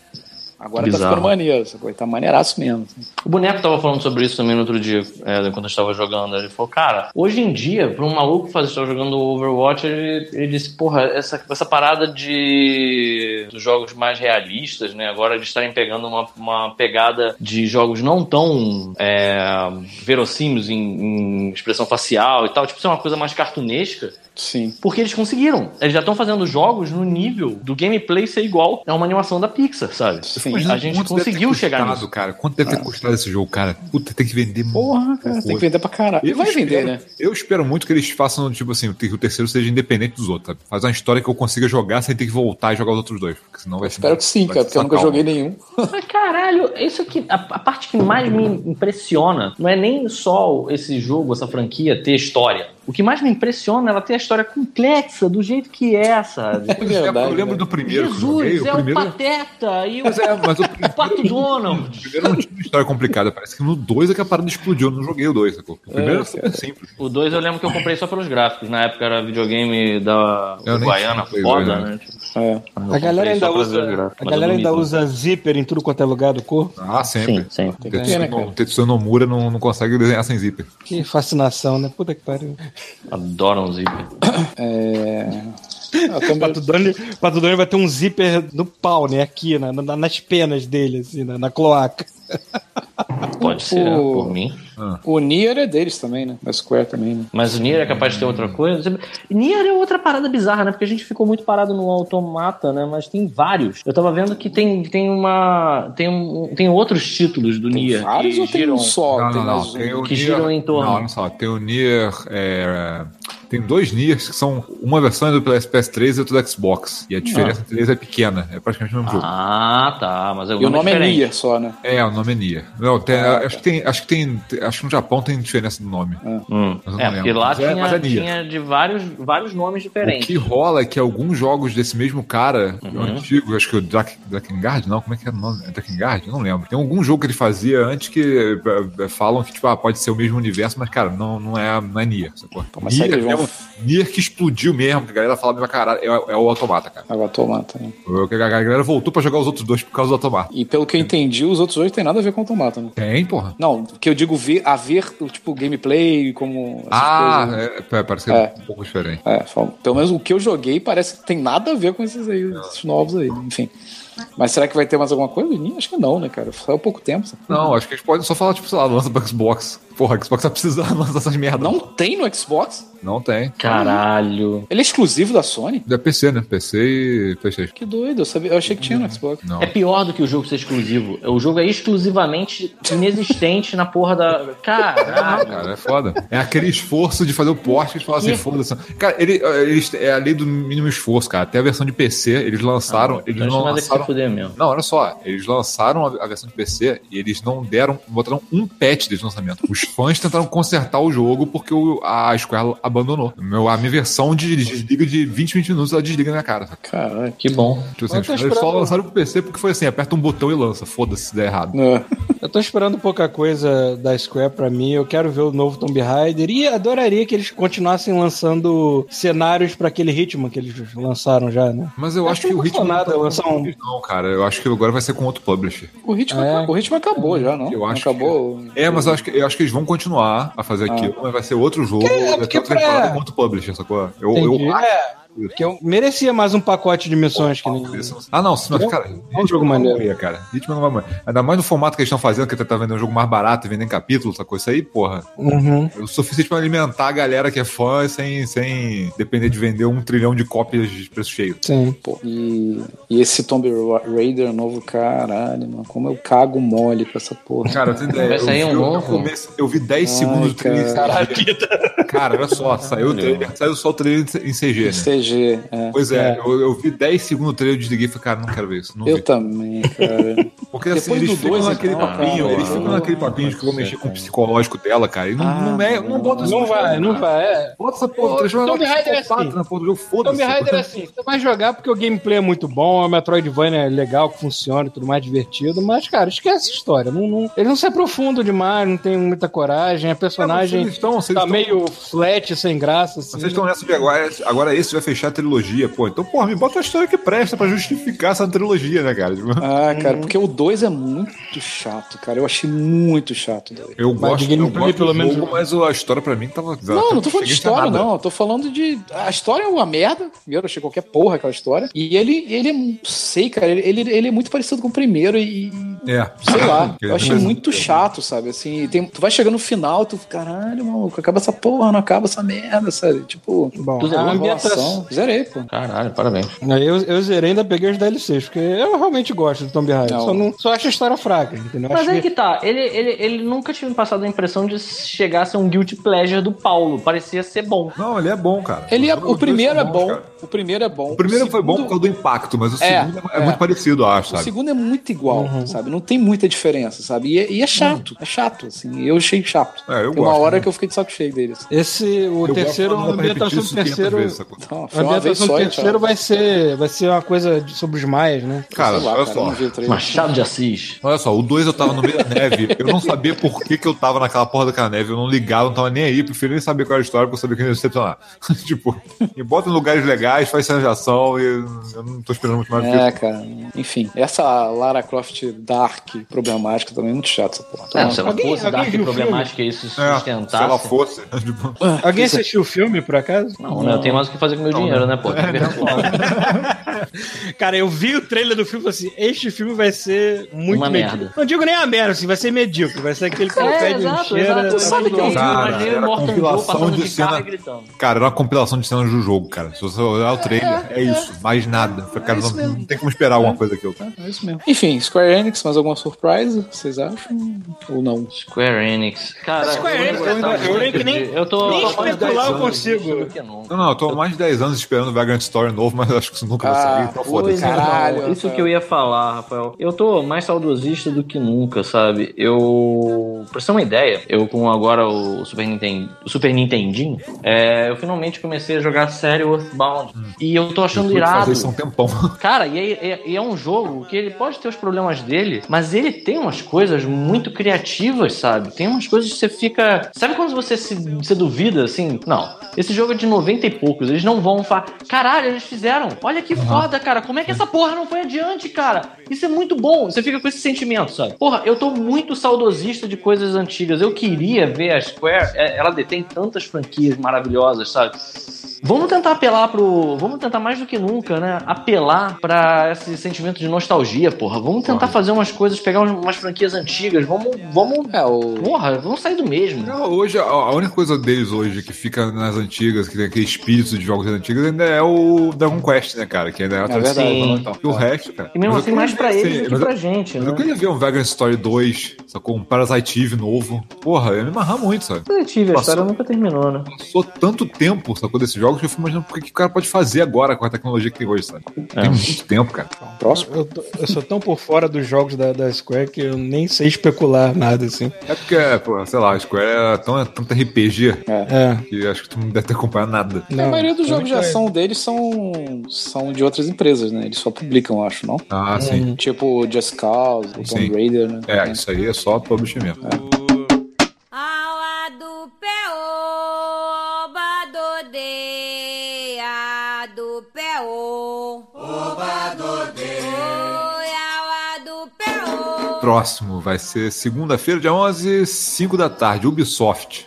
Agora tá
Bizarro.
ficando maneiro, sacou? Tá maneiraço mesmo.
O boneco tava falando sobre isso também no outro dia, é, enquanto eu estava jogando. Ele falou, cara, hoje em dia, pra um maluco fazer estar jogando Overwatch, ele, ele disse, porra, essa, essa parada de dos jogos mais realistas, né? Agora de estarem pegando uma, uma pegada de jogos não tão é, verossímilos em, em expressão facial e tal, tipo, ser uma coisa mais cartunesca.
Sim.
Porque eles conseguiram. Eles já estão fazendo jogos no nível do gameplay ser igual a uma animação da Pixar, sabe?
Sim.
A gente conseguiu chegar
custado,
nisso.
cara. Quanto deve ter custado esse jogo, cara? Puta, tem que vender
Porra, cara, tem que vender pra caralho. E
Eu
vai vender,
espero-
né?
Eu espero muito que eles façam, tipo assim, que o terceiro seja independente dos outros, sabe? Faz uma história que eu consiga jogar sem ter que voltar e jogar os outros dois. Porque senão vai ser.
Espero que sim, cara, porque eu nunca
calma.
joguei nenhum.
Mas caralho, isso aqui, a, a parte que mais me impressiona não é nem só esse jogo, essa franquia ter história. O que mais me impressiona é ela ter a história complexa do jeito que é, sabe?
É verdade,
eu lembro
né?
do primeiro eu joguei.
Jesus,
O
é
primeiro...
o Pateta e o,
Mas é, mas o
o Pato Donald.
O primeiro não tinha uma história complicada. Parece que no 2 é que a parada explodiu. Eu não joguei o 2, sacou? O primeiro é, super simples.
O 2 eu lembro que eu comprei só pelos gráficos. Na época era videogame da Guaiana foda, né?
né?
É.
A galera ainda usa, a galera ainda usa zíper em tudo quanto é lugar do corpo.
Ah, sempre.
Sim.
Tem né?
O Tetsuya Nomura não, não consegue desenhar sem zíper.
Que fascinação, né? Puta que pariu.
Adoram zíper.
É... Também...
Pato Donald vai ter um zíper no pau, né? Aqui, na, na- nas penas dele, assim, na, na cloaca.
Pode ser,
O-
por mim.
O Nier é deles também, né? Da Square também, né?
Mas o Nier é capaz de ter outra coisa. Nier é outra parada bizarra, né? Porque a gente ficou muito parado no automata, né? Mas tem vários. Eu tava vendo que tem, tem uma. Tem, um, tem outros títulos do
Tem
Nier.
vários ou tem
giram-
um só?
Não,
tem
não, não.
um?
Tem o
que
Nier-
giram em torno.
Não, olha só. Tem o Nier. é, Tem dois Niers que são. Uma versão é do PS3 e outra do Xbox. E a diferença entre eles é pequena. É praticamente o mesmo jogo.
Ah, tá. Mas é
E o nome é
diferente.
Nier só, né?
É, o nome é Nier. Não, tem-
Ah,
acho, que tem, acho que tem. Acho que no Japão tem diferença do nome.
Hum.
Mas eu não
É, porque lá
Mas é-
tinha,
mas é Nier.
tinha de vários, vários nomes
O
diferentes.
que rola é que alguns jogos desse mesmo cara,
Uhum.
antigo, acho que o Drak- Drakengard, não, como é que é o nome? É Drakengard? Eu não lembro. Tem algum jogo que ele fazia antes que eh, falam que, tipo, ah, pode ser o mesmo universo, mas, cara, não, não, é, não é Nier, sacou?
mas será que
Nier,
eles vão-
Nier que explodiu mesmo, que a galera fala mesmo, caralho, é, é o Automata, cara.
Agora tomata, né?
A galera voltou pra jogar os outros dois por causa do Automata.
E pelo que eu entendi, os outros dois tem nada a ver com o tomata, né?
Tem, porra.
Não, que eu digo ver, a ver, tipo, gameplay, como.
Ah,
coisas, né?
é, é, parece que é,
É.
um pouco diferente.
É, pelo menos o que eu joguei parece que tem nada a ver com esses aí, esses novos aí, enfim. Mas será que vai ter mais alguma coisa? Acho que não, né, cara? Saiu há pouco tempo. sabe?
Não, acho que eles podem só falar, tipo, sei lá, lança pro Xbox. Porra, o Xbox tá precisando lançar essas merdas.
Não tem no Xbox?
Não tem.
Caralho.
Ele é exclusivo da Sony?
É PC, né? PC e Playstation.
Que doido, eu, sabia, eu achei que tinha no Xbox.
Não.
É pior do que o jogo ser exclusivo. O jogo é exclusivamente inexistente na porra da. Caralho.
Cara, é foda. É aquele esforço de fazer o porte que eles falam assim, foda-se. Cara, ele, eles, é a lei do mínimo esforço, cara. Até a versão de PC, eles lançaram. eles
Então,
não
é
lançaram.
fuder mesmo.
Não, olha só, eles lançaram a, a versão de PC e eles não deram, botaram um patch de lançamento. Os fãs tentaram consertar o jogo porque o- a Square abandonou. Meu, a minha versão de desliga de 20, 20 minutos, ela desliga na minha cara.
Caralho.
Que bom.
Tipo assim, eles só lançaram pro PC porque foi assim, aperta um botão e lança. Foda-se se der errado.
É.
Eu tô esperando pouca coisa da Square pra mim. Eu quero ver o novo Tomb Raider e adoraria que eles continuassem lançando cenários pra aquele ritmo que eles lançaram já, né?
Mas eu
Acho
acho,
que
que,
não
o ritmo
nada
tá com
lançar um-
Não, cara, eu acho que agora vai ser com outro publisher.
O ritmo,
É.
o ritmo acabou já, não?
Eu acho
acabou.
É, mas eu acho, que, eu acho que eles vão continuar a fazer aquilo, mas vai ser outro jogo,
é
vai ter
porque
outra
pra-
temporada com outro publisher, sacou? Eu,
Entendi.
eu acho.
É, que eu merecia mais um pacote de missões que nem.
Ah, não, mas, cara,
É um jogo maneiro.
cara. Ritmo não vai morrer. Ainda mais no formato que eles estão fazendo, que tá vendendo um jogo mais barato e vendendo capítulo, sacou? Isso aí, porra,
Uhum.
é o suficiente pra alimentar a galera que é fã sem, sem depender de vender um trilhão de cópias de preço cheio.
Sim.
Pô, e, e esse Tomb Raider novo, caralho, mano. Como eu cago mole com essa porra.
Cara, tem ideia. Eu
sair
vi-
um
eu,
novo?
comecei- eu vi 10
Ai,
segundos do trailer.
cara.
Cara, olha só, saiu o trailer, saiu só o trailer em CG, né?
CG, é.
Pois é,
É.
Eu, eu vi 10 segundos do trailer, eu desliguei e falei, cara, não quero ver isso. Não
Eu
vi.
também, cara.
Porque assim,
Depois
eles
do
ficam
dois,
naquele
então,
papinho,
cara,
eles ficam
eu-
naquele papinho de que vão mexer com o psicológico dela, cara. E não,
Ah,
não, é, não bota isso
Não vai,
jogo,
não
cara.
vai. É.
Bota essa porra, transforma
Tomb Raider é assim.
na porra do jogo, foda-se.
Tomb Raider é assim, você vai jogar porque o gameplay é muito bom, a Metroidvania é legal, que funciona e tudo mais divertido, mas, cara, esquece a história. Não, não, eles não se aprofundam demais, não tem muita coragem, a personagem
Eles estão, se eles
tá
estão-
meio flat, sem graça, assim.
Vocês estão nessa de agora, agora esse vai fechar a trilogia, pô. Então, porra, me bota a história que presta pra justificar essa trilogia, né, cara?
Ah, cara, porque o 2 é muito chato, cara. Eu achei muito chato. dois.
Eu
Mas
gosto,
de
eu gosto
pelo menos,
jogo, mas a história pra mim tava...
Não, não tô falando de história, não. Eu tô falando de. A história é uma merda. Primeiro, eu achei qualquer porra aquela história. E ele, ele é. Não sei, cara. Ele, ele, é muito parecido com o primeiro e.
É.
Sei lá. Eu achei
é
muito chato, sabe? Assim, tem- tu vai chegando no final, tu. Caralho, maluco, acaba essa porra, não acaba essa merda, sabe? Tipo.
Bom,
Tu
a
zerou a
ambientação.
Zerei, pô.
Caralho, parabéns.
Eu, eu zerei ainda peguei os DLCs, porque eu realmente gosto do Tomb Raider.
Não.
Só, não, só acho a história fraca, entendeu?
Mas
Acho
aí que tá, ele, ele, ele nunca tinha me passado a impressão de chegar a ser um guilty pleasure do Paulo. Parecia ser bom.
Não, ele é bom, cara.
Ele é, o primeiro é bom.
cara.
O primeiro é bom.
O primeiro foi bom por
segundo-
causa do impacto, mas o
É,
segundo é,
é.
muito parecido, eu acho,
O
sabe?
segundo é muito igual, sabe? Não tem muita diferença, sabe? E, é- e é chato, é chato, assim. Eu achei chato.
É, eu
tem uma
gosto,
hora
né?
que eu fiquei de saco cheio deles.
Esse, o
Eu
terceiro,
gosto
a ambientação do
isso 500
terceiro.
vezes, sacou?
Não,
A
foi uma vez
ambientação
só
do terceiro vai ser, vai ser uma coisa sobre os maias, né?
Cara,
lá,
olha
cara,
só.
não.
Machado de Assis.
Olha só, o 2 eu tava no meio da neve. Eu não sabia por que, que eu tava naquela porra daquela neve. Eu não ligava, não tava nem aí. Prefiro nem saber qual era a história, porque eu sabia que eu ia decepcionar. tipo, me bota em lugares legais, faz cena de ação e eu não tô esperando muito mais do que
É, cara. Enfim, essa Lara Croft Dark problemática também é muito chato essa porra.
É, se ela
Alguém-
fosse
alguém
Dark problemática e isso
É, se ela
sustentasse.
fosse. Tipo,
Alguém assistiu o filme, por acaso?
Não, né? Eu tenho mais o que fazer com o meu dinheiro, né, pô? Que ver atual.
Cara, eu vi o trailer do filme e falei assim: este filme vai ser muito
Uma
medíocre.
merda.
Não digo nem a merda, assim, vai ser medíocre. Vai ser aquele que
É,
pede
exato,
cheira.
exato. Sabe que eu
Cara,
imaginei
era
o Morton Joe
compilação
passando
de
de
cena-
e gritando.
cara, era uma compilação de cenas do jogo, cara. Se você olhar o trailer, é, isso. Mais nada. Cara, não, não tem como esperar alguma coisa aqui.
É isso mesmo. Enfim, Square Enix, mais alguma surprise? Vocês acham? Ou não?
Square Enix. Cara,
Square
eu,
Enix, eu eu lembro que nem-
eu tô
nem
de
especular
10
eu consigo.
Não, não, eu tô há mais de 10 anos esperando o Vagrant Story novo, mas eu acho que isso nunca vai
Ah,
sair. Então foda-se.
é,
Caralho,
então, isso
Rafael.
que eu ia falar, Rafael. Eu tô mais saudosista do que nunca, sabe? Eu. Pra você ter uma ideia, eu com agora o Super, Nintendo, o Super Nintendinho, é, eu finalmente comecei a jogar sério Earthbound. E eu tô achando
Fui
irado.
fazer isso um tempão.
Cara, e é, é- é um jogo que ele pode ter os problemas dele, mas ele tem umas coisas muito criativas, sabe? Tem umas coisas que você fica. Sabe quando você se você duvida assim? Não, esse jogo é de 90 e poucos, eles não vão falar. Caralho, eles fizeram. Olha que foda, cara. Como é que essa porra não foi adiante, cara? Isso é muito bom. Você fica com esse sentimento, sabe? Porra, eu tô muito saudosista de coisas antigas. Eu queria ver a Square. é, Ela detém tantas franquias maravilhosas, sabe? Vamos tentar apelar pro. Vamos tentar mais do que nunca, né? Apelar pra esse sentimento de nostalgia, porra. Vamos tentar fazer umas coisas, pegar umas, umas franquias antigas. Vamos. Vamos.
É, o.
Porra, vamos sair do mesmo.
Não, hoje, a, a única coisa deles hoje que fica nas antigas, que tem aquele espírito de jogos antigos, ainda é o Dragon Quest, né, cara? Que ainda é, a
verdade.
Sim.
Então, E o resto, cara.
E mesmo assim,
eu
mais pra eles
sim,
do que
eu-
pra gente,
Mas
né?
eu queria ver um Vagrant Story 2, sacou? Um Parasite Eve novo. Porra, eu ia me amarrar muito, sabe?
Detetive, a história nunca terminou, né?
Passou tanto tempo, sacou, desses jogos, que eu fico imaginando o que o cara pode fazer agora com a tecnologia que tem hoje, sabe?
É.
Tem muito tempo, cara.
Próximo.
Eu, tô- eu sou tão por fora dos jogos da, da Square que eu nem sei especular nada assim.
É porque, pô, sei lá, a Square é tão, é tanto RPG
É.
que acho que tu não deve ter acompanhado nada.
a
Não,
maioria dos jogos de ação deles são, são de outras empresas, né? Eles só publicam, acho, não?
Ah, sim.
Tipo Just Cause, o Tomb. Raider, né?
É, isso aí é só publisher mesmo.
Awa
Próximo vai ser segunda-feira, dia 11, 5 da tarde, Ubisoft.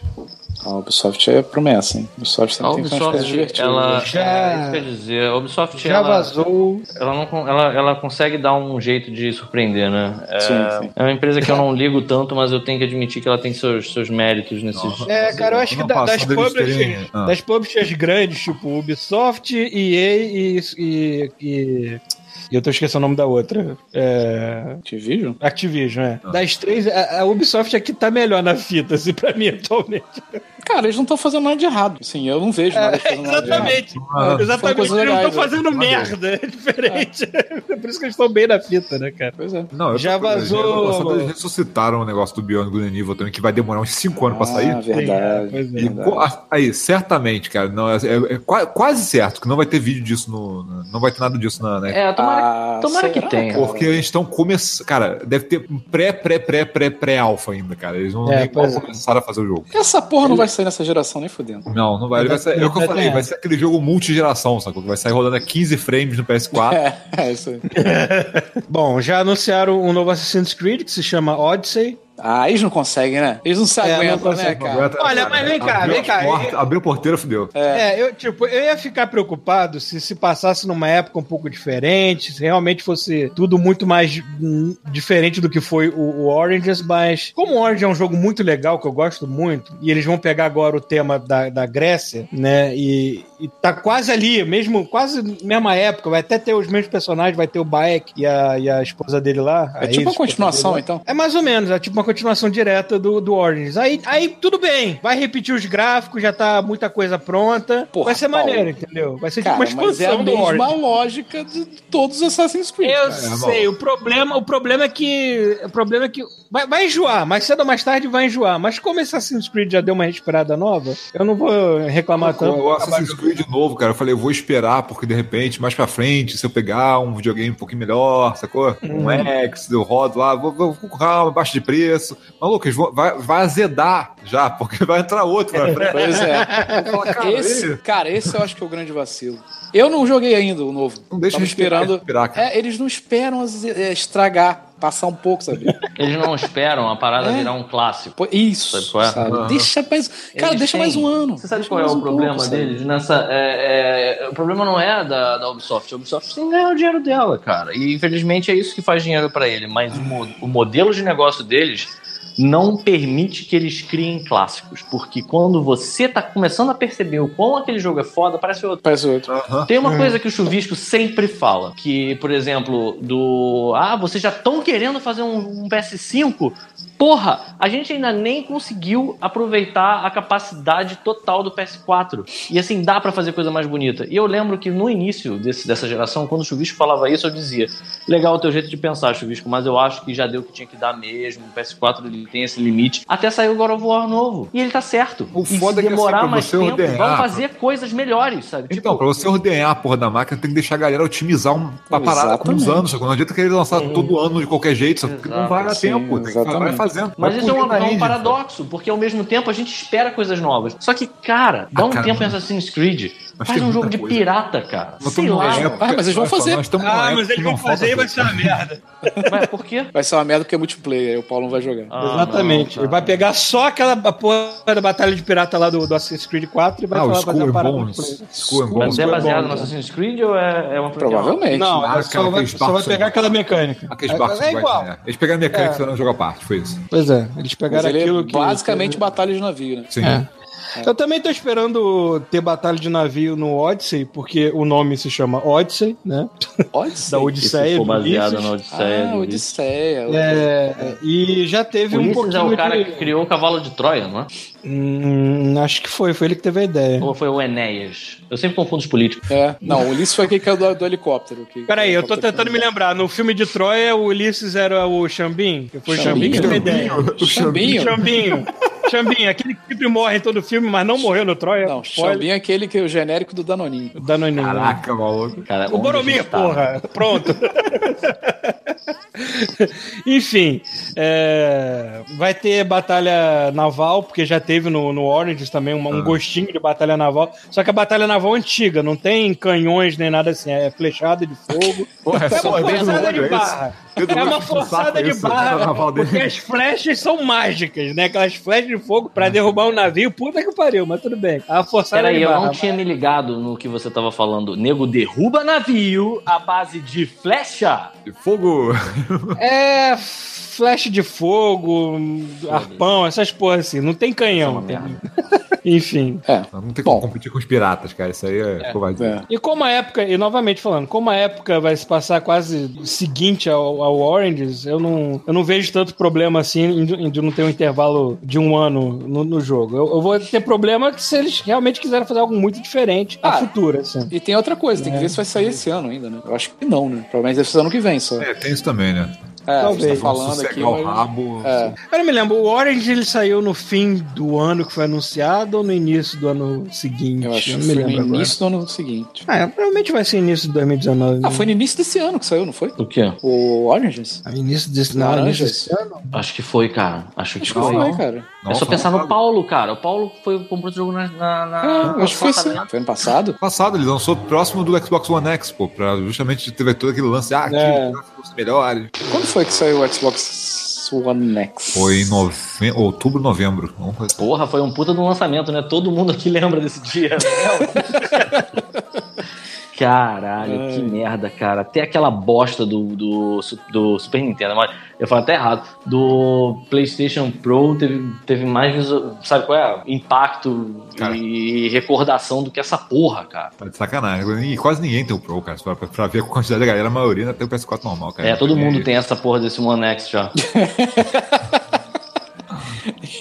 A Ubisoft é promessa, hein? A Ubisoft
A Ubisoft, ela.
Já-
É, isso quer dizer, a Ubisoft
Já
ela,
vazou.
ela, não, ela, ela consegue dar um jeito de surpreender, né? É,
Sim, sim.
é uma empresa que eu não ligo tanto, mas eu tenho que admitir que ela tem seus, seus méritos nesses.
É, cara, eu acho que da- das publishers,
terem- ah.
das publishers grandes, tipo Ubisoft, EA e. e, e e eu tô esquecendo o nome da outra. É.
Activision?
Activision, é. Das três, a, a Ubisoft aqui tá melhor na fita, assim, pra mim, atualmente.
Cara, eles não estão fazendo nada de errado. Assim, eu não vejo nada fazendo nada de errado.
Exatamente.
Ah,
São
Exatamente. Eles não estão
né?
fazendo merda. É diferente. É por isso que eles estão bem na fita, né, cara?
Pois é.
Não, eu
Já
tô-
vazou-
Eles ressuscitaram o negócio do Beyond Good and Evil também, que vai demorar uns 5 anos pra sair.
Ah, verdade.
Pois é.
E
verdade.
aí, certamente, cara, não, é, é- é qua- quase certo que não vai ter vídeo disso no. Não vai ter nada disso na, na
É, tomara,
Ah,
tomara que tenha.
cara?
Porque eles estão começando. Cara, deve ter um pré, pré, pré, pré, pré-alfa ainda, cara. Eles não
É,
nem
é.
começaram a fazer o jogo.
Essa porra não vai sair nessa geração nem fudendo.
Não, não vai. Ele vai ser, é o que eu falei, vai ser aquele jogo multigeração, sacou? Que vai sair rodando a 15 frames no PS4.
É, é isso aí.
Bom, já anunciaram um novo Assassin's Creed que se chama Odyssey.
Ah, eles não conseguem, né? Eles não se
É, não
aguentam, né, cara?
Aguenta-
Olha, mas vem cá, vem cá.
porta- Abriu a porteira, fudeu.
É, eu, tipo, eu ia ficar preocupado se se passasse numa época um pouco diferente, se realmente fosse tudo muito mais hum, diferente do que foi o, o Oranges, mas como o Orange é um jogo muito legal, que eu gosto muito, e eles vão pegar agora o tema da, da Grécia, né, e, e tá quase ali, mesmo, quase mesma época, vai até ter os mesmos personagens, vai ter o Baek e a, e a esposa dele lá.
É tipo uma continuação, então.
É mais ou menos, é tipo uma continuação direta do, do Origins. Aí, aí tudo bem, vai repetir os gráficos, já tá muita coisa pronta.
Porra,
vai ser
Paulo.
maneiro, entendeu? Vai ser tipo
Cara,
uma
mas é a
expansão do
mesma
Origins.
lógica de todos os Assassin's Creed.
Eu
cara.
sei, o problema, o problema é que. O problema é que. Vai, vai enjoar, mais cedo ou mais tarde vai enjoar. Mas como esse Assassin's Creed já deu uma respirada nova, eu não vou reclamar tanto.
O Assassin's Creed novo, cara, eu falei, eu vou esperar, porque de repente, mais pra frente, se eu pegar um videogame um pouquinho melhor, sacou? Um X, eu rodo lá, vou, vou, com calma, baixo de preço. Maluco, vai, vai azedar já, porque vai entrar outro na frente.
Pois é.
cara,
esse, cara, esse eu acho que é o grande vacilo. Eu não joguei ainda o novo.
Não deixa
Tava
esperar,
esperando.
respirar, cara.
É, eles não esperam é, estragar, passar um pouco, sabe?
Eles não esperam a parada
É.
virar um clássico.
Pô, Isso,
Sabe qual é?
sabe?
Aham.
Deixa mais. Cara,
Eles
deixa
têm-
mais um ano.
Você sabe
Deixa
qual é o
um
problema
pouco, sabe?
deles nessa? é, é, o problema não é da, da Ubisoft. A Ubisoft tem que ganhar o dinheiro dela, cara. E infelizmente é isso que faz dinheiro pra ele. Mas o, o modelo de negócio deles não permite que eles criem clássicos. Porque quando você tá começando a perceber o quão aquele jogo é foda, parece outro.
Parece outro.
Aham.
Tem uma coisa que o Chuvisco sempre fala, que, por exemplo, do. Ah, vocês já estão querendo fazer um, um PS5? Porra, a gente ainda nem conseguiu aproveitar a capacidade total do PS4. E assim, dá pra fazer coisa mais bonita. E eu lembro que no início desse- dessa geração, quando o Chuvisco falava isso, eu dizia: legal o teu jeito de pensar, Chuvisco, mas eu acho que já deu o que tinha que dar mesmo. O PS4 ele tem esse limite. Até saiu o God of War novo. E ele tá certo.
O
e se
foda é que, assim,
demorar
pra
mais
você
tempo,
ordenar-
vão fazer coisas melhores, sabe?
Então,
Tipo,
pra você ordenhar a porra da máquina, tem que deixar a galera otimizar um, uma parada com uns
Exatamente.
anos. Não adianta querer lançar todo ano de qualquer jeito, só porque não
Exato,
vai dar
sim,
tempo. Tem que vai
exatamente.
fazendo.
Mas
Vai
isso é um,
a
é um paradoxo, porque ao mesmo tempo a gente espera coisas novas. Só que, cara, dá
Ah,
um
cara,
tempo em Assassin's Creed.
mas
Faz um jogo de
coisa.
pirata, cara.
Nós
Sei lá.
época-
Ah, mas eles vão fazer.
Ah, mas eles
não
vão fazer e vai ser uma merda.
Mas por quê?
Vai ser uma merda porque é multiplayer, aí o Paulo não vai jogar.
Ah,
Exatamente. Ele vai pegar só aquela porra da batalha de pirata lá do, do Assassin's Creed 4 e vai
Ah,
falar, fazer
é
uma parada
é bom.
Mas é baseado
né?
no Assassin's Creed ou é, é uma
Provavelmente.
Não,
Ah,
é só, vai, só vai pegar
são
aquela mecânica.
Aqueles
É,
barcos
é
que
igual.
vai- é. Eles pegaram a mecânica
É.
que fizeram jogar parte, foi isso.
Pois é, eles pegaram
ele
aquilo
é
que.
basicamente batalha de navio, né?
Sim.
É. Eu também tô esperando ter batalha de navio no Odyssey, porque o nome se chama Odyssey, né?
Odyssey.
Da
se
Odisseia. do
baseado
Ulisses.
na Odisseia.
Ah, Odisseia.
É, e já teve um
Ulisses
pouquinho
é o cara
de...
que criou o cavalo de Troia, não é?
Hum, acho que foi, foi ele que teve a ideia.
Ou foi o Enéas? Eu sempre confundo os políticos.
É. Não, o Ulisses foi aquele que caiu do, do helicóptero. Que,
Peraí, eu tô tentando me lembrar. No filme de Troia, o Ulisses era o Xambim? Foi o Xambim que teve a ideia.
O Xambinho?
Xambinho. Xambinho, aquele que sempre morre em todo filme, mas não morreu no Troia.
Não. Xambinho é aquele que é o genérico do Danoninho.
Danoninho.
Caraca, maluco.
Cara,
O Boromir,
tá?
porra. Pronto. Enfim, é, vai ter batalha naval, porque já teve no, no Orange também um, um gostinho de batalha naval. Só que a batalha naval é antiga, não tem canhões nem nada assim, é flechada de fogo.
Porra,
É uma
só Pedro
forçada de
é
barra. É uma forçada
é
de barra, porque as flechas são mágicas, né? Aquelas flechas de fogo pra derrubar um navio, puta que pariu, mas tudo bem. A forçada
Peraí,
de
eu
barra.
não tinha me ligado no que você tava falando. Nego derruba navio à base de flecha.
De fogo.
É flecha de fogo, arpão, essas porras assim. Não tem canhão.
É uma
Enfim.
É.
Não tem
Bom.
como competir com os piratas, cara. Isso aí é, covardia.
É.
E como a época, e novamente falando, como a época vai se passar quase seguinte ao, ao Oranges, eu não, eu não vejo tanto problema assim de não ter um intervalo de um ano no, no jogo. Eu, eu vou ter problema que se eles realmente quiserem fazer algo muito diferente a
Ah,
futuro, assim.
E tem outra coisa, tem que ver se vai sair esse ano ainda, né? Eu acho que não, né? Provavelmente deve ser ano que vem só. É,
É, tem isso também, né?
a gente
talvez.
tá falando aqui.
Sossegar o rabo.
É.
Eu não me lembro, o Orange ele saiu no fim do ano que foi anunciado ou no início do ano seguinte?
Eu acho que
não me
no
lembro agora.
início do ano seguinte.
Ah, é, provavelmente vai ser início de 2019.
Ah,
né?
foi no início desse ano que saiu, não foi?
O quê?
O Oranges?
Ah, início desse, não, início desse ano?
Acho que foi, cara. Acho que
Acho que
foi.
foi, cara.
É só pensar no Paulo, cara. O Paulo foi comprou o jogo na. na, na
Ah,
no
acho que foi esse
lançamento.
Foi ano passado?
Passado, ele lançou próximo do Xbox One X, pô, pra justamente ter todo aquele lance. Ah, aqui
É.
gráficos melhores.
Quando foi que saiu o Xbox One X?
Foi em nove... outubro, novembro. Vamos fazer.
Porra, foi um puta do lançamento, né? Todo mundo aqui lembra desse dia. né? Caralho, que merda, cara. Até aquela bosta do, do, do Super Nintendo, mas eu falo até errado. Do PlayStation Pro teve, teve mais. Sabe qual é? Impacto
Cara.
e recordação do que essa porra, cara.
Tá de sacanagem. E quase ninguém tem o Pro, cara. Pra, pra ver a quantidade da galera, a maioria ainda tem o PS4 normal, cara.
É, todo mundo tem essa porra desse One X já.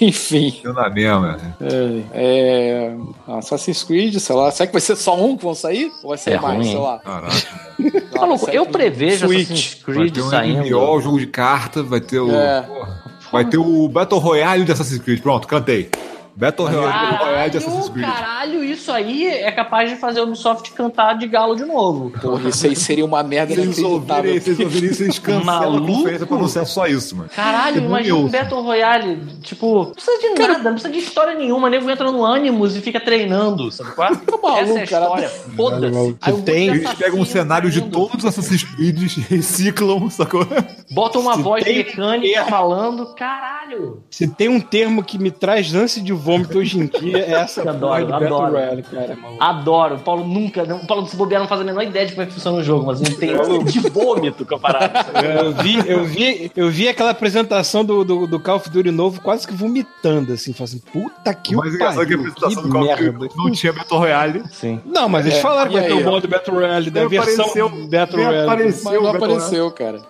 Enfim.
Eu na mesma.
É, é, Assassin's Creed, sei lá. Será que vai ser só um que vão sair? Ou vai ser
É
mais,
ruim,
sei lá?
Caraca.
Maluco, eu prevejo
Switch.
Assassin's
Vai
Creed
ter um
saindo.
MMO, jogo de carta, vai ter o.
É.
porra, Vai ter o Battle Royale de Assassin's Creed. Pronto, cantei. Battle Royale, Royale de Assassin's
Caralho,
Creed.
caralho, isso aí é capaz de fazer a Ubisoft cantar de galo de novo.
Porra, isso aí seria uma merda
Vocês ouvirem, vocês ouvirem isso, vocês cancelam a
Maluco?
conferência pra anunciar só isso, mano.
Caralho,
Bom,
imagina um. Battle Royale, tipo, não precisa de nada, não precisa de história nenhuma, nego entra no Animus e fica treinando, sabe qual? é?
maluco,
Essa é a
cara.
história, foda-se. Aí o
tem-
Eles pegam um cenário de todos os Assassin's Creed, reciclam, sacou?
Botam uma voz
tem
mecânica
termo.
falando, caralho.
Se tem um termo que me traz ânsia de vômito hoje em dia, é essa
Eu adoro,
porra de Battle
adoro.
Royale, cara. maluco.
Adoro, o Paulo nunca, não- o Paulo se bobear não faz a menor ideia de como é que funciona o jogo, mas ele tem de vômito com a parada.
Eu vi, eu vi, eu vi aquela apresentação do, do, do Call of Duty novo quase que vomitando, assim, falando assim, puta que
O mais engraçado é que a apresentação do Call of. Duty não tinha Battle Royale.
Sim.
Não, mas eles
É,
falaram que vai ter o modo Battle Royale, da
Nem
versão
apareceu,
Battle Royale.
apareceu.
Mas não
Battle
apareceu, cara.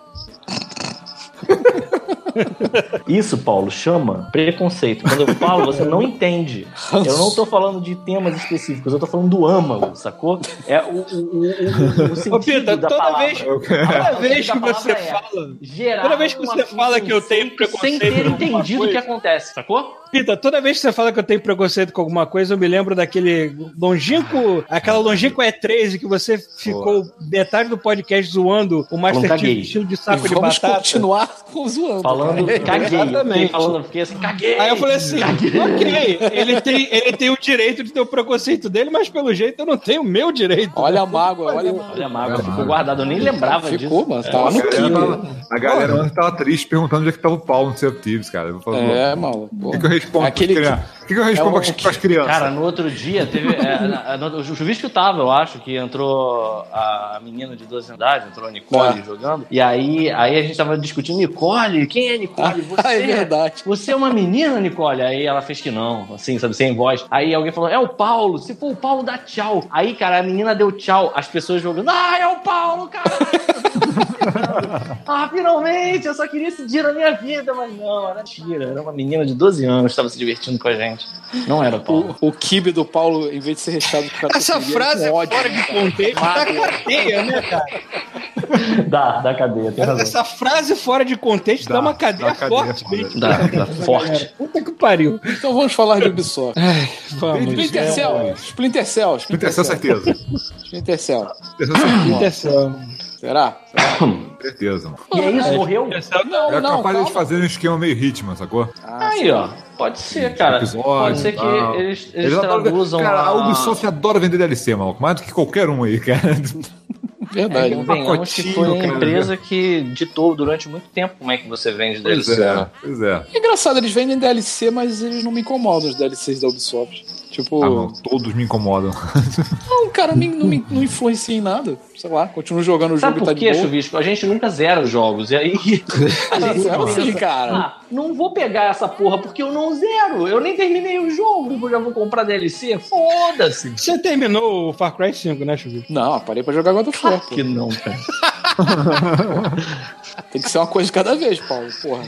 Isso, Paulo, chama preconceito. Quando eu falo, você não entende. Eu não tô falando de temas específicos, eu tô falando do âmago, sacou? É o, o, o, o, o sentido
Ô, Pita,
da
toda
palavra.
vez, toda vez que
da
você
é
fala.
gerar
Toda vez que você fala que eu tenho
conceito
preconceito
Sem ter entendido o que acontece, sacou?
Pita, toda vez que você fala que eu tenho preconceito com alguma coisa, eu me lembro daquele longínquo, aquela longínqua E3 que você ficou metade do podcast zoando o Master
caguei.
Chief vestido de
E
saco de
vamos
batata.
continuar zoando.
Falando,
cara.
caguei.
Exatamente.
fiquei falando, fiquei assim, caguei.
Aí eu falei assim, ok, ele tem, ele tem o direito de ter o preconceito dele, mas pelo jeito eu não tenho o meu direito.
Olha a mágoa, olha a mágoa.
Olha a mágoa, ficou guardado, eu nem lembrava
Ficou,
disso.
mano. Tava no
A galera,
clima.
tava, a galera ontem tava triste perguntando onde é que tava o Paulo no Certives, cara. Eu falo,
É, mano.
O que, que eu respondo
Aquele?
O que, que eu respondo
É
pras, pras crianças?
Cara, no outro dia teve. É, no- o Chuvisco tava, eu acho, que entrou a menina de 12 anos de idade, entrou a Nicole
Ah.
jogando. E aí, aí a gente tava discutindo, Nicole, quem é Nicole? Você,
Ah, é verdade.
Você é uma menina, Nicole? Aí ela fez que não, assim, sabe, sem voz. Aí alguém falou, é o Paulo, se for o Paulo, dá tchau. Aí, cara, a menina deu tchau, as pessoas jogando, ah, é o Paulo, cara! ah, finalmente, eu só queria esse dia na minha vida, mas não, era mentira. Era uma menina de 12 anos que estava se divertindo com a gente. Não era o Paulo.
O, o kibe do Paulo, em vez de ser recheado com
Essa
catupiry,
frase
é ódio,
fora
né,
de contexto da
Mágoa.
cadeia, né, cara?
Dá, dá cadeia, tem razão.
Essa frase fora de contexto dá,
Dá,
uma cadeia
dá cadeia
forte. bem.
Dá, dá forte.
Puta que pariu.
Então vamos falar de Ubisoft.
Vamos.
Splinter Cell. Splinter Cell.
Splinter Cell, certeza.
Splinter Cell.
Splinter Cell,
Será?
certeza.
E é isso, morreu?
Não,
É
não,
capaz de
calma.
fazer um esquema meio Hitman, sacou?
Aí, ó. Pode ser, cara.
Episódio,
Pode ser que
tal.
eles, eles,
adoram-
traduzam
Cara, a
a...
Ubisoft adora vender DLC, maluco. Mais do que qualquer um aí, cara.
Verdade.
É, convenhamos que foi
pacotinho,
a
cara.
empresa que ditou durante muito tempo como é que você vende
Pois
DLC.
é,
né?
pois é.
É engraçado, eles vendem DLC, mas eles não me incomodam, os DLCs da Ubisoft. Tipo,
Ah, não, todos me incomodam.
não, cara, me- não, me, não influencia em nada. Sei lá, continuo jogando o
Sabe
jogo e tá
por
de boa.
Chuvisco? A gente nunca zera os jogos. E aí a gente
Zero
pensa,
sim, cara.
Ah, não vou pegar essa porra porque eu não zero. Eu nem terminei o jogo. Eu já vou comprar DLC. Foda-se.
Você terminou o Far Cry 5, né, Chuvisco?
Não, parei pra jogar God of War.
Que não, cara.
Tem que ser uma coisa de cada vez, Paulo. Porra.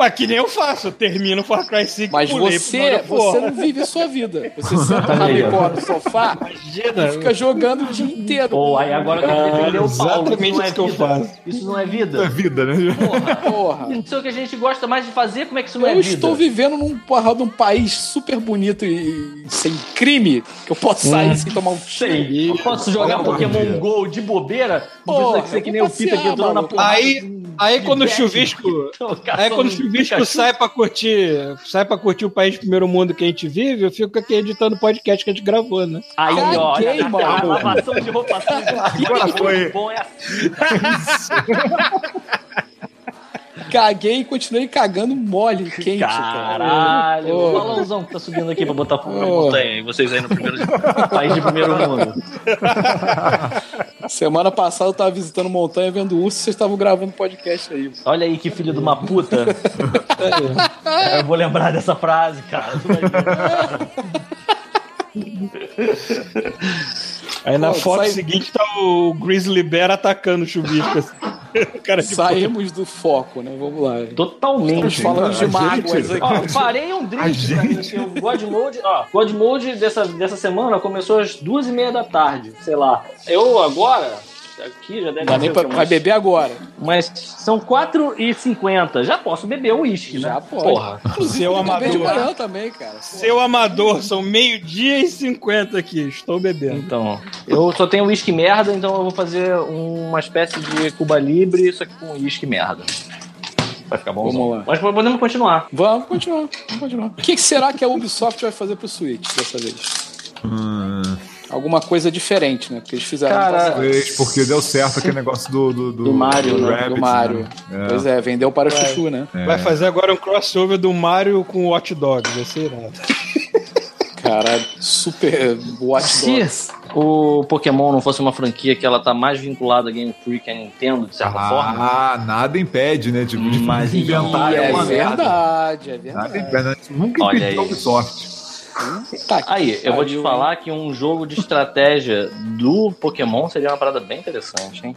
Mas que nem eu faço, eu termino o Far Cry 5
Mas você, você não vive a sua vida. Você senta na bicó no sofá
Imagina,
e fica jogando o dia inteiro.
Pô, aí agora eu quero defender o Paulo.
exatamente
isso não é
isso que eu
vida.
faço.
Isso não é
É
vida.
vida, né?
Porra.
Porra.
Não sei o que a gente gosta mais de fazer, como é que isso não é
Eu
vida?
estou vivendo num, porra, num país super bonito e sem crime, que eu posso
Hum.
sair sem tomar um tiro.
Sei. Eu posso jogar Pokémon. GO de bobeira? Não
Porra,
precisa ser que
eu
nem o Pita que entrou na porrada
Aí, aí quando o chuvisco.
Caçando
Aí quando o chuvisco sai pra curtir. Sai pra curtir o país de primeiro mundo que a gente vive, eu fico aqui editando o podcast que a gente gravou, né?
Aí, ó, olha,
Caguei,
a, a
mano.
lavação de roupa suja.
Agora foi.
Bom, é
Caguei e continuei cagando mole, quente, cara.
Caralho,
Porra.
o balãozão que tá subindo aqui pra botar fogo na montanha. E vocês aí no primeiro país de primeiro mundo.
Semana passada eu tava visitando montanha vendo urso e vocês estavam gravando podcast aí.
Olha aí que filho de uma puta. Eu vou lembrar dessa frase, cara.
Aí na
Pô,
foto
sai-
seguinte tá o Grizzly Bear atacando o chuvisco. Assim. Cara de
Saímos do foco, né? Vamos lá.
Totalmente.
Estamos falando de mágoas
gente-
aqui.
Ó, parei um drink, cara, porque o God Mode, ó, God Mode dessa, dessa semana começou às duas e meia da tarde, sei lá. Eu agora, aqui já deve
Não dá nem pra,
umas-
vai beber agora.
Mas são 4 e 50 já posso beber o uísque, né?
Já pode.
Porra.
Seu
de
amador.
manhã também, cara.
Seu amador, são meio-dia e 50 aqui. Estou bebendo.
Então, eu só tenho uísque merda, então eu vou fazer uma espécie de Cuba Libre, só que com uísque merda. Vai ficar bom.
Vamos lá.
Mas podemos continuar.
Vamos continuar, vamos continuar. O que que será que a Ubisoft vai fazer pro Switch dessa vez?
Hum,
Alguma coisa diferente, né? Porque eles fizeram
Cara,
talvez porque deu certo aquele negócio do. Do,
Do Mario, né?
Rabbids,
do Mario.
né?
Pois é, vendeu para o Chuchu, né?
É.
Vai fazer agora um crossover do Mario com o Hot Dog. Vai ser irado.
Caralho, super Watch
Se
Dogs.
o Pokémon não fosse uma franquia que ela tá mais vinculada a Game Freak que a Nintendo, de certa forma.
Ah, nada impede, né? Tipo, de
Mas
inventar
E é
uma merda.
verdade, é
Nada
verdade.
impede. né? Nunca impediu a. Ubisoft.
Tá
Aí, eu vou te falar que um jogo de estratégia do Pokémon seria uma parada bem interessante, hein?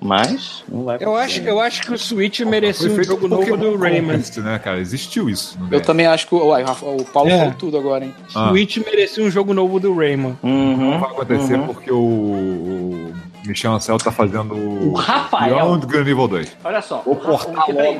Mas não vai
Eu acho, eu acho que o Switch merecia um jogo novo do Rayman.
Né, cara? Existiu isso.
Eu
game.
também acho que o, uai, o Paulo
É.
falou tudo agora, hein?
Ah.
Switch merecia um jogo novo do Rayman.
Uhum,
Não vai acontecer
uhum.
porque o, o Michel Ancel tá fazendo
O
o
Rafael,
Beyond Good Nível 2.
olha só. O quem-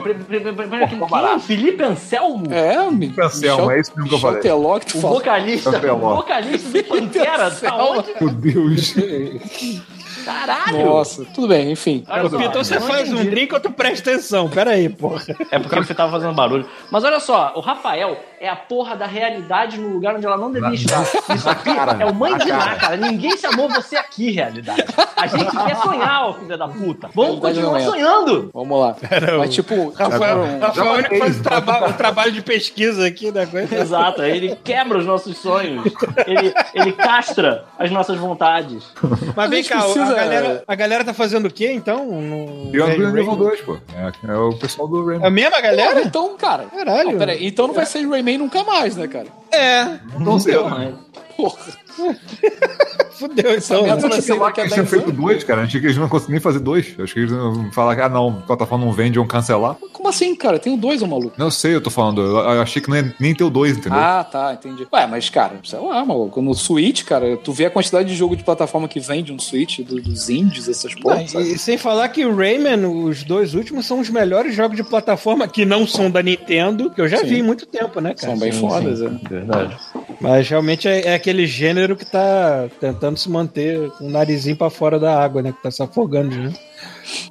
quem?
barato.
Felipe Anselmo?
É, Mi-
Anselmo, é isso mesmo que eu
Michel
falei.
Teló que tu
O vocalista, o vocalista do Pantera, tá onde?
Meu Deus.
Caralho!
Nossa, tudo bem, enfim.
Então você faz um drink ou tu presta atenção? Pera aí, porra.
É porque você tava fazendo barulho. Mas olha só, o Rafael é a porra da realidade no lugar onde ela não devia estar. Isso aqui é o mãe de lá, cara. Ninguém chamou você aqui, realidade. A gente quer sonhar, ô filho da puta. Vamos continuar
é.
sonhando.
Vamos lá. Mas tipo,
Rafael,
um-
Rafael é faz o, traba- o trabalho de pesquisa aqui da coisa.
Exato, ele quebra os nossos sonhos. Ele, ele castra as nossas vontades.
Mas vem cá,
precisa-
galera, a galera tá fazendo o quê, então? No...
Unreal Level
Rainbow?
2, pô. É, é o pessoal do
É a
Rainbow.
mesma
Porra,
galera?
então, cara.
Caralho.
Não, peraí, então não vai ser Rayman nunca mais, né, cara?
É,
Não sei.
Porra.
fudeu então. né?
vai
Sei lá que
a
eles tinham
10
feito dois, cara. Achei que eles não conseguiam nem fazer dois. Acho que eles iam falar que, ah, não, a plataforma não vende, iam cancelar.
Como assim, cara? Tem o dois, ô maluco.
Não sei, eu tô falando. Eu, eu achei que não ia nem ter o dois, entendeu?
Ah, tá, entendi. Ué, mas, cara, sei lá, maluco. No Switch, cara, tu vê a quantidade de jogo de plataforma que vende no Switch, do- dos indies, essas
Não,
porras.
e sem falar que o Rayman, os dois últimos, são os melhores jogos de plataforma que não são da Nintendo, que eu já
Sim.
vi em muito tempo, né, cara?
São bem fodas, é.
Verdade.
Mas realmente é, é aquele gênero que tá tentando se manter com o narizinho pra fora da água, né? Que tá se afogando já.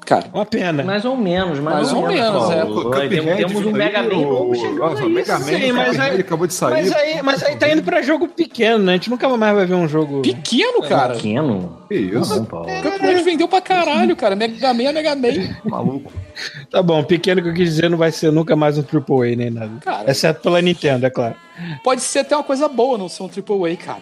Cara,
Uma pena.
Mais ou menos, mais,
Mais
ou,
ou
menos.
menos, é.
Cuphead
temos um Mega Man novo
o-
chegando
Nossa. Mega Man,
Sim, mas aí-
acabou de sair.
Mas aí, mas aí tá indo pra jogo pequeno, né? A gente nunca mais vai ver um jogo.
pequeno, cara.
Pequeno.
Que isso?
Cuphead vendeu pra caralho, cara. Mega Man é Mega Man.
Maluco.
Tá bom, pequeno que eu quis dizer não vai ser nunca mais um AAA nem nada.
Cara.
Exceto pela Nintendo, é claro.
Pode ser até uma coisa boa não ser um AAA, cara.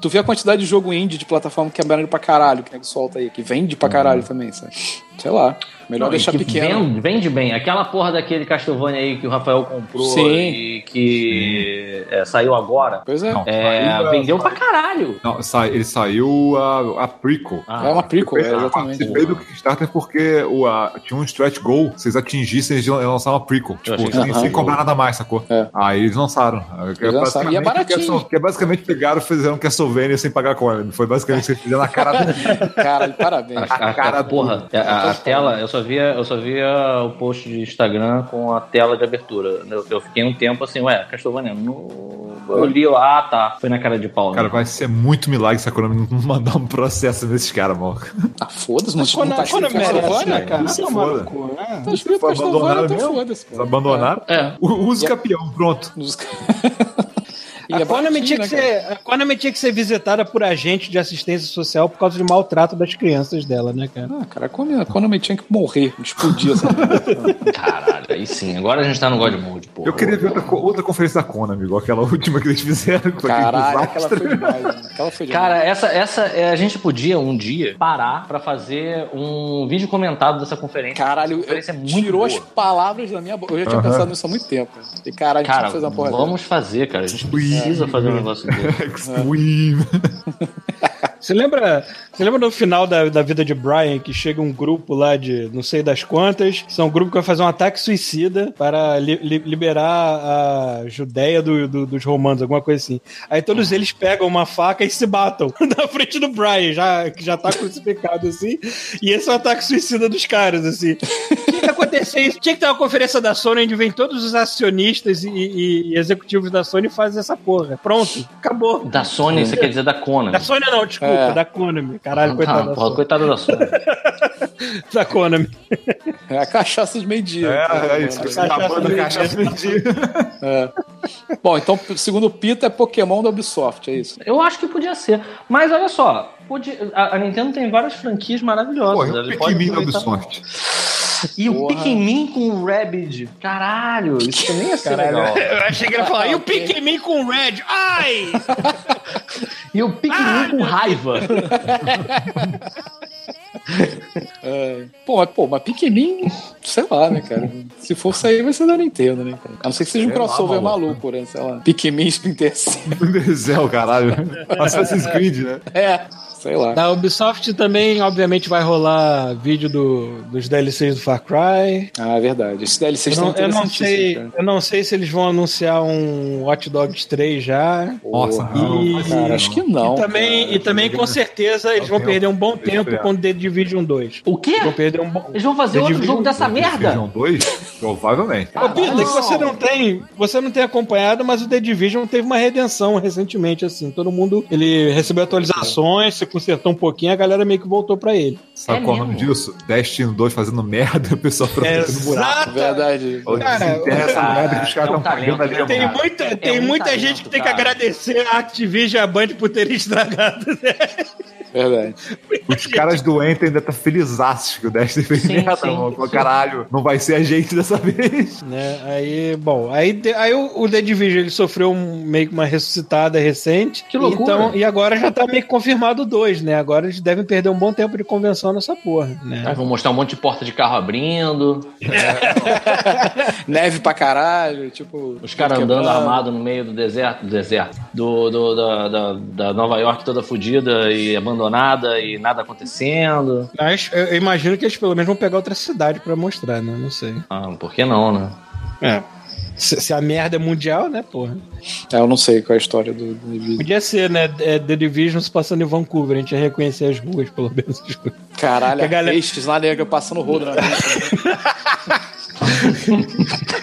Tu vê a quantidade de jogo indie de plataforma que é pra caralho, que nego solta aí, que vende pra caralho também, sabe? Sei lá. Melhor
Não,
deixar
que
pequeno.
Vende, vende bem. Aquela porra daquele Castlevania aí que o Rafael comprou
Sim.
e que é, saiu agora.
Pois é.
Não,
É,
saiu,
vendeu pra caralho.
Não, sai- ele saiu a, a prequel.
É uma prequel, é,
Eu
exatamente.
participei do Kickstarter porque o, a, tinha um stretch goal. Se eles atingissem, eles iam lançar uma prequel. Tipo, sem,
era
sem
um
cobrar nada mais, sacou?
É.
Aí eles lançaram. Que
Eles lançaram. E é
basicamente
baratinho.
Que é basicamente pegaram e fizeram Castlevania sem pagar Konami. Foi basicamente o que eles fizeram na cara do
Cara, parabéns.
A,
cara
a, porra, a, a- a tela, eu só via, eu só via o post de Instagram com a tela de abertura. Eu, eu fiquei um tempo assim, ué, Castlevania, no... eu li lá, ah, tá, foi na cara de pau.
Cara,
né?
vai ser muito milagre se a Konami não mandar um processo nesses caras, mano.
Ah, foda-se, não, não
Quando,
tá escrito Castlevania?
né, cara?
Se
Tomar no
foda.
né?
Tá escrito
Foi
Castlevania,
abandonado
então foda-se. Pô.
abandonaram.
É.
U- Use campeão, pronto.
E
A
é
Konami,
baratinho,
tinha que
né, cara?
ser, a Konami tinha que ser visitada por agente de assistência social por causa de maltrato das crianças dela, né, cara?
Ah, cara, a Konami, a Konami tinha que morrer, explodir essa.
Caralho, aí sim. Agora a gente tá no God Mode, pô.
Eu queria ver outra, outra conferência da Konami, igual aquela última que eles fizeram.
Caralho, aquela foi demais, mano. Aquela foi demais.
Cara, essa, essa, é, a gente podia um dia parar pra fazer um vídeo comentado dessa conferência.
Caralho,
Essa conferência é muito
tirou
boa.
as palavras da minha boca. Eu já tinha
Aham.
pensado nisso há muito tempo. E caralho, a gente
Cara,
tinha que fazer uma porra
vamos fazer, cara. A gente precisa fazer um negócio desse.
Extreme.
Você lembra, você lembra no final da, da vida de Brian que chega um grupo lá de não sei das quantas, são um grupo que vai fazer um ataque suicida para li- li- liberar a Judéia do- do- dos romanos, alguma coisa assim. Aí todos eles pegam uma faca e se batam na frente do Brian, já, que já tá crucificado assim, e esse é o ataque suicida dos caras, assim. Tinha que acontecer isso. Tinha que ter uma conferência da Sony onde vem todos os acionistas e, e- e executivos da Sony e fazem essa porra. Pronto, acabou.
Da Sony, você quer dizer da Konami.
Da Sony não, desculpa,
É.
da Konami. Caralho,
Tá,
coitado da
porra,
Sony.
coitado da Sony.
Da Konami.
É a cachaça de meio-dia.
É, é isso.
Cachaça
Acabando a
de-
cachaça de dia.
É. Bom, então, segundo o Pita, é Pokémon da Ubisoft, é isso.
Eu acho que podia ser. Mas olha só, podia- a, a Nintendo tem várias franquias maravilhosas.
Pô,
pode
Pikmin da Ubisoft.
E o. Pikmin com o Rabid. Caralho, isso também ia ser legal.
Eu achei que ele ia falar, e o Pikmin com Red? Ai!
E o Pikmin com raiva.
É. Pô, mas, pô, mas Pikmin, sei lá, né, cara? Se for sair, vai ser da Nintendo, né, cara? A não ser que seja um
Sei
crossover
maluco.
maluco, né? Sei lá. Pikmin Splinter Cell.
Cell, caralho. Assassin's Creed, né?
É, sei lá.
Da Ubisoft também, obviamente, vai rolar vídeo do- dos DLCs do Far Cry.
Ah, é verdade. Esses DLCs
Eu
estão
não, eu não sei,
cara.
eu não sei se eles vão anunciar um Watch Dogs 3 já.
Nossa, não.
Cara, acho que não.
e também,
cara.
e também com certeza, eles vão perder um bom tempo com The Division 2.
O quê?
Vão perder um bom.
Eles vão fazer
The
outro
Division-
jogo dessa merda?
Division 2? Provavelmente.
Ô, Pita, que você não tem, você não tem acompanhado, mas o The Division teve uma redenção recentemente, assim. Todo mundo, ele recebeu atualizações, se consertou um pouquinho, a galera meio que voltou pra ele.
Sabe qual é o nome disso? Destiny 2 fazendo merda, o pessoal fazendo buraco.
Exato.
Verdade.
Cara,
merda que os caras
é um
estão pagando ali.
talento,
Tem
cara.
muita,
É
tem
um
muita
talento,
gente que tem que
cara.
agradecer a Activision e a Band por terem estragado. Né?
Verdade.
Os caras do Enter ainda tá felizaços que o Destiny fez
Sim,
merda,
sim,
mano. Falou,
sim.
Caralho, não vai ser a gente dessa vez.
né? Aí, bom, aí, aí o, o The Division ele sofreu um, meio que uma ressuscitada recente.
Que loucura.
Então, e agora já tá meio que confirmado dois, né? Agora eles devem perder um bom tempo de convenção nessa porra, né?
Aí vão mostrar um monte de porta de carro abrindo,
Neve pra caralho, tipo.
os caras andando armados no meio do deserto, do deserto, do, do- da, da, da Nova York toda fodida e abandonada e nada acontecendo.
Mas eu, imagino que eles pelo menos vão pegar outra cidade pra mostrar, né? Não sei.
Ah, por que não, né?
É. Se, se a merda é mundial, né, porra?
É, eu não sei qual é a história do, do Division.
Podia ser, né? é, The Division se passando em Vancouver, a gente ia reconhecer as ruas, pelo menos.
Caralho,
a galera-
peixes lá nega passando rodo na frente.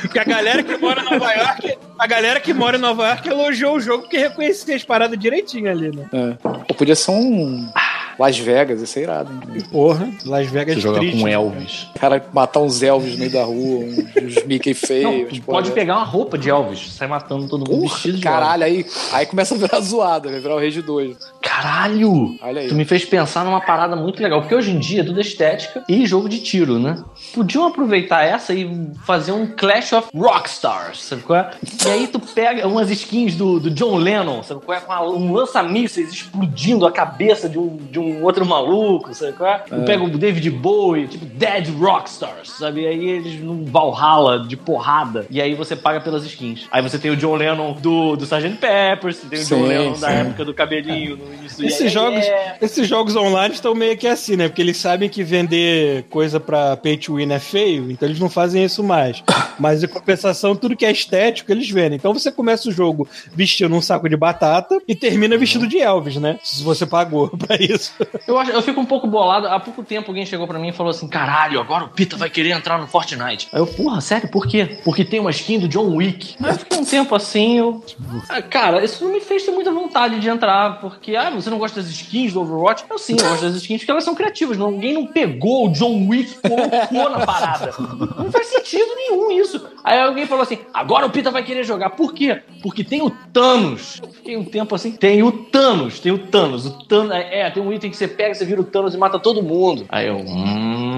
Porque a galera que mora em Nova York, a galera que mora em Nova York elogiou o jogo porque reconhecia as paradas direitinho ali, né?
É. Pô, podia ser um Las Vegas, isso é irado, hein?
Porra, Las Vegas
Você jogar
triste,
com
né?
Elvis.
Cara, matar uns elvos no meio da rua, uns, uns Mickey feios. porra
pode pegar uma roupa de Elvis, sai matando todo mundo
Porra,
vestido de
caralho, aí, aí começa a virar zoada, vai virar o Rage 2.
Elvis. Caralho!
Olha aí.
Tu me fez pensar numa parada muito legal, porque hoje em dia é tudo estética e jogo de tiro, né? Podiam aproveitar essa e fazer um Clash of Rockstars, sabe qual é? E aí tu pega umas skins do, do John Lennon, sabe qual é? Com um lança-mísseis explodindo a cabeça de um, de um outro maluco, sabe qual é? Tu pega o David Bowie, tipo Dead Rockstars, sabe? E aí eles num Valhalla de porrada, e aí você paga pelas skins. Aí você tem o John Lennon do, do Sgt. Peppers, você tem o John
Sim,
Lennon da
sim.
época do cabelinho no início do
Esses
Yeah,
jogos,
Yeah.
esses jogos online estão meio que assim, né? Porque eles sabem que vender coisa pra pay to win é feio, então eles não fazem isso mais. Mas em compensação, tudo que é estético, eles vendem. Então você começa o jogo vestindo um saco de batata e termina vestido de Elvis, né? Se você pagou pra isso.
Eu, acho, eu fico um pouco bolado. Há pouco tempo alguém chegou pra mim e falou assim: caralho, agora o Pita vai querer entrar no Fortnite. Aí eu, porra, sério, por quê? Porque tem uma skin do John Wick. Aí eu fiquei um tempo assim, eu. Ah, Cara, isso não me fez ter muita vontade de entrar, porque, ah, você não gosta das skins do Overwatch? Eu sim, eu gosto das skins porque elas são criativas. Ninguém não pegou o John Wick e colocou na parada. Não faz sentido nenhum isso. Aí alguém falou assim: agora o Pita vai querer jogar. Por quê? Porque tem o Thanos. Eu fiquei um tempo assim. Tem o Thanos, tem o Thanos. O Thanos é, é, tem um item que você pega, você vira o Thanos e mata todo mundo. Aí eu. Hum,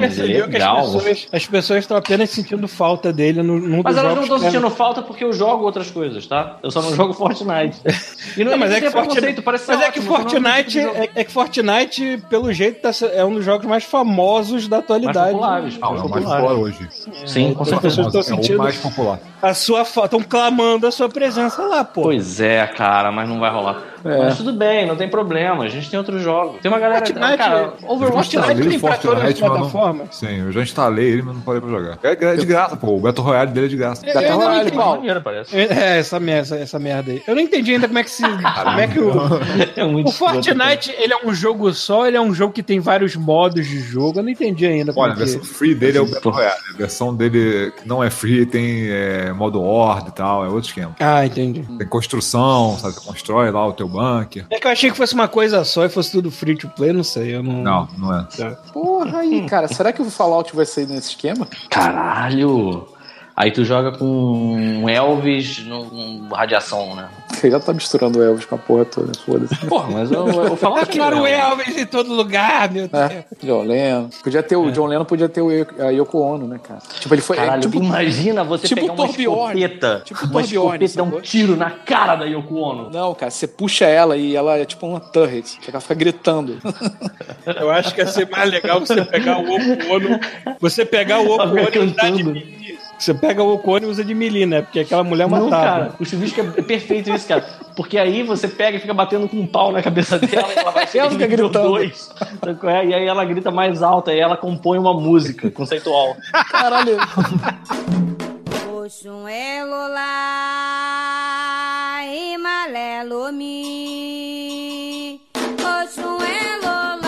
Percebeu que as
legal.
pessoas, as pessoas estão apenas sentindo falta dele no, num
Mas elas não estão
que é-
sentindo falta porque eu jogo outras coisas, tá? Eu só não jogo Fortnite. E não,
Não, mas é que Fortnite,
parece
mas é que
ótimo,
Fortnite é, é que Fortnite, pelo jeito, tá é um dos jogos mais famosos da atualidade.
populares.
Não, é o mais
popular.
hoje.
Sim, com
As
certeza.
pessoas estão
É o
sentindo
mais popular.
a sua falta, estão clamando a sua presença lá, pô.
Pois é, cara, mas não vai rolar. Mas tudo bem, não tem problema. A gente tem outros jogos. Tem uma galera.
Fortnite-
cara, Overwatch
Eu
Fortnite tem pra
não-
plataformas.
Sim, eu já instalei ele, mas não parei pra jogar. É, é de graça, pô. O Battle Royale dele é de graça.
Eu não
Royale,
entendi-
qual?
parece.
É, essa merda, essa merda aí. Eu não entendi ainda como é que se. como é que o.
É muito
O Fortnite, ele é um jogo só, ele é um jogo que tem vários modos de jogo. Eu não entendi ainda como
Olha, a
é que...
versão free dele é o Battle Royale. A versão dele que não é free tem é, modo horde e tal, é outro esquema.
Ah, entendi.
Tem construção, sabe? Você constrói lá o teu bunker.
É que eu achei que fosse uma coisa só e fosse tudo free to play, não sei. Eu não.
Não, não é.
Porra aí, cara. Será que o Fallout vai sair nesse esquema?
Caralho! Aí tu joga com um Elvis no, com radiação, né?
Você já tá misturando o Elvis com a porra toda, foda-se.
Porra, mas eu, eu falo
Eu quero o Elvis em todo lugar, meu Deus.
É, John Lennon. Podia ter o John Lennon, podia ter o a Yoko Ono, né, cara? Tipo, ele foi. é,
Caralho,
tipo,
imagina você
tipo
pegar uma
Torbjorn.
escopeta,
Tipo
uma
Torbjorn,
escopeta e dar um tiro na cara da Yoko Ono.
Não, cara, você puxa ela e ela é tipo uma turret. que Ela fica gritando.
Eu acho que ia ser mais legal você pegar o Oco Ono. Você pegar o Oco Ono e usar de. Você pega o Oco Ono e usa de melee, né? Porque aquela mulher
Não,
matava.
cara, o chuvisco é perfeito isso, cara. Porque aí você pega e fica batendo com um pau na cabeça dela e ela vai
Ela fica
nível
gritando.
dois. É? E aí ela grita mais alta e ela compõe uma música conceitual.
Caralho.
Oxum é lolá, imalé lomi.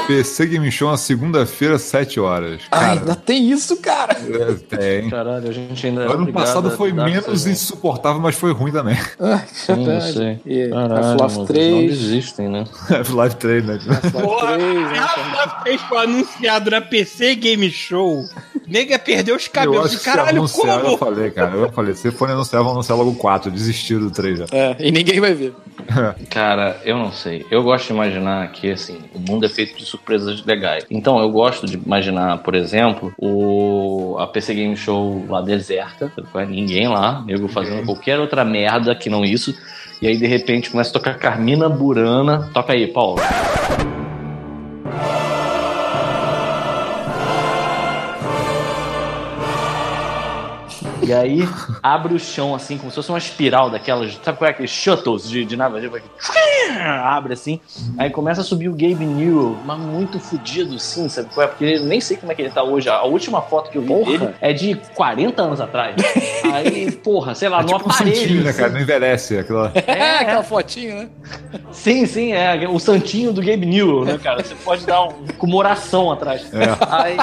PC Game Show na segunda-feira, 7 horas.
Ai,
Cara,
ainda tem isso, cara.
é, tem.
Caralho, a gente ainda. é
Ano passado foi menos insuportável, mas foi ruim também.
Ai,
Sim, eu sei.
E Half-Life
mano, Não
3.
desistem, né?
Live 3, né?
Half-Life 3, né?
Half-Life 3 foi anunciado na PC Game Show. Nega perdeu os
Eu
cabelos.
acho
E
que
caralho,
se anunciar,
como?
eu falei, cara. Eu falei, se for anunciar, vão anunciar logo o 4. Desistir do 3 já.
É, e ninguém vai ver.
Cara, eu não sei. Eu gosto de imaginar que, assim, o mundo é feito de surpresas legais. Então, eu gosto de imaginar, por exemplo, o a PC Game Show lá deserta. Não ninguém lá, nego fazendo qualquer outra merda que não isso. E aí, de repente, começa a tocar Carmina Burana. Toca aí, Paulo. E aí abre o chão assim, como se fosse uma espiral daquelas. Sabe qual é aqueles shuttles de, de nave? Vai- Abre assim. Aí começa a subir o Gabe Newell, mas muito fudido, sim, sabe qual é? Porque eu nem sei como é que ele tá hoje. A última foto que eu vi
Porra.
dele é de 40 anos atrás. Aí, porra, sei lá,
É
no
tipo um
aparelho.
santinho, né,
assim.
cara? Não envelhece. Aquela...
É, aquela fotinho, né?
Sim, sim, é o santinho do Gabe Newell, né, cara? Você pode dar um, com uma oração atrás.
É.
Aí,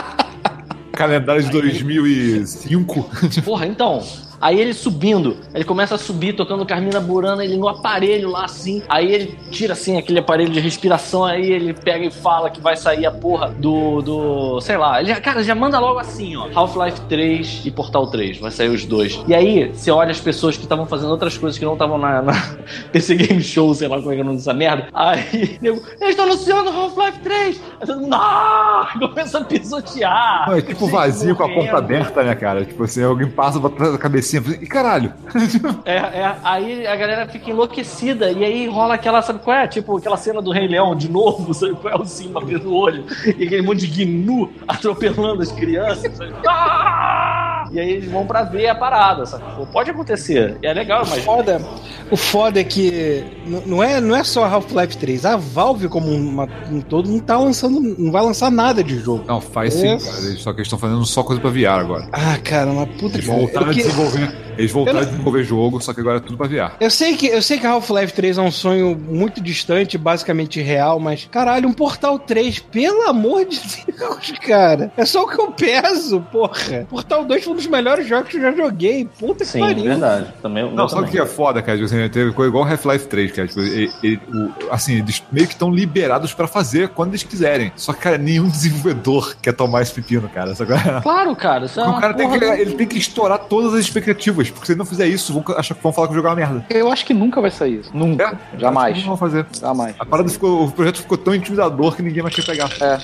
Calendário de 2005.
Porra, então. Aí ele subindo, ele começa a subir, tocando Carmina Burana, ele no aparelho lá assim. Aí ele tira assim aquele aparelho de respiração, aí ele pega e fala que vai sair a porra do. do sei lá. Ele, cara, já manda logo assim, ó: Half-Life 3 e Portal 3. Vai sair os dois. E aí, você olha as pessoas que estavam fazendo outras coisas que não estavam na, na PC Game Show, sei lá como é que é o nome dessa merda. Aí, nego, eles estão anunciando Half-Life 3. Aí todo mundo, ah! Começa a pisotear.
Não, é tipo vazio com a porta aberta, né, cara? Tipo assim, alguém passa, bota a cabecinha e caralho.
É, é, aí a galera fica enlouquecida e aí rola aquela, sabe qual é? Tipo aquela cena do Rei Leão de novo, sabe qual é? O Simba abrindo o olho e aquele monte de gnu atropelando as crianças. sabe? Ah! E aí eles vão pra ver a parada, sabe? Pode acontecer. E é legal, mas.
Foda, o foda é que não é, não é só Half-Life 3. A Valve, como uma- um todo, não tá lançando. Não vai lançar nada de jogo.
Não, faz sim,
É.
cara. Eles- Só que eles estão fazendo só coisa pra VR agora.
Ah, cara, uma puta que
voltaram a desenvolver. Eles voltaram
Eu
a desenvolver jogo, só que agora é tudo pra VR.
Eu sei que eu sei que Half-Life 3 é um sonho muito distante, basicamente real, mas caralho, um Portal 3, pelo amor de Deus, cara. É só o que eu peço, porra. Portal 2 foi um dos melhores jogos que eu já joguei. Puta que
Sim,
pariu.
verdade. Também,
Não, sabe o que é foda, cara? Tipo Assim, teve coisa igual Half-Life 3, cara. Tipo, ele- ele- o- assim, eles meio que estão liberados pra fazer quando eles quiserem. Só que, cara, nenhum desenvolvedor quer tomar esse pepino, cara. Só que-
Claro, cara. Isso é
o cara tem que, ele tem que estourar todas as expectativas, porque se ele não fizer isso, vão achar que vão falar que o jogo é uma merda.
Eu acho que nunca vai sair isso. Nunca.
É,
Jamais.
Não vão fazer.
Jamais.
A parada ficou, o projeto ficou tão intimidador que ninguém mais quer pegar.
É.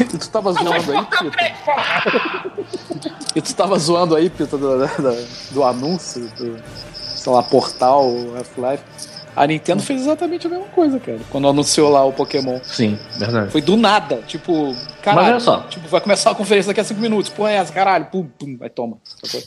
E tu tava zoando aí, Pita? E tu tava zoando aí, Pita, do, da- do anúncio, do, sei lá, Portal, Half-Life. A Nintendo fez exatamente a mesma coisa, cara. Quando anunciou lá o Pokémon.
Sim, verdade.
Foi do nada. Tipo, caralho.
olha só.
Tipo, vai começar a conferência daqui a cinco minutos. Pô, é essa, caralho. Pum, pum, vai, toma.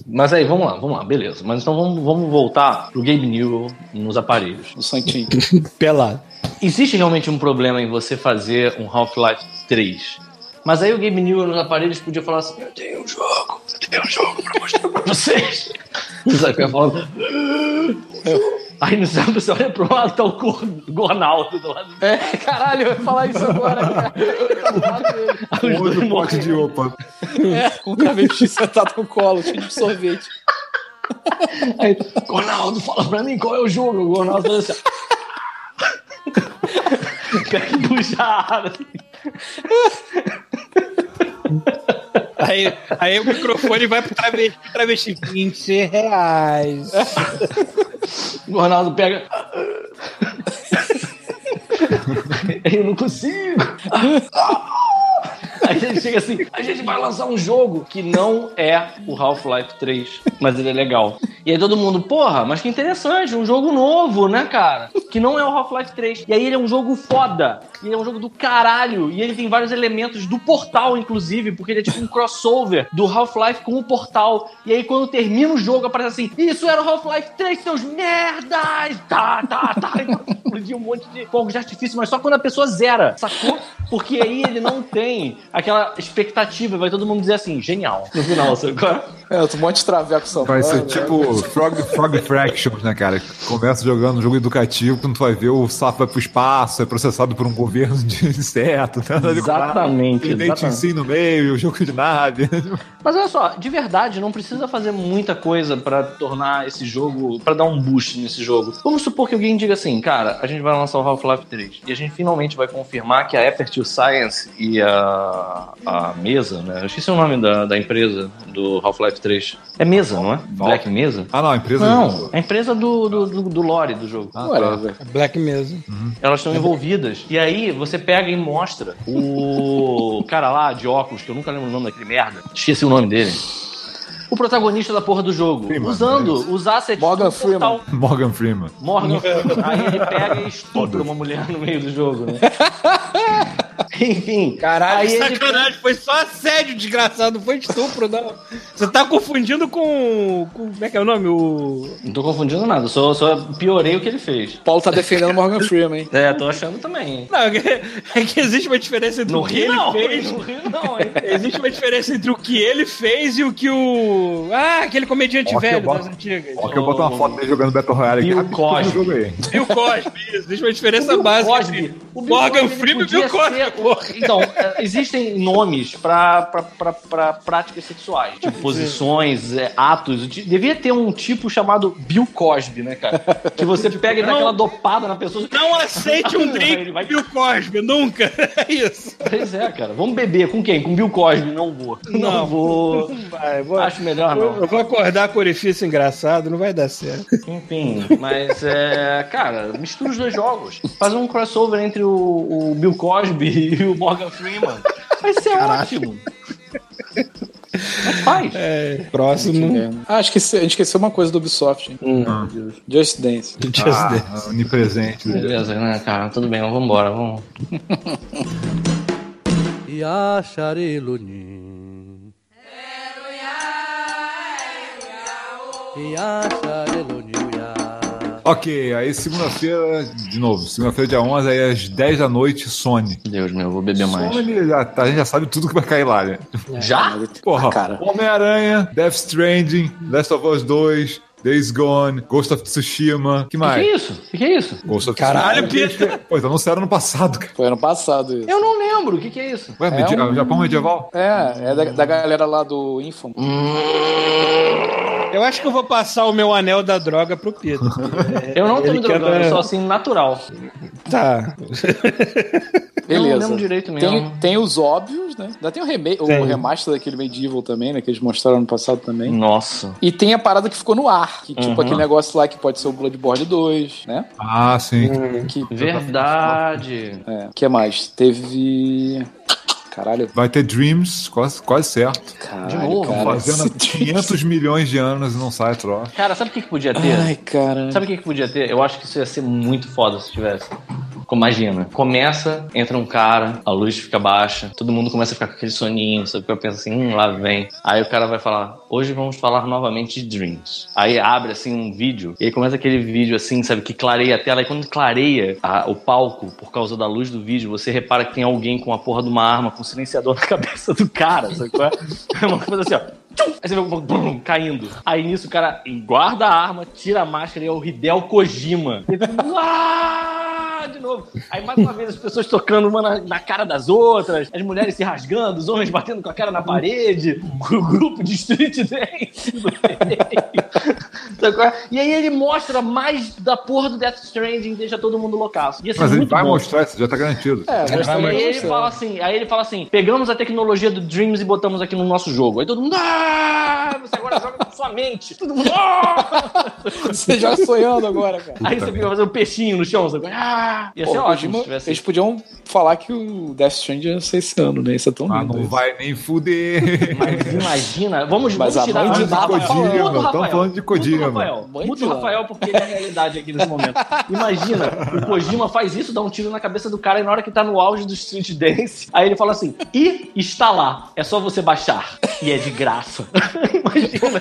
Mas aí, vamos lá, vamos lá, beleza. Mas então vamos, vamos voltar pro Gabe Newell nos aparelhos.
O Santinho.
Pelado.
Existe realmente um problema em você fazer um Half-Life 3. Mas aí o Gabe Newell nos aparelhos podia falar assim: Eu tenho um jogo, eu tenho um jogo pra mostrar pra vocês. Você sabe o que eu ia falando? Aí no céu você olha pro lado, tá o Gornaldo do lado.
É, caralho, eu ia falar isso agora, cara.
Os dois
pote de opa.
É, com o travesti sentado no colo, cheio de sorvete.
Aí, Gornaldo, fala pra mim qual é o jogo. O Gornaldo fala assim: Pega e puxa a assim.
Aí, aí o microfone vai pro travesti, travesti 20 reais.
O Ronaldo pega. Eu não consigo. Aí ele chega assim: a gente vai lançar um jogo que não é o Half-Life 3, mas ele é legal. E aí todo mundo, porra, mas que interessante, um jogo novo, né, cara? Que não é o Half-Life 3. E aí ele é um jogo foda. Ele é um jogo do caralho. E ele tem vários elementos do portal, inclusive, porque ele é tipo um crossover do Half-Life com o portal. E aí quando termina o jogo, aparece assim: Isso era o Half-Life 3, seus merdas! Tá, tá, tá. explodir um monte de fogos de artifício, mas só quando a pessoa zera, sacou? Porque aí ele não tem aquela expectativa, vai todo mundo dizer assim, genial, no final, sacou?
É, um monte de traveco só.
Vai ser tipo Frog, Frog Fractions, né, cara? Começa jogando um jogo educativo, quando tu vai ver o sapo vai pro espaço, é processado por um governo de inseto. Né?
Exatamente,
Ele nem te
exatamente.
ensina no meio, jogo de nave.
Mas olha só, de verdade, não precisa fazer muita coisa pra tornar esse jogo, pra dar um boost nesse jogo. Vamos supor que alguém diga assim, cara, a gente vai lançar o Half-Life 3 e a gente finalmente vai confirmar que a Aperture Science e a, a mesa, né? Eu esqueci o nome da, da empresa do Half-Life 3. É mesa, não é? Black Mesa?
Ah, não, a empresa.
Não, a empresa do, do, do, do lore do jogo.
Ah,
Whatever.
Black mesmo.
Elas estão envolvidas. E aí você pega e mostra o cara lá de óculos, que eu nunca lembro o nome daquele merda. Esqueci o nome dele. O protagonista da porra do jogo.
Freeman,
usando
é
os assets
Morgan
do portal.
Morgan Freeman.
Morgan Freeman. Aí ele pega e estupra uma mulher no meio do jogo, né? Enfim.
Caralho,
aí ele
sacanagem. Foi só assédio, desgraçado. Não foi estupro, não. Você tá confundindo com, com- Como é que é o nome? O.
Não tô confundindo nada, só, só piorei o que ele fez.
Paulo tá defendendo Morgan Freeman, hein?
É, tô achando também.
Não, é que- é que existe uma diferença entre
No
o que
Rio
ele
não,
fez.
no Rio não, hein?
Existe uma diferença entre o que ele fez e o que o. Ah, aquele comediante
Ó,
velho
boto-
das antigas.
Ó, que eu boto uma foto dele jogando Battle Royale aqui.
Bill Cosby.
Bill Cosby, isso. Existe uma diferença
Bill
básica.
Cosby. O Bill
Morgan Freeman e Bill Cosby.
ser-. Então, é, existem nomes pra, pra, pra, pra práticas sexuais, tipo posições, é, atos. De- Devia ter um tipo chamado Bill Cosby, né, cara? Que você pega e dá aquela dopada na pessoa.
Não aceite um drink
vai-
Bill Cosby, nunca. É isso.
Pois é, cara. Vamos beber com quem? Com Bill Cosby? Não vou. Não,
Não.
vou.
Vai, vou,
Acho melhor
eu,
não.
eu vou acordar com orifício engraçado, não vai dar certo.
Enfim, mas é. Cara, mistura os dois jogos. Faz um crossover entre o, o Bill Cosby e o Morgan Freeman. Vai ser ótimo. Mas faz.
É, próximo.
Ah, esqueci, a gente esqueceu uma coisa do Ubisoft, hein?
Hum.
Just Dance.
Just
Ah,
Dance.
onipresente.
Beleza, né, cara? Tudo bem, vamos embora. Vamos.
Yasharelonim.
Ok, aí segunda-feira, de novo, segunda-feira, dia 11, aí às 10 da noite, Sony.
Deus meu, eu vou beber mais.
Sony, já, tá, a gente já sabe tudo que vai cair lá, né?
Já?
Porra,
Ah, cara.
Homem-Aranha, Death Stranding, Last of Us 2, Days Gone, Ghost of Tsushima, que
O que,
mais?
que é isso? O que, que é isso?
Ghost of
Caralho,
Tsushima.
Peter.
Pô, então anunciaram no passado, cara.
Foi ano passado isso.
Eu não lembro. O que, que é isso?
Ué, medi-
um-
Japão medieval?
É, é da, da galera lá do Info.
Eu acho que eu vou passar o meu anel da droga pro Peter.
Eu não tô me
quer
drogando,
dar-
eu sou assim natural.
Tá.
Eu não
Beleza.
lembro direito mesmo.
Tem, tem os óbvios, né? Ainda tem o, remake,
Tem.
o remaster daquele Medieval também, né? Que eles mostraram no passado também.
Nossa.
E tem a parada que ficou no ar, que tipo
Uhum.
aquele negócio lá que pode ser o Bloodborne 2, né?
Ah, sim.
Que,
Verdade.
é, que mais? Teve. Caralho.
Vai ter Dreams, quase, quase certo.
Caralho,
De novo,
cara.
Fazendo há 500 milhões de anos e não sai a troca.
Cara, sabe o que, que podia ter?
Ai, cara.
Sabe o que, que podia ter? Eu acho que isso ia ser muito foda se tivesse. Imagina, começa, entra um cara, a luz fica baixa, todo mundo começa a ficar com aquele soninho, sabe? Eu penso assim, hum, lá vem. Aí o cara vai falar, hoje vamos falar novamente de Dreams. Aí abre assim um vídeo, e aí começa aquele vídeo assim, sabe, que clareia a tela, e quando clareia a- o palco por causa da luz do vídeo, você repara que tem alguém com a porra de uma arma, com um silenciador na cabeça do cara, sabe? é? É uma coisa assim, ó. Aí você vê o brum, caindo. Aí nisso o cara guarda a arma, tira a máscara e é o Hideo Kojima. E de novo. Aí mais uma vez as pessoas tocando uma na, na cara das outras, as mulheres se rasgando, os homens batendo com a cara na parede, o grupo de street dance? E aí ele mostra mais da porra do Death Stranding e deixa todo mundo loucaço. Ser
Mas ele vai
bom.
mostrar isso, já tá garantido.
É, mas
vai
Aí ele fala assim, aí ele fala assim: pegamos a tecnologia do Dreams e botamos aqui no nosso jogo. Aí todo mundo, ah, você agora joga com sua mente. Todo mundo, ah!
Você joga sonhando agora, cara.
Aí você fica fazendo peixinho no chão, sabe? Ah! Ia ser
Pô,
ótimo
podia-
se tivesse.
Eles podiam falar que o Death Stranding ia ser esse ano, né? Isso é tão
Ah,
lindo.
não
isso.
vai nem fuder.
Mas imagina, vamos,
Mas
vamos
a
tirar
mãe de
a
Lava
Muda o
falando,
Rafael.
de Kojima.
Muda o Rafael, Muda o. Rafael porque ele é a realidade aqui nesse momento. Imagina, o Kojima faz isso, dá um tiro na cabeça do cara e na hora que tá no auge do Street Dance, aí ele fala assim, e está lá, é só você baixar. E é de graça. Imagina.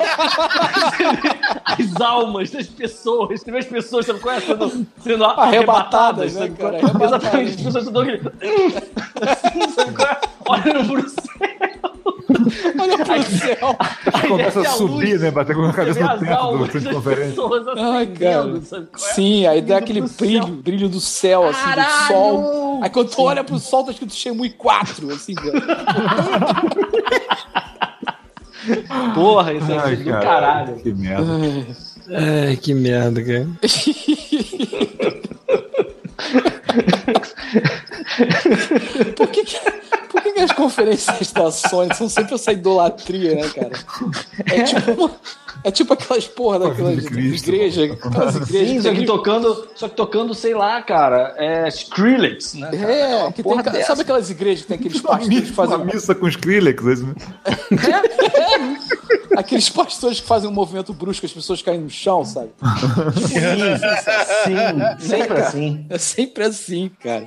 As almas das pessoas, você vê as pessoas sabe qual é? sendo, sendo
Arrebatadas,
arrebatadas,
né,
é?
cara? Arrebatadas.
Exatamente, as pessoas estão é? Olhando pro céu.
Olha pro céu.
Aí
Começa a subir,
luz,
né? Bater com a cabeça no teto do conferência.
pessoas
Ai, cara.
é?
Sim, aí dá aquele brilho,
céu.
brilho do céu, assim,
Caralho!
do sol. Aí quando tu olha pro sol, tá escrito Shenmue 4, assim, cara.
Porra, isso é
Ai,
do
cara,
caralho.
Que merda.
Ai, que merda, cara.
Por que, que, por que, que as conferências da Sony são sempre essa idolatria, né, cara? É tipo, uma- é tipo aquelas porra daquelas
Cristo.
igrejas. Aquelas igrejas
Sim,
que
só que tocando, só que tocando, sei lá, cara, é Skrillex, né? cara?
É,
Uma
que tem,
porra dessa.
sabe aquelas igrejas que tem aqueles pastores que fazem
uma missa com Skrillex, é isso, né?
aqueles pastores que fazem um movimento brusco, as pessoas caem no chão, sabe?
Sim, sempre assim.
É sempre assim, cara.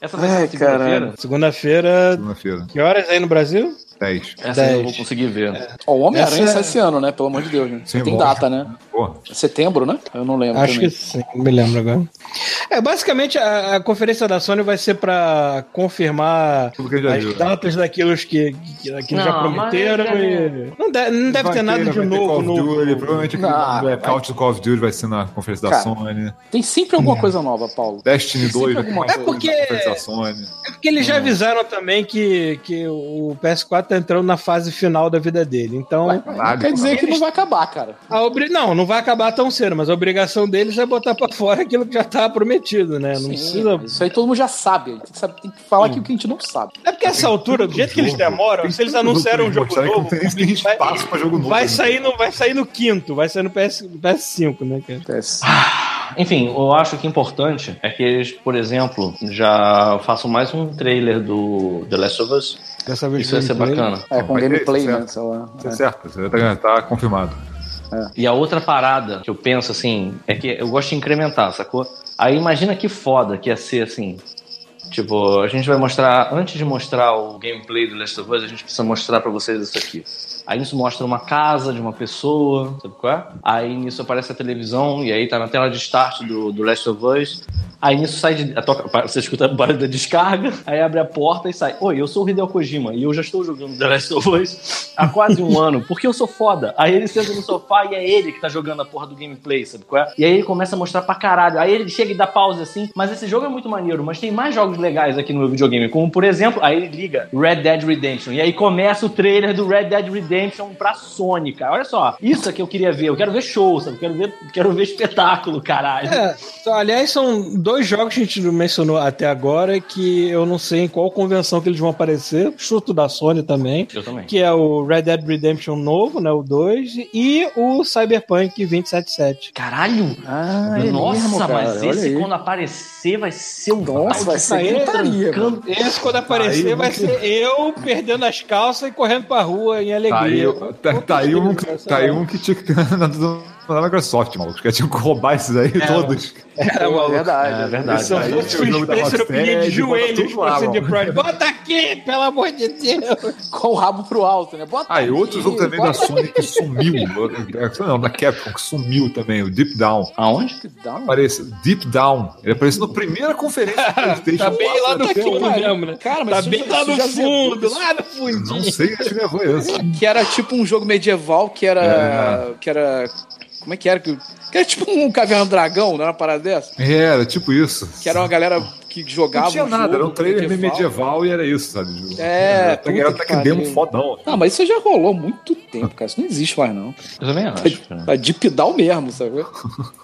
Essa vai ser segunda-feira?
Segunda-feira.
Segunda-feira.
Que horas aí no Brasil?
10.
Essa eu não vou conseguir ver.
Ó, o Homem-Aranha
Essa-
sai esse ano, né? Pelo amor de Deus, né?
Sim,
tem
lógico.
data, né?
Porra.
Setembro, né? Eu não lembro.
Acho
também.
que sim, não me lembro agora. É, basicamente a, a conferência da Sony vai ser pra confirmar as
viu, né?
datas daquilo que, que, que
Não,
já prometeram
mas-
e. Não, de- não deve
Vai
ter nada
né?
de
ter
novo.
of
novo.
Duty, provavelmente aquele
Não,
blackout do Call of Duty vai ser na conferência da
Cara,
Sony.
Tem sempre alguma coisa nova, Paulo.
Destiny 2 vai ter
alguma
mais
coisa.
coisa
É
na
porque-
conferência da Sony.
É porque eles já avisaram também que, que o PS4 tá entrando na fase final da vida dele. Então,
quer dizer que
Eles-
não vai acabar, cara.
a obri... não, não vai acabar tão cedo, mas a obrigação deles é botar pra fora aquilo que já tá prometido, né? Não
Sim,
precisa.
Isso aí todo mundo já sabe. Tem que, saber- tem que falar aqui o que a gente não sabe.
É porque essa altura, do jeito que eles demoram, se eles anunciaram um jogo novo,
tem nem
vai-
espaço pra jogo novo.
vai
né?
sair no, vai sair no quinto, vai sair no PS, PS5, né, cara?
Enfim, eu acho que importante é que eles, por exemplo, já façam mais um trailer do The Last of Us.
Dessa vez
Isso vai ser bacana.
É, com
Vai ter,
gameplay,
certo.
né? Sei lá.
Isso é certo, tá, tá confirmado.
E a outra parada que eu penso assim é que eu gosto de incrementar, sacou? Aí imagina que foda que ia ser assim. Tipo, a gente vai mostrar, antes de mostrar o gameplay do Last of Us, a gente precisa mostrar pra vocês isso aqui. Aí nisso mostra uma casa de uma pessoa, sabe qual é? Aí nisso aparece a televisão e aí tá na tela de start do, do Last of Us. Aí nisso sai de. a toca- você escuta o barulho da descarga, aí abre a porta e sai. Oi, eu sou o Hideo Kojima e eu já estou jogando The Last of Us há quase um ano, porque eu sou foda. Aí ele senta no sofá e é ele que tá jogando a porra do gameplay, sabe qual é? E aí ele começa a mostrar pra caralho. Aí ele chega e dá pausa assim, mas esse jogo é muito maneiro, mas tem mais jogos legais aqui no meu videogame, como por exemplo, aí ele liga Red Dead Redemption, e aí começa o trailer do Red Dead Redemption pra Sony, cara. Olha só, isso é que eu queria ver, eu quero ver show, sabe? Eu quero ver, quero ver espetáculo, caralho.
É, então, aliás, são dois jogos que a gente não mencionou até agora que eu não sei em qual convenção que eles vão aparecer. Chuto da Sony também.
Eu também.
Que é o Red Dead Redemption novo, né? O 2, e o Cyberpunk 2077.
Caralho!
Ah, é
Nossa,
mesmo, cara.
mas esse
aí.
quando aparecer vai ser um
Nossa, vai ser.
Esse, quando aparecer,
Aí,
vai ser eu perdendo as calças e correndo pra rua em
Tá aí,
alegria.
tá, tá aí um, tá aí um que na Microsoft, maluco. Que tinha que roubar esses aí todos.
É,
É
maluco.
verdade.
É verdade.
Se eu
Aí,
fosse
o
o
jogo da
Spencer, eu pedia de joelhos pra CD
mano.
Projekt. Bota aqui, pelo amor de Deus.
Com o rabo pro alto, né? Bota
Ah, e outro jogo também da Sony que sumiu. Não, da Capcom, que sumiu também, o Deep Down.
Aonde?
aqui. Dá um-
Aparece, Deep Down. Ele apareceu na primeira conferência do PlayStation.
Tá bem lá no fundo mesmo, né?
Cara, mas
Tá bem lá no fundo, lá no
Não
fundinho.
sei onde levou isso.
Que era tipo um jogo medieval que era. Que era. Como é que era? Que, que era tipo um caverna do dragão, não era uma parada dessa?
É, era tipo isso.
Que era uma galera que jogava.
Não tinha
um
nada,
jogo
era um trailer
medieval.
medieval e era isso, sabe?
É,
era, era
que
até que demo
pariu.
fodão.
Ah, mas isso já rolou há muito tempo, cara. Isso não existe mais, não.
Eu também acho. cara.
É Deep Down mesmo, sabe?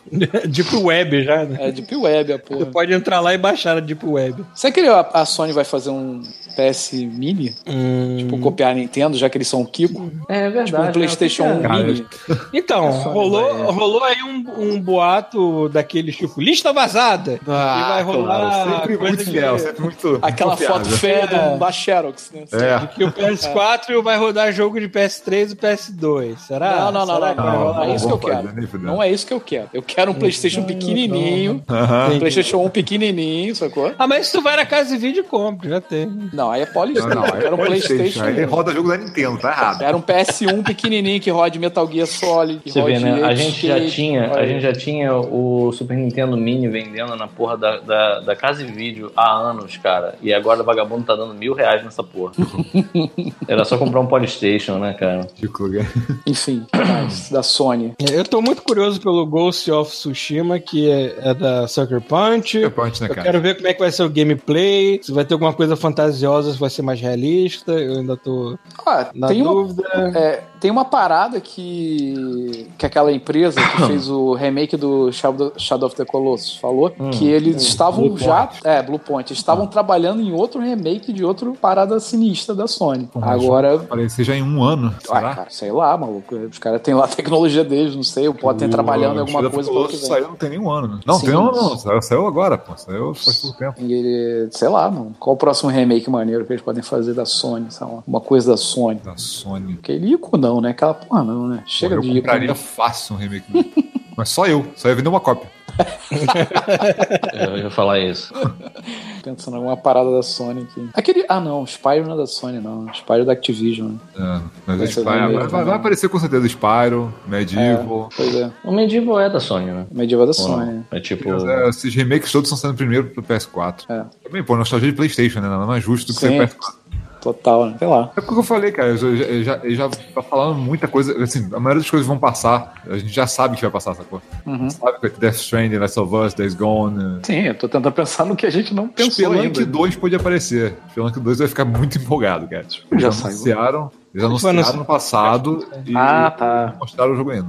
Deep Web já, né?
É Deep Web, a
Você
porra.
pode entrar lá e baixar a Deep Web.
Será que a, a Sony vai fazer um PS Mini?
Hum.
Tipo, copiar a Nintendo, já que eles são o Kiko?
É verdade.
Tipo um PlayStation 1
Cara,
Mini?
Então, rolou, rolou aí um um, um boato daqueles tipo lista vazada.
Ah,
e vai rolar
Sempre
coisa
muito fiel, sempre muito.
Aquela
confiável.
foto feia
É.
do, da Xerox, né?
É.
que o PS4 vai rodar jogo de PS3 e PS2. Será?
Não, não, não,
Será
não, não,
rolar
não é isso que eu
Não
quero. Não é isso que eu quero. Eu quero um PlayStation pequenininho. Um PlayStation 1 pequenininho, sacou?
Ah, mas se tu vai na casa de vídeo, compra, já tem.
Não, aí é paulista.
Não, não,
eu quero um PlayStation.
Aí roda jogo da Nintendo, tá errado.
Era um PS1 pequenininho que rode Metal Gear Solid. Que
Você vê, né? A gente já Tinha, a gente já tinha o Super Nintendo Mini vendendo na porra da, da, da casa e vídeo há anos, cara. E agora o vagabundo tá dando mil reais nessa porra. Era só comprar um Polystation, né, cara?
Ridículo, cara.
Enfim, da Sony.
Eu tô muito curioso pelo Ghost of Tsushima, que é, é da Sucker Punch.
Sucker Punch, né,
Eu
cara?
quero ver como é que vai ser o gameplay, se vai ter alguma coisa fantasiosa, se vai ser mais realista. Eu ainda tô
Ah,
na
tem uma,
dúvida.
é, tem uma parada que, que aquela empresa que fez o remake do Shadow, Shadow of the Colossus falou que eles estavam
Blue
já. É, Blue Point. Estavam trabalhando em outro remake de outra parada sinistra da Sony. Agora.
Parecer já em um ano,
Ah,
será?
cara, sei lá, maluco. Os caras têm lá a tecnologia deles, não sei. Podem
O
trabalhando em alguma
Shadow
coisa
Colossus saiu não tem nenhum ano, né? Não,
Sim.
tem um ano, não. Saiu, saiu agora, pô. Saiu faz pouco tempo.
E ele- sei lá, mano. Qual o próximo remake maneiro que eles podem fazer da Sony? Sei lá, uma coisa da Sony.
Da Sony.
Aquele Ico não, né? Aquela porra não, né? Chega
eu
de Ico.
compraria
né?
fácil um remake. Mas só eu. Só ia vender uma cópia.
Eu ia falar isso.
Pensando em alguma parada da Sony aqui. Aquele. Ah, não. Spyro não é da Sony, não. Spyro é da Activision. né?
É, mas
Vai
o
ser
Spyro
remake
agora vai, vai aparecer com certeza Spyro, Medieval.
Pois é.
O Medieval é da Sony, né?
Medieval é da
não?
Sony.
É tipo.
É, esses remakes todos estão sendo primeiro pro PS4.
É.
Também, pô, nostalgia de Playstation, né? Nada mais justo do que ser
Sim.
PS4.
Total, né? Sei lá.
É porque eu falei, cara, eu já, eu já, eu já tá falando muita coisa, assim, a maioria das coisas vão passar, a gente já sabe que vai passar essa coisa.
Uhum.
Sabe que Death Stranding, Last of Us, Days Gone.
Sim, eu tô tentando pensar no que a gente não pensou
Spelunk
ainda.
2 pode aparecer. Spelunk 2 vai ficar muito empolgado, cara. Eles
Já
já
saiu.
anunciaram, eles anunciaram
anunci-
no passado e
Ah, tá.
mostraram o jogo ainda.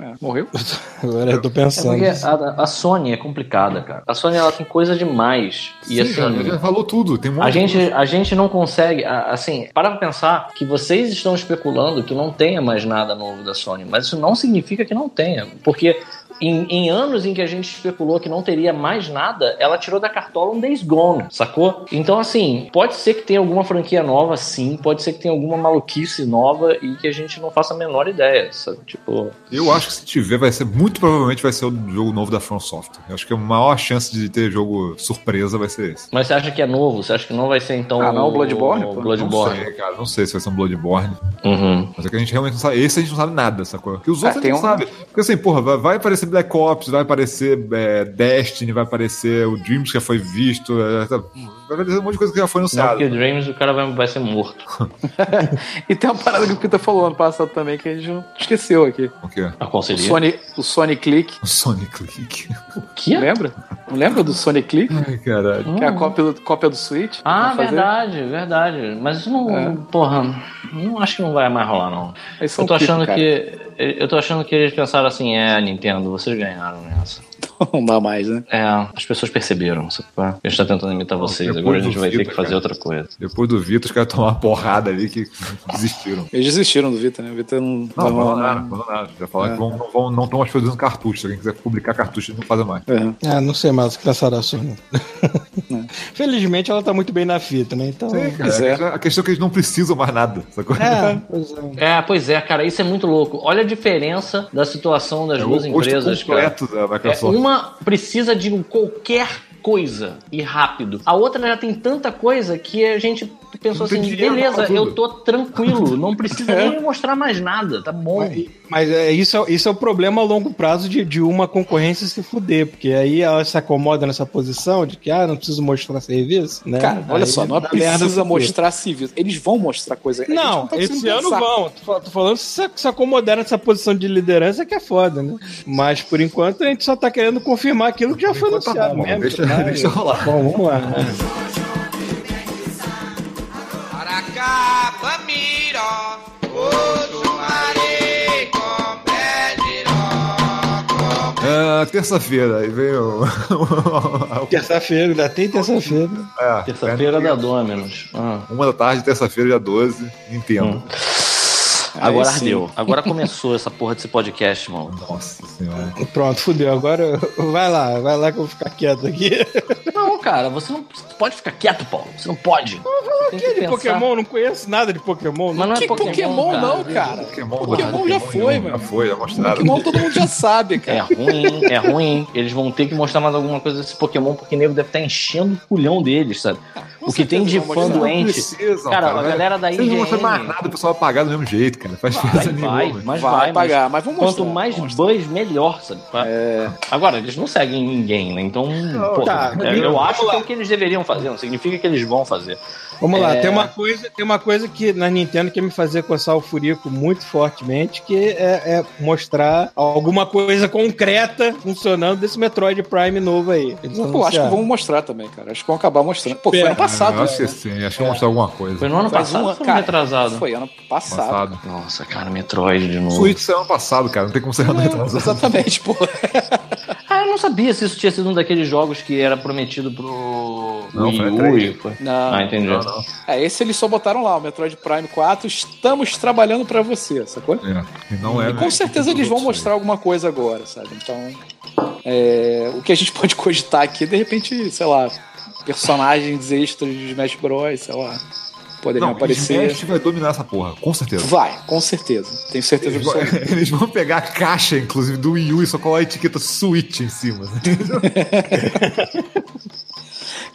É, morreu?
Agora eu tô
É
pensando.
porque a, a Sony é complicada, cara. A Sony ela tem coisa demais. E
Sim,
assim.
cara, já falou tudo, tem um
A
de
gente,
coisa.
a gente não consegue, assim, para pra pensar que vocês estão especulando que não tenha mais nada novo da Sony, mas isso não significa que não tenha, porque em, em anos em que a gente especulou que não teria mais nada, ela tirou da cartola um Days Gone, sacou? Então, assim, pode ser que tenha alguma franquia nova, sim, pode ser que tenha alguma maluquice nova e que a gente não faça a menor ideia, sabe? Tipo,
Eu acho que se tiver, vai ser, muito provavelmente vai ser o jogo novo da From Software. Eu acho que a maior chance de ter jogo surpresa vai ser esse.
mas você acha que é novo? Você acha que não vai ser então
Ah, não, o Bloodborne.
Não
Bloodborne.
sei, cara, não sei se vai ser um Bloodborne.
Uhum.
Mas é que a gente realmente não sabe. Esse a gente não sabe nada, sacou? Que os outros
Ah,
a gente
um-
sabe. Porque assim, porra, vai, vai aparecer Black Ops, vai aparecer é, Destiny, vai aparecer o Dreams que já foi visto, é, tá- vai aparecer um monte de coisa que já foi
Não,
anunciada.
porque o Dreams o cara vai, vai ser morto.
E tem uma parada que o Peter falou ano passado também que a gente não esqueceu aqui.
O quê?
A qual
O
seria?
Sony, o Sony Click.
O Sony Click.
Que?
Lembra? Não lembra do Sony Click?
Ai, caralho.
Que é a cópia do, cópia do Switch?
Ah, verdade, verdade. Mas isso não.
É.
Porra, não acho que não vai mais rolar, não.
São
Eu tô achando que. Eu tô achando que eles pensaram assim, é, Nintendo, するぐらいのあるのやつ。
Não dá mais, né?
É, as pessoas perceberam, é? A gente tá tentando imitar vocês,
depois
agora a gente vai ter
Vita,
que fazer
cara.
outra coisa.
Depois do Vitor, os caras tomaram uma porrada ali que desistiram.
Eles desistiram do Vita, né? O Vita não.
Não, não,
não,
nada, não, nada. Já falaram
É.
que vão, não vão, não estão mais produzindo cartucho. Se alguém quiser publicar cartucho, eles não fazem mais.
É.
Ah, não sei mais o que pensar da Sony. Felizmente ela tá muito bem na fita, né? Então.
Sim, cara.
Pois é.
A questão é que eles não precisam mais nada. Sacou?
É, pois é.
É, pois é, cara, isso é muito louco. Olha a diferença da situação das
É
duas empresas, cara.
completo da
É,
Microsoft.
Precisa de qualquer coisa e rápido. A outra já tem tanta coisa que a gente pensou
Não
assim,
dinheiro
beleza, eu tô tranquilo, não precisa nem me mostrar mais nada, tá bom.
Mas, mas é, isso, é- isso é o problema a longo prazo de, de uma concorrência se fuder, porque aí ela se acomoda nessa posição de que, ah, não preciso mostrar serviço, né?
Cara, olha
Aí
só, não
merda
precisa mostrar serviço. Eles vão mostrar coisa. A gente
Não,
tá
esse ano
pensar.
vão. Tô, tô falando se se acomodar nessa posição de liderança que é foda, né? Mas por enquanto a gente só tá querendo confirmar aquilo que já foi
tá
anunciado
bom,
mesmo.
deixa-
tá?
deixa rolar.
Bom, vamos lá. né?
Ah, terça-feira, aí veio.
Terça-feira, ainda tem terça-feira.
é,
Terça-feira da Dominus. Ah.
Uma da tarde, terça-feira, dia 12, Nintendo.
Agora
Aí sim.
ardeu. Agora começou essa porra desse podcast, mano.
Nossa senhora.
Pronto, fudeu. Agora vai lá, vai lá que eu vou ficar quieto aqui.
Não, cara, você não pode ficar quieto, Paulo. Você não pode. Tem
Que de Pokémon? Não conheço nada de Pokémon.
Mas não é
Que Pokémon, não, cara.
Pokémon,
Pokémon já foi,
Já
mano.
foi, já mostraram.
Pokémon todo mundo já sabe,
É
cara.
ruim, é ruim. Eles vão ter que mostrar mais alguma coisa desse Pokémon, porque o nego deve estar enchendo o culhão deles, sabe? o que tem de fã doente.
precisam,
cara,
cara,
a
vai-
galera da
Vocês não
IGN.
fazer mais nada, o pessoal vai pagar do mesmo jeito, cara. Faz
Vai, vai,
nenhuma.
mas
Vai
vai,
pagar, mas vamos
Quanto
mostrar,
mais
vamos
buzz, melhor, sabe? Agora, eles não seguem ninguém, né? Então, pô,
tá,
é, eu
vamos
acho que é o que eles deveriam fazer, não significa que eles vão fazer.
Vamos lá,
É.
tem uma coisa, tem uma coisa que na Nintendo que me fazer coçar o furico muito fortemente, que é, é mostrar alguma coisa concreta funcionando desse Metroid Prime novo aí. Eles
Pô, acho que
anunciaram.
vamos mostrar também, cara. Acho que vão acabar mostrando. Pô, foi ano passado.
Eu acho que
né?
sim, acho que vou mostrar alguma coisa.
Foi no ano passado ou foi
cara.
retrasado?
Foi ano passado.
Passado.
Nossa, cara, Metroid de novo.
Switch saiu ano passado, cara. Não tem como ser ano
É,
retrasado.
exatamente, pô.
Ah, eu não sabia se isso tinha sido um daqueles jogos que era prometido pro
Não,
Wii
foi
U.
Não.
Ah, entendi.
Não, não.
É, esse eles só botaram lá, o Metroid Prime 4. Estamos trabalhando pra você, sacou?
É, não é,
E
né?
com certeza eles vão mostrar alguma coisa agora, sabe? Então, é, o que a gente pode cogitar aqui, de repente, sei lá, personagens extras de Smash Bros, sei lá, poderiam
Não,
aparecer.
Smash vai dominar essa porra, com certeza.
Vai, com certeza. Tenho certeza
Eles vão, eles vão pegar a caixa, inclusive, do Wii U e só colar a etiqueta Switch em cima.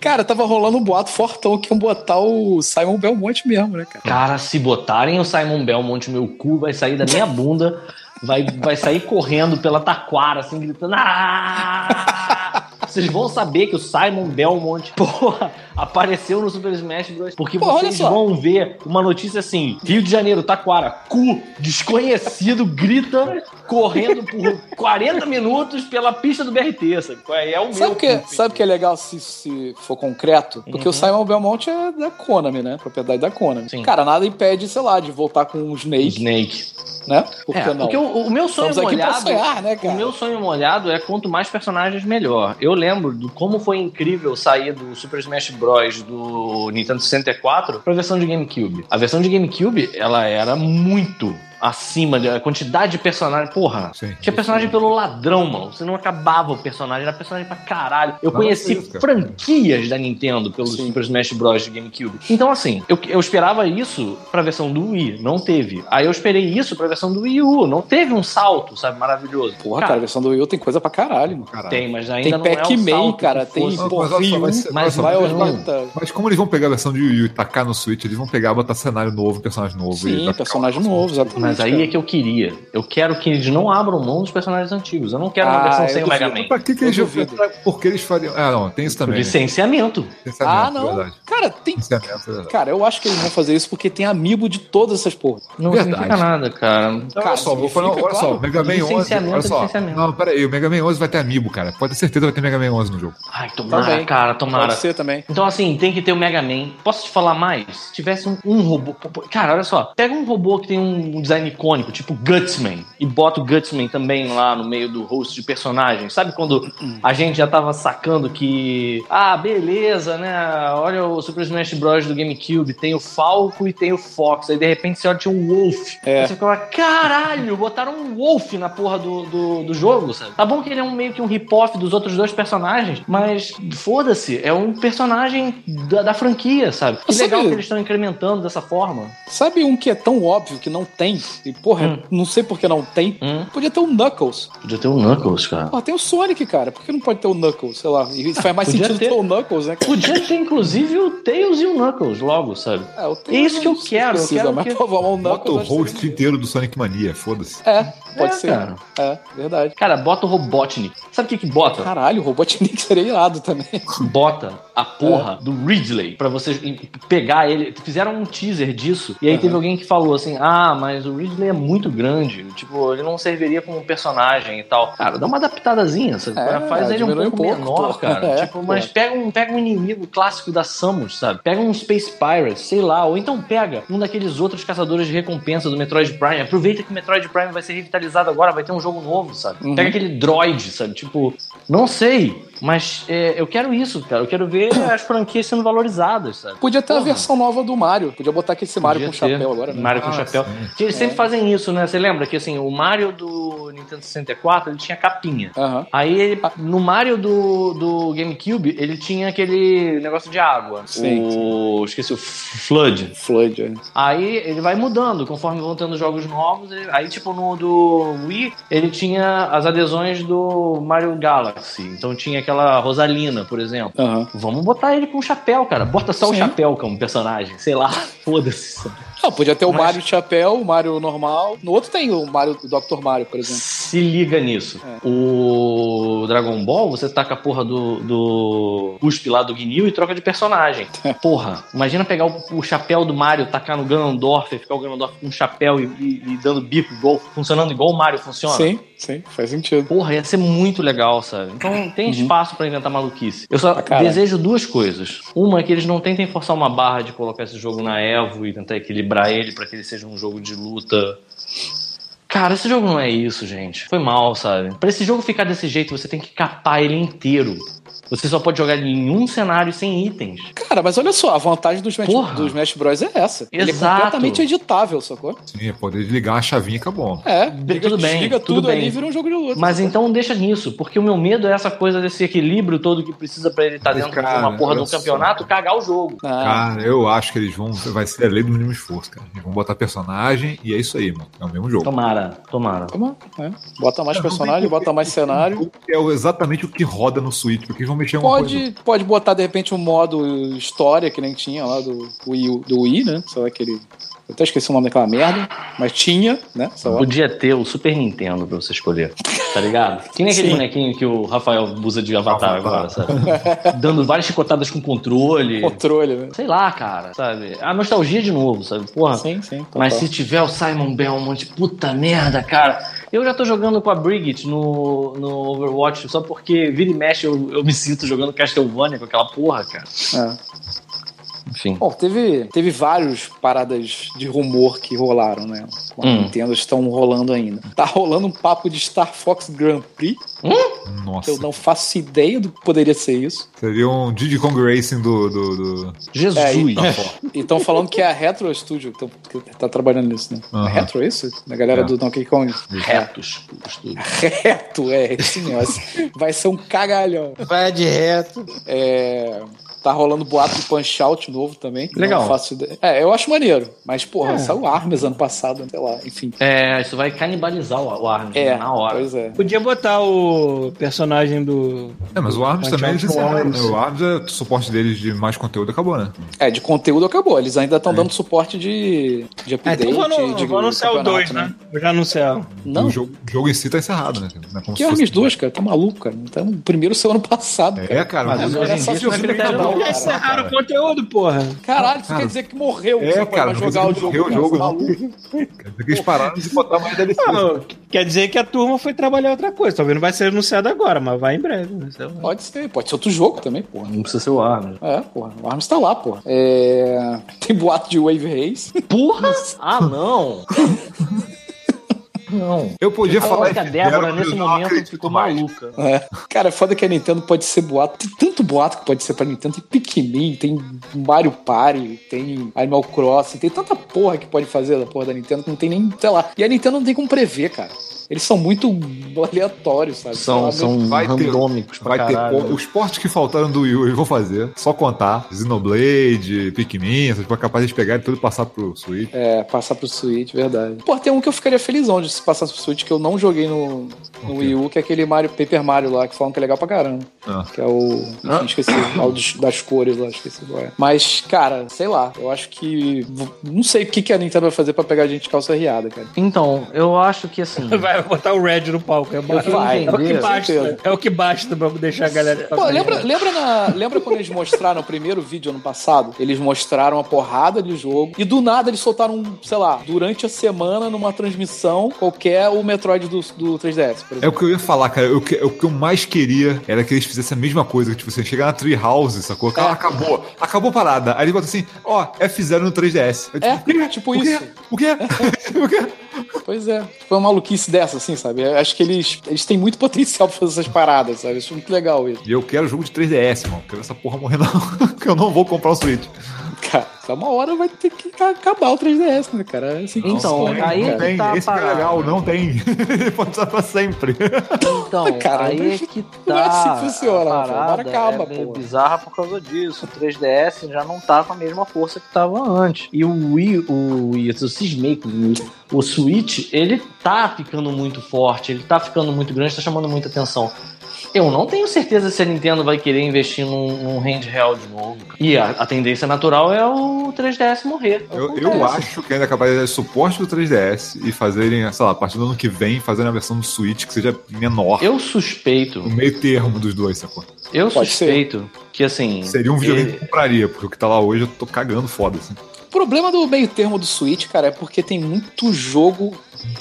Cara, tava rolando um boato fortão que iam botar o Simon Belmonte mesmo, né, cara?
Cara, se botarem o Simon Belmont no meu cu, vai sair da minha bunda, vai, vai sair correndo pela taquara, assim, gritando. "Ah!" Vocês vão saber que o Simon Belmont, porra, apareceu no Super Smash Bros. Porque
Porra,
vocês vão ver uma notícia assim: Rio de Janeiro, Taquara, cu, desconhecido, grita correndo por 40 minutos pela pista do BRT, sabe? É o meu.
Sabe o que, sabe o que é legal se, se for concreto? Porque
Uhum.
o Simon Belmont é da Konami, né? Propriedade da Konami.
Sim.
Cara, nada impede, sei lá, de voltar com o Snake,
Snake.
né? Por
É,
não?
porque o, o meu sonho
Estamos
molhado.
sonhar, né?
O meu sonho molhado é quanto mais personagens, melhor. Eu lembro do como foi incrível sair do Super Smash Bros. do Nintendo 64 pra versão de GameCube. A versão de GameCube, ela era muito acima da quantidade de personagens. Porra,
Sim.
tinha personagem pelo ladrão, mano. Você não acabava o personagem, era personagem pra caralho. Eu
Não,
conheci
é isso, cara.
franquias da Nintendo pelo
Sim.
Super Smash Bros. de GameCube. Então, assim, eu, eu esperava isso pra versão do Wii, não teve. Aí eu esperei isso pra versão do Wii U, não teve um salto, sabe, maravilhoso.
Porra, cara, a versão do Wii U tem coisa pra caralho, mano.
Caralho.
Tem, mas ainda
Tem
não é o
Pac-Man,
salto que
cara, tem
mas olha só,
Wii
mas
vai aos
Mas como eles vão pegar a versão de Wii U e tacar no Switch, eles vão pegar, botar cenário novo, personagem novo.
Sim, personagem novo, exatamente.
Mas aí
cara.
é que eu queria. Eu quero que eles não abram mão dos personagens antigos. Eu não quero uma
Ah,
versão sem o. Mega Man.
Pra que, que eles
duvido.
Por que eles fariam. Ah, não, tem isso também. né?
Licenciamento.
Licenciamento,
Ah, não.
Verdade.
Cara, tem.
É.
Cara, eu acho que eles vão fazer isso porque tem amiibo de todas essas porras.
Não
Verdade.
significa nada, cara.
Não,
Cara,
olha só, vou falar, olha só,
claro,
o Mega Man 11.
licenciamento
Olha
é
só.
licenciamento.
Não, peraí, o Mega Man 11 vai ter amiibo, cara. Pode ter certeza que vai ter Mega Man 11 no jogo.
Ai, tomara,
Também.
cara, tomara.
Pode ser também.
Então, assim, tem que ter o Mega Man. Posso te falar mais? Se tivesse um, um robô. Cara, olha só. Pega um robô que tem um design icônico, tipo Gutsman, e bota o Gutsman também lá no meio do host de personagens. Sabe quando a gente já tava sacando que. Ah, beleza, né? Olha o Super Smash Bros. do GameCube. Tem o Falco e tem o Fox. Aí de repente você olha, tinha um Wolf.
É.
Aí você ficava, caralho, botaram um Wolf na porra do, do, do jogo, sabe? Tá bom que ele é um, meio que um rip-off dos outros dois personagens, mas foda-se, é um personagem da, da franquia, sabe? Que
Sabe-
legal que eles estão incrementando dessa forma.
Sabe um que é tão óbvio que não tem? E, porra,
Hum.
não sei por que não tem.
Hum?
Podia ter o Knuckles.
Podia ter o Knuckles, cara.
Porra, tem o Sonic, cara. Por que não pode ter o Knuckles? Sei lá. E faz mais
Podia
sentido
ter.
ter o Knuckles, né, cara?
Podia ter, inclusive, o Tails e o Knuckles logo, sabe?
É, o
É isso que eu quero, eu
Precisa,
quero
mas,
que-
pô, vamos, o
Bota o
Knuckles. acho que
host inteiro do Sonic Mania, foda-se.
seria- É, pode
É,
ser.
cara.
É, verdade.
Cara, bota o Robotnik. Sabe o que que bota?
Caralho, o Robotnik seria irado também.
bota a porra
É.
do Ridley pra você pegar ele. Fizeram um teaser disso. E aí
Uhum.
teve alguém que falou assim: Ah, mas o Ridley é muito grande. Tipo, ele não serviria como personagem e tal. Cara, dá uma adaptadazinha, sabe?
É,
Faz ele um pouco,
um pouco,
menor, cara.
É,
tipo, mas pega um, pega um inimigo clássico da Samus, sabe? Pega um Space Pirate, sei lá. Ou então pega um daqueles outros caçadores de recompensa do Metroid Prime. Aproveita que o Metroid Prime vai ser revitalizado agora, vai ter um jogo novo, sabe?
Uhum.
Pega aquele droid, sabe? Tipo, não sei. Mas é, eu quero isso, cara. Eu quero ver as franquias sendo valorizadas, sabe?
Podia ter a
Porra.
versão nova do Mario. Podia botar aquele Mario
Podia
com
ter.
chapéu agora, né?
Mario com
Ah,
chapéu.
sim.
Que Eles sempre fazem isso, né? Você lembra que assim, o Mario do Nintendo 64 ele tinha capinha.
Aham.
Aí ele- no Mario do, do GameCube, ele tinha aquele negócio de água.
Sim,
o. Esqueci, o Flood.
Floyd, é.
Aí ele vai mudando conforme vão tendo jogos novos. ele- Aí, tipo, no do Wii, ele tinha as adesões do Mario Galaxy. Então tinha aquela Rosalina, por exemplo.
Aham.
Vamos botar ele com chapéu, cara. Bota só o
Sim.
chapéu como personagem. Sei lá, foda-se.
Não, podia ter o
Mas-
Mario de chapéu, o Mario normal. No outro tem o Mario, o Dr. Mario, por exemplo.
Se liga nisso.
É.
O Dragon Ball, você taca a porra do, do cuspe lá do Guinil e troca de personagem. Porra, imagina pegar o, o chapéu do Mario, tacar no Ganondorf e ficar o Ganondorf com um chapéu e, e- e dando bico, igual, funcionando igual o Mario funciona.
Sim, sim, faz sentido.
Porra, ia ser muito legal, sabe? Então tem espaço pra inventar maluquice. Eu só
caralho.
desejo duas coisas. Uma é que eles não tentem forçar uma barra de colocar esse jogo na Evo e tentar equilibrar ele pra que ele seja um jogo de luta. Cara, esse jogo não é isso, gente. Foi mal, sabe? Pra esse jogo ficar desse jeito, você tem que capar ele inteiro. Você só pode jogar em um cenário sem itens.
Cara, mas olha só, a vantagem dos Smash,
Porra.
dos Smash Bros. é essa. Ele é
Exato.
completamente editável, sacou?
Sim, é poder ligar a chavinha e acabou.
É,
tudo bem,
desliga
tudo
tudo
bem.
ali e vira um jogo de luta.
Mas então deixa nisso, porque o meu medo é essa coisa desse equilíbrio todo que precisa pra ele estar
Mas,
dentro de
cara,
uma porra de um campeonato, cagar o jogo.
Ah,
Cara, eu acho que eles vão. Vai ser a lei do mínimo esforço, cara. Eles vão botar personagem e é isso aí, mano. É o mesmo jogo.
Tomara, tomara.
toma, é. Bota mais personagem, bota mais cenário.
É exatamente o que roda no Switch, porque eles vão mexer em uma coisa.
Pode, pode botar, de repente, um modo história que nem tinha lá do Wii, do Wii né? Só aquele. Eu até esqueci o nome daquela merda, mas tinha, né? Só
Podia ter o Super Nintendo pra você escolher, tá ligado? Que nem aquele
Sim.
bonequinho que o Rafael usa de avatar
Avatar.
agora, sabe? Dando várias chicotadas com controle.
controle, né?
Sei lá, cara, sabe? A nostalgia de novo, sabe? Porra.
Sim, sim. total.
Mas se tiver o Simon Belmont, puta merda, cara. Eu já tô jogando com a Brigitte no, no Overwatch só porque vira e mexe eu, eu me sinto jogando Castlevania com aquela porra, cara.
É.
Enfim.
Bom, teve, teve vários paradas de rumor que rolaram, né? Com a
Hum.
Nintendo estão rolando ainda. Tá rolando um papo de Star Fox Grand Prix, que
Nossa.
eu não faço ideia do que poderia ser isso.
Seria um Diddy Kong Racing do. do, do...
Jesus.
É, e estão falando que é a Retro Studio que, tão- que tá trabalhando nisso, né? A Retro é isso? Da galera
É.
do Donkey Kong.
Retos. Estúdio.
Reto, é, negócio. Vai ser um cagalhão.
Vai de reto.
É, Tá rolando boato de Punch Out novo também.
Legal.
Faço ideia. É, eu acho maneiro. Mas, porra,
É.
saiu Arms ano passado, sei lá, enfim.
É, isso vai canibalizar o, o Arms
É,
na hora.
pois é.
Podia botar o personagem do.
É, mas o Arms também
Out
eles encerraram, né? O Arms, é, o suporte deles de mais conteúdo acabou, né?
É, de conteúdo acabou. Eles ainda estão dando suporte de, de
Ah,
update.
então vou,
de
vou anunciar o
campeonato,
2, né? Vou já anunciar.
Não,
O jogo, o jogo em si tá encerrado, né? Não é como
que Arms 2, cara? Tá maluco, cara. Então, o primeiro saiu ano passado, cara.
É, cara.
Mas
Mas,
hoje em
é só
dia não é não.
cara.
Encerraram o conteúdo, porra.
Caralho, isso
Cara,
quer dizer que morreu.
é, cara, não
jogar o
quer
jogo.
o jogo,
maluco?
quer dizer que eles pararam de botar mais DLC.
Não, quer dizer que a turma foi trabalhar outra coisa. Talvez não vai ser anunciado agora, mas vai em breve. né? Sei lá.
Pode ser, pode ser outro jogo também, porra.
Não precisa ser o Arms.
É, porra. O Arms tá lá, porra. É... Tem boato de Wave Race.
Porra! Ah, não! não.
Eu podia
Eu
falar
que a
F0,
Débora, nesse momento, ficou
mais.
maluca.
É. Cara, é foda que a Nintendo pode ser boato. Tem tanto boato que pode ser pra Nintendo. Tem Pikmin, tem Mario Party, tem Animal Crossing, tem tanta porra que pode fazer da porra da Nintendo que não tem nem, sei lá. E a Nintendo não tem como prever, cara. Eles são muito aleatórios, sabe?
São, são
Vai ter-
randômicos pra
Vai ter
caralho.
po- os portes que faltaram do Wii U, eles vão fazer. Só contar. Xenoblade, Pikmin, essas coisas capazes de pegar e tudo passar pro Switch.
É, passar pro Switch, verdade. Pô, tem um que eu ficaria felizão de se passar pro Switch que eu não joguei no, no
O quê?
Wii U, que é aquele Mario, Paper Mario lá, que falam que é legal pra caramba.
Ah.
Que é o. Enfim, esqueci. lá, o dos- das cores lá, esqueci qual é. Mas, cara, sei lá. Eu acho que. Não sei o que, que a Nintendo vai fazer pra pegar a gente de calça riada, cara.
Então, eu acho que assim.
Vai botar o Red no palco. É,
Vai,
é o que basta. É o que basta pra deixar a galera.
Pô, lembra, lembra, na, lembra quando eles mostraram o primeiro vídeo ano passado? Eles mostraram a porrada de jogo e do nada eles soltaram, sei lá, durante a semana, numa transmissão qualquer, o Metroid do, do 3DS, por
É o que eu ia falar, cara. O que, o que eu mais queria era que eles fizessem a mesma coisa. Que, tipo, você chegar na Treehouse, sacou?
É.
acabou. Acabou a parada. Aí eles botam assim, ó, F0 no 3DS. Eu,
É,
o quê?
tipo
o quê?
isso.
O quê? o quê?
Pois é. Foi uma maluquice dessa, assim, sabe? Eu acho que eles, eles têm muito potencial pra fazer essas paradas, sabe? Acho muito legal isso.
E eu quero jogo de 3DS, mano. Quero essa porra morrer, não. que eu não vou comprar o Switch.
Cara, só uma hora vai ter que acabar o 3DS, né, cara? É assim
Então,
funciona,
aí
cara.
Não tem,
tá
esse que é
parado.
legal, não tem. Pode usar pra sempre.
Então,
Cara,
aí
não-
é que
não é
tá.
assim que funciona,
a parada
acaba,
é meio
pô.
bizarra por causa disso. O 3DS já não tá com a mesma força que tava antes. E o Wii, o Wii, eu cismei com o Wii. O Switch, ele tá ficando muito forte, ele tá ficando muito grande, tá chamando muita atenção. Eu não tenho certeza se a Nintendo vai querer investir num, num handheld novo. E a, a tendência natural é o 3DS morrer.
Eu, eu acho que ainda capaz de dar suporte do 3DS e fazerem, sei lá, a partir do ano que vem, fazerem a versão do Switch que seja menor.
Eu suspeito,
No meio termo dos dois, sacou?
eu
Pode
suspeito que assim.
Seria um videogame
ele-
que eu compraria, porque o que tá lá hoje eu tô cagando foda, assim.
O problema do meio termo do Switch, cara, é porque tem muito jogo.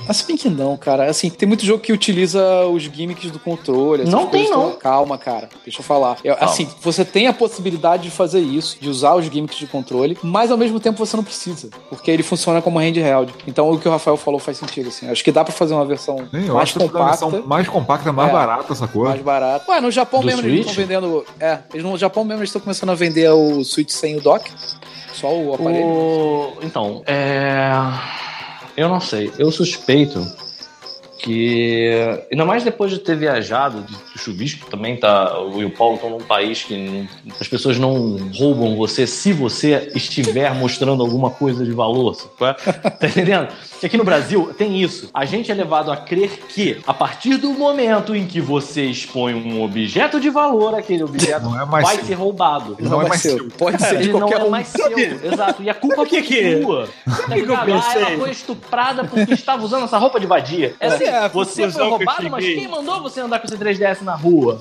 Mas se bem que não, cara. Assim, tem muito jogo que utiliza os gimmicks do controle. essas
Não tem, não.
todas. Calma, cara. Deixa eu falar. Eu- assim, você tem a possibilidade de fazer isso, de usar os gimmicks de controle, mas ao mesmo tempo você não precisa. Porque ele funciona como handheld. Então o que o Rafael falou faz sentido, assim. Acho que dá pra fazer uma versão
Sim,
mais compacta.
versão mais compacta, mais
É.
barata essa coisa.
Mais barato. Ué, no Japão
Do
mesmo eles
Switch?
estão vendendo. É, eles no Japão mesmo eles estão começando a vender o Switch sem o dock. Só o aparelho.
O... Então, é. Eu não sei. Eu suspeito que. Ainda mais depois de ter viajado, de, o Chubisco também tá. Eu e o Paulo estão num país que não- as pessoas não roubam você se você estiver mostrando alguma coisa de valor. sacou? Tá entendendo? Que aqui no Brasil tem isso. A gente é levado a crer que, a partir do momento em que você expõe um objeto de valor, aquele objeto
Não é mais
vai
seu.
ser roubado.
Não, é
vai
mais
ser.
seu.
Pode ser de
Ele não
qualquer
é
um.
mais seu, exato. E a culpa
Sabe que que-
é sua. Tá
que eu
ligado? Ah, ela foi estuprada porque estava usando essa roupa de vadia. É assim,
Sabe a
você foi
que
roubado, mas
cheguei?
quem mandou você andar com esse 3DS na rua?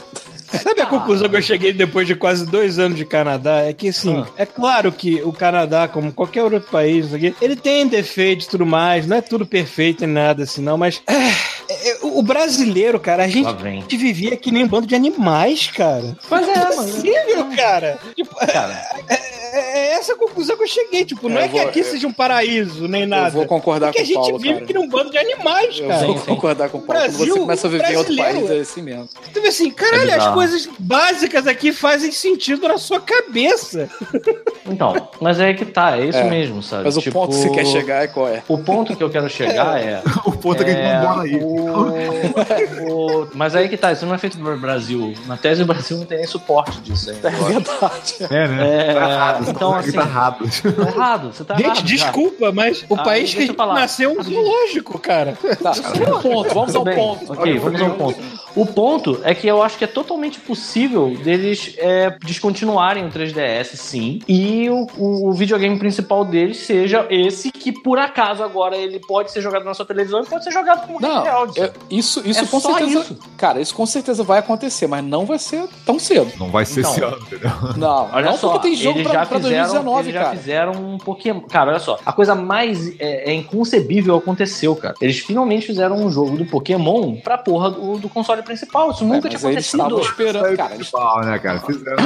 Sabe a conclusão que eu cheguei depois de quase dois anos de Canadá? É que, assim,
Ah.
é claro que o Canadá, como qualquer outro país aqui, ele tem defeitos e tudo mais, não é tudo perfeito nem nada assim, não, mas é, é, o brasileiro, cara, a gente,
Lá vem.
vivia que nem um bando de animais, cara.
Pois é,
é
mano.
possível, cara. Tipo,
Cara,
é, é essa a conclusão que eu cheguei. Tipo, não
É,
é,
eu
que
vou-
aqui seja um paraíso, nem nada.
Eu vou concordar
Porque
com
a
o
gente
Paulo,
vive
cara.
que um bando de animais,
Eu
cara.
vou
Sim, sim.
concordar com o Paulo. Quando
Brasil,
você começa a viver em outro país, é assim mesmo.
Tu vê assim, caralho,
É
as coisas básicas aqui fazem sentido na sua cabeça.
então, mas é que tá, é isso
É.
mesmo, sabe?
Mas o
Tipo,
ponto que você quer chegar é qual é?
O ponto que eu quero chegar é.
O ponto é que a gente não mora aí.
o- o- Mas aí que tá, isso não é feito no Brasil. Na tese, o Brasil não tem nem suporte disso ainda.
É verdade.
É, né?
É,
Tá
então,
tá
assim-
errado.
Tá errado, você tá
Gente,
errado.
desculpa, mas o
Ah,
país que nasceu é um zoológico, cara.
Tá, um ponto, vamos ao ponto.
Ok, vamos ao ponto. O ponto é que eu acho que é totalmente possível deles é, descontinuarem o 3DS, sim, e o, o- o videogame principal deles seja esse que, por acaso, agora ele pode ser jogado na sua televisão e pode ser jogado como
Não,
handheld.
eu- isso, isso
É
com
só
certeza.
isso.
Cara, isso com certeza vai acontecer, mas não vai ser tão cedo.
Não vai ser
Então.
esse ano, entendeu?
Não,
Olha
não
só,
porque tem jogo
eles
pra,
já
pra
fizeram,
2019,
eles já
cara.
fizeram um Pokémon. Cara, olha só, a coisa mais é, é inconcebível aconteceu, cara. Eles finalmente fizeram um jogo do Pokémon pra porra do, do console principal. Isso nunca
É,
tinha
mas eles estavam
acontecido.
esperando, cara. Eles,
principal, né, cara? Fizeram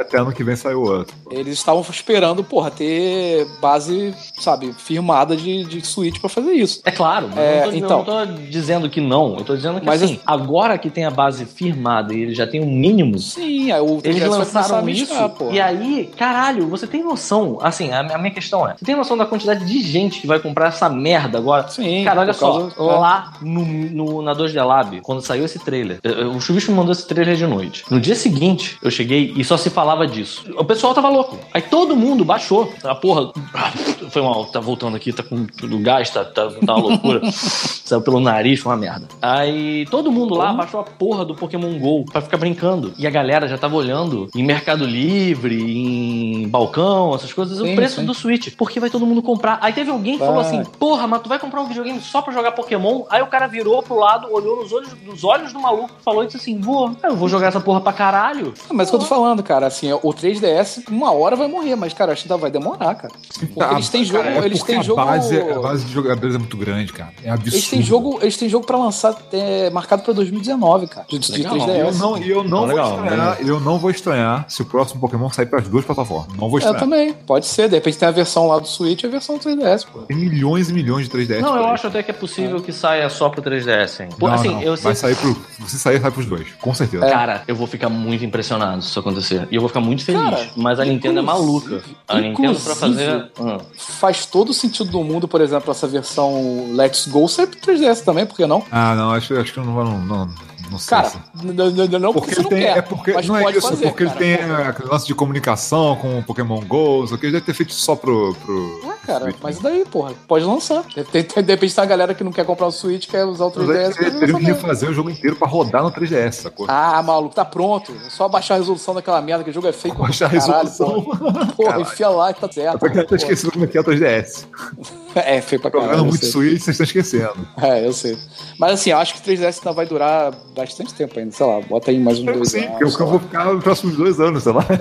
até ano que vem saiu outro.
eles estavam esperando, porra, ter base, sabe, firmada de, de Switch pra fazer isso.
É claro,
É,
eu, não tô,
então.
eu não tô dizendo que não. Eu tô dizendo que
Mas
assim, agora que tem a base firmada e ele já tem um mínimo.
Sim, aí o 3DS
Eles lançaram isso
porra.
e aí, caralho, você tem noção? Assim, a, a minha questão é: você tem noção da quantidade de gente que vai comprar essa merda agora?
Sim,
Cara, olha só,
causa-
lá no, no- na 2D Lab, quando saiu esse trailer, o Chuvisco me mandou esse trailer de noite. No dia seguinte, eu cheguei e só se falava disso. O pessoal tava louco. Aí todo mundo baixou. A porra. Foi mal, tá voltando aqui, tá com tudo gás, tá, tá, tá uma loucura. Saiu pelo nariz, foi uma merda. Aí todo mundo lá baixou a porra do Pokémon GO pra ficar brincando. E a galera já tava olhando em Mercado Livre, em balcão, essas coisas,
Sim,
o preço
sim.
do Switch. Porque vai todo mundo comprar. Aí teve alguém que falou
Vai.
assim: Porra, mas tu vai comprar um videogame só pra jogar Pokémon? Aí o cara virou pro lado, olhou nos olhos, nos olhos do maluco falou e disse assim: vou, eu vou jogar essa porra pra caralho.
Ah, Mas é o que eu tô falando, cara, assim, o 3DS, uma hora vai morrer, mas, cara, acho que ainda vai demorar, cara. Porque
Tá,
eles têm jogo.
cara, é
eles têm
a
jogo.
Base, a base de jogadores é muito grande, cara. É absurdo.
Eles têm jogo, eles têm jogo pra lançar é, marcado pra 2019, cara. De, de
Legal.
3DS.
Eu não, e eu não
Legal,
vou estranhar, eu não vou estranhar se o próximo Pokémon sair para as duas plataformas. Não vou
Eu
estranhar.
também. Pode ser. De repente tem a versão lá do Switch e a versão 3DS, pô.
Tem milhões e milhões de 3DS.
Não, eu acho até que é possível que saia só pro 3DS, hein? Pô,
Não,
assim,
não.
eu sei.
Vai sair pro. Se sair, sai pros dois. Com certeza.
Cara, eu vou ficar muito impressionado se isso acontecer. E eu vou ficar muito feliz.
Cara,
mas a Nintendo é maluca. A Nintendo pra fazer.
inclusive,
Hum.
Faz todo o sentido do mundo, por exemplo, essa versão Let's Go sair pro 3DS também, por que não?
Ah, não, acho, acho que não vai. Não, não, não sei.
Cara,
se-
n- n- não porque,
Porque
você não
tem.
quer.
É porque. Não é isso,
fazer,
porque
cara.
ele tem é, aquele lance de comunicação com o Pokémon Go, só que ele deve ter feito só pro. pro...
Ué, cara, mas daí, porra, pode lançar. De, de, de repente tem a galera que não quer comprar o Switch, quer usar o
Mas
3DS.
aí
pode
Ele teria que refazer o jogo inteiro pra rodar no 3DS, sacou?
Ah, maluco, tá pronto. É só baixar a resolução daquela merda, que o jogo é feio.
Baixar a
caralho,
resolução.
Porra, porra enfia lá que tá certo.
Eu
porra.
esquecendo como é que é o 3DS.
É, feio pra caralho.
Jogando
eu
muito
sei.
Switch, vocês estão esquecendo.
É, eu sei. Mas assim, eu acho que o 3DS ainda vai durar bastante tempo ainda. Sei lá, bota aí mais um dois
Sim,
anos.
porque eu
sei
vou ficar nos próximos dois anos, sei lá.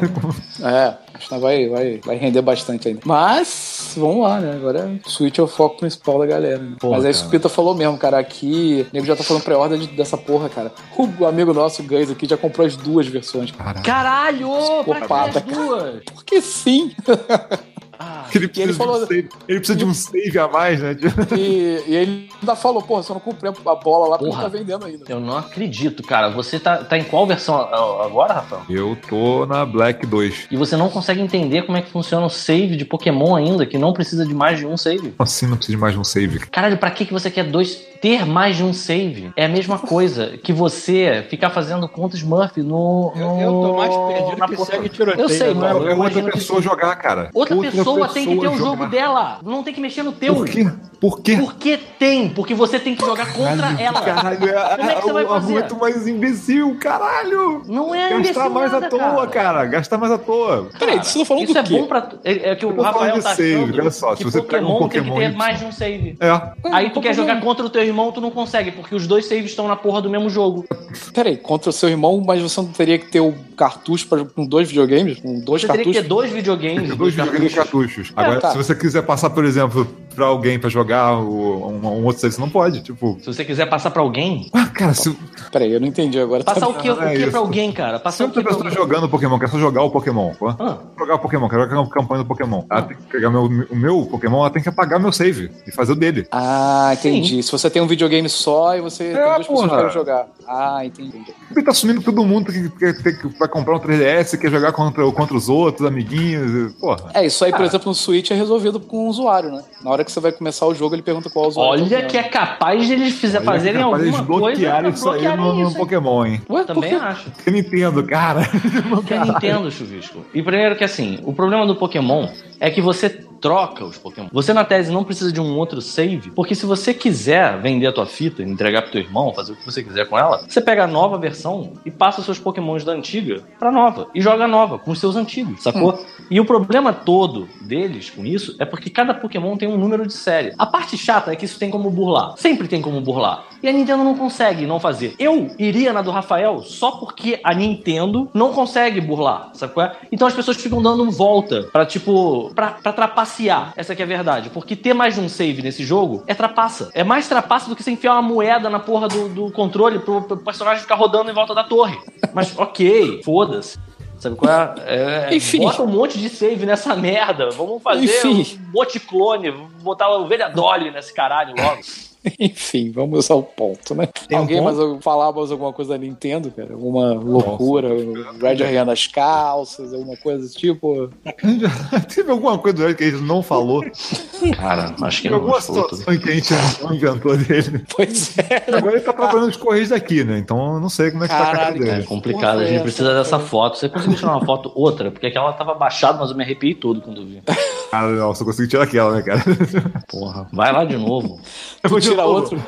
É, acho que ainda vai, vai, vai render bastante ainda. Mas, vamos lá, né? Agora Switch é o foco principal da galera. Né?
Porra,
Mas é isso que o Pita falou mesmo, cara. Aqui, o nego já tá falando pré-ordem de- dessa porra, cara. O amigo nosso, o Gans, aqui, já comprou as duas versões. cara.
Caralho! Pra que as duas?
Porque sim.
Ele precisa,
ele falou-
de um save, ele precisa de um save a mais, né?
E, e ele ainda falou, porra, só não comprei a bola lá porque
Porra.
não tá vendendo ainda.
Eu não acredito, cara. Você tá, tá em qual versão agora, Rafael?
Eu tô na Black 2.
E você não consegue entender como é que funciona o save de Pokémon ainda, que não precisa de mais de um save.
Assim não precisa de mais de um save.
Caralho, pra que, que você quer dois ter mais de um save? É a mesma coisa que você ficar fazendo conta Smurf no. no
Eu tô mais perdido
na
que
porra.
segue tiroteio.
Eu sei, mano.
É outra
imagino que-
pessoa jogar, cara.
Outra, pessoa, tem que ter o
pessoa
jogo dela. Não tem que mexer no teu.
Por quê? Por quê?
Porque tem, porque você tem que jogar contra ela.
Caralho, é,
Como é que você vai
o
fazer?
argumento mais imbecil, caralho!
Não é
Gastar
imbecil
mais
nada,
à toa, cara. Gastar mais à toa.
Peraí, você tá falando
Isso
do
é
quê?
bom pra. É, é que o Rafael tá
save,
achando
olha só,
que
se você pega um
Pokémon tem que ter mais de um save.
É.
Aí tu
qual
quer jogar contra o teu irmão, tu não consegue, porque os dois saves estão na porra do mesmo jogo.
Peraí, contra o seu irmão, mas você não teria que ter o cartucho pra, com dois videogames? Com dois
Você teria que
cartuchos?
ter dois videogames.
Dois videogames de cartuchos. Agora,
tá.
se você quiser passar, por exemplo, pra alguém pra jogar o- um, um outro save, você não pode. Tipo,
Se você quiser passar pra alguém,
ah, cara, se,
Peraí, eu não entendi agora.
passar
Tá-
o que, o
é
que
isso.
pra alguém, cara?
se
Passar o
outra
pra
pessoa tá
alguém?
jogando Pokémon, quer só jogar o Pokémon?
Ah.
Jogar o Pokémon, quer jogar a campanha do Pokémon. Ela tem que pegar meu, o meu Pokémon, ela tem que apagar meu save e fazer o dele.
Ah, entendi. Se você tem um videogame só e você tem duas pessoas que jogar. Ah, entendi.
Ele tá assumindo que todo mundo que, que, que, que vai comprar um 3DS, quer jogar contra, contra os outros, amiguinhos, porra.
É, isso aí, por exemplo, no Switch é resolvido com o usuário, né? Na hora que você vai começar o jogo, ele pergunta qual usuário.
Olha que é capaz de eles fizer,
Olha,
fazerem
capaz de
alguma coisa
desbloquear
pra
isso aí no, no? Pokémon, hein?
Ué,
Também acho.
Eu entendo, cara.
Que é Nintendo, chuvisco. E primeiro que assim, o problema do Pokémon é que você troca os Pokémon. Você, na tese, não precisa de um outro save, porque se você quiser vender a tua fita, entregar pro teu irmão, fazer o que você quiser com ela, você pega a nova versão e passa os seus Pokémons da antiga pra nova. E joga a nova, com os seus antigos, sacou? E o problema todo deles com isso é porque cada Pokémon tem um número de série. A parte chata é que isso tem como burlar. Sempre tem como burlar. E a Nintendo não consegue não fazer. Eu iria na do Rafael só porque a Nintendo não consegue burlar, sabe qual é? Então as pessoas ficam dando volta pra, tipo, pra, pra trapacear. Essa que é a verdade. Porque ter mais de um save nesse jogo é trapaça. É mais trapaça do que você enfiar uma moeda na porra do, do controle pro, pro personagem ficar rodando em volta da torre. Mas ok, foda-se. Sabe qual é? é
Enfim.
Bota um monte de save nessa merda. Vamos fazer
Enfim.
um clone. Vamos botar o ovelha Dolly nesse caralho logo.
Enfim, vamos ao ponto, né?
Tem um
Alguém
ponto?
mais falar mais alguma coisa da Nintendo, cara? Alguma loucura? Red Arranha nas calças, alguma coisa desse tipo?
Teve alguma coisa do Red que a gente não falou?
Cara, acho que
Teve
não.
alguma situação que a gente não inventou dele.
Pois é.
Agora ele tá trabalhando os correios daqui, né? Então eu não sei como é que tá a cara
Caralho,
É
dele.
complicado,
Porra,
a gente
essa,
precisa dessa foto. Você conseguiu tirar uma foto outra? Porque aquela tava baixada, mas eu me arrepiei todo quando eu vi.
Ah, não, só consegui tirar aquela, né, cara?
Porra. Vai lá de novo.
Eu vou
Tirar outro.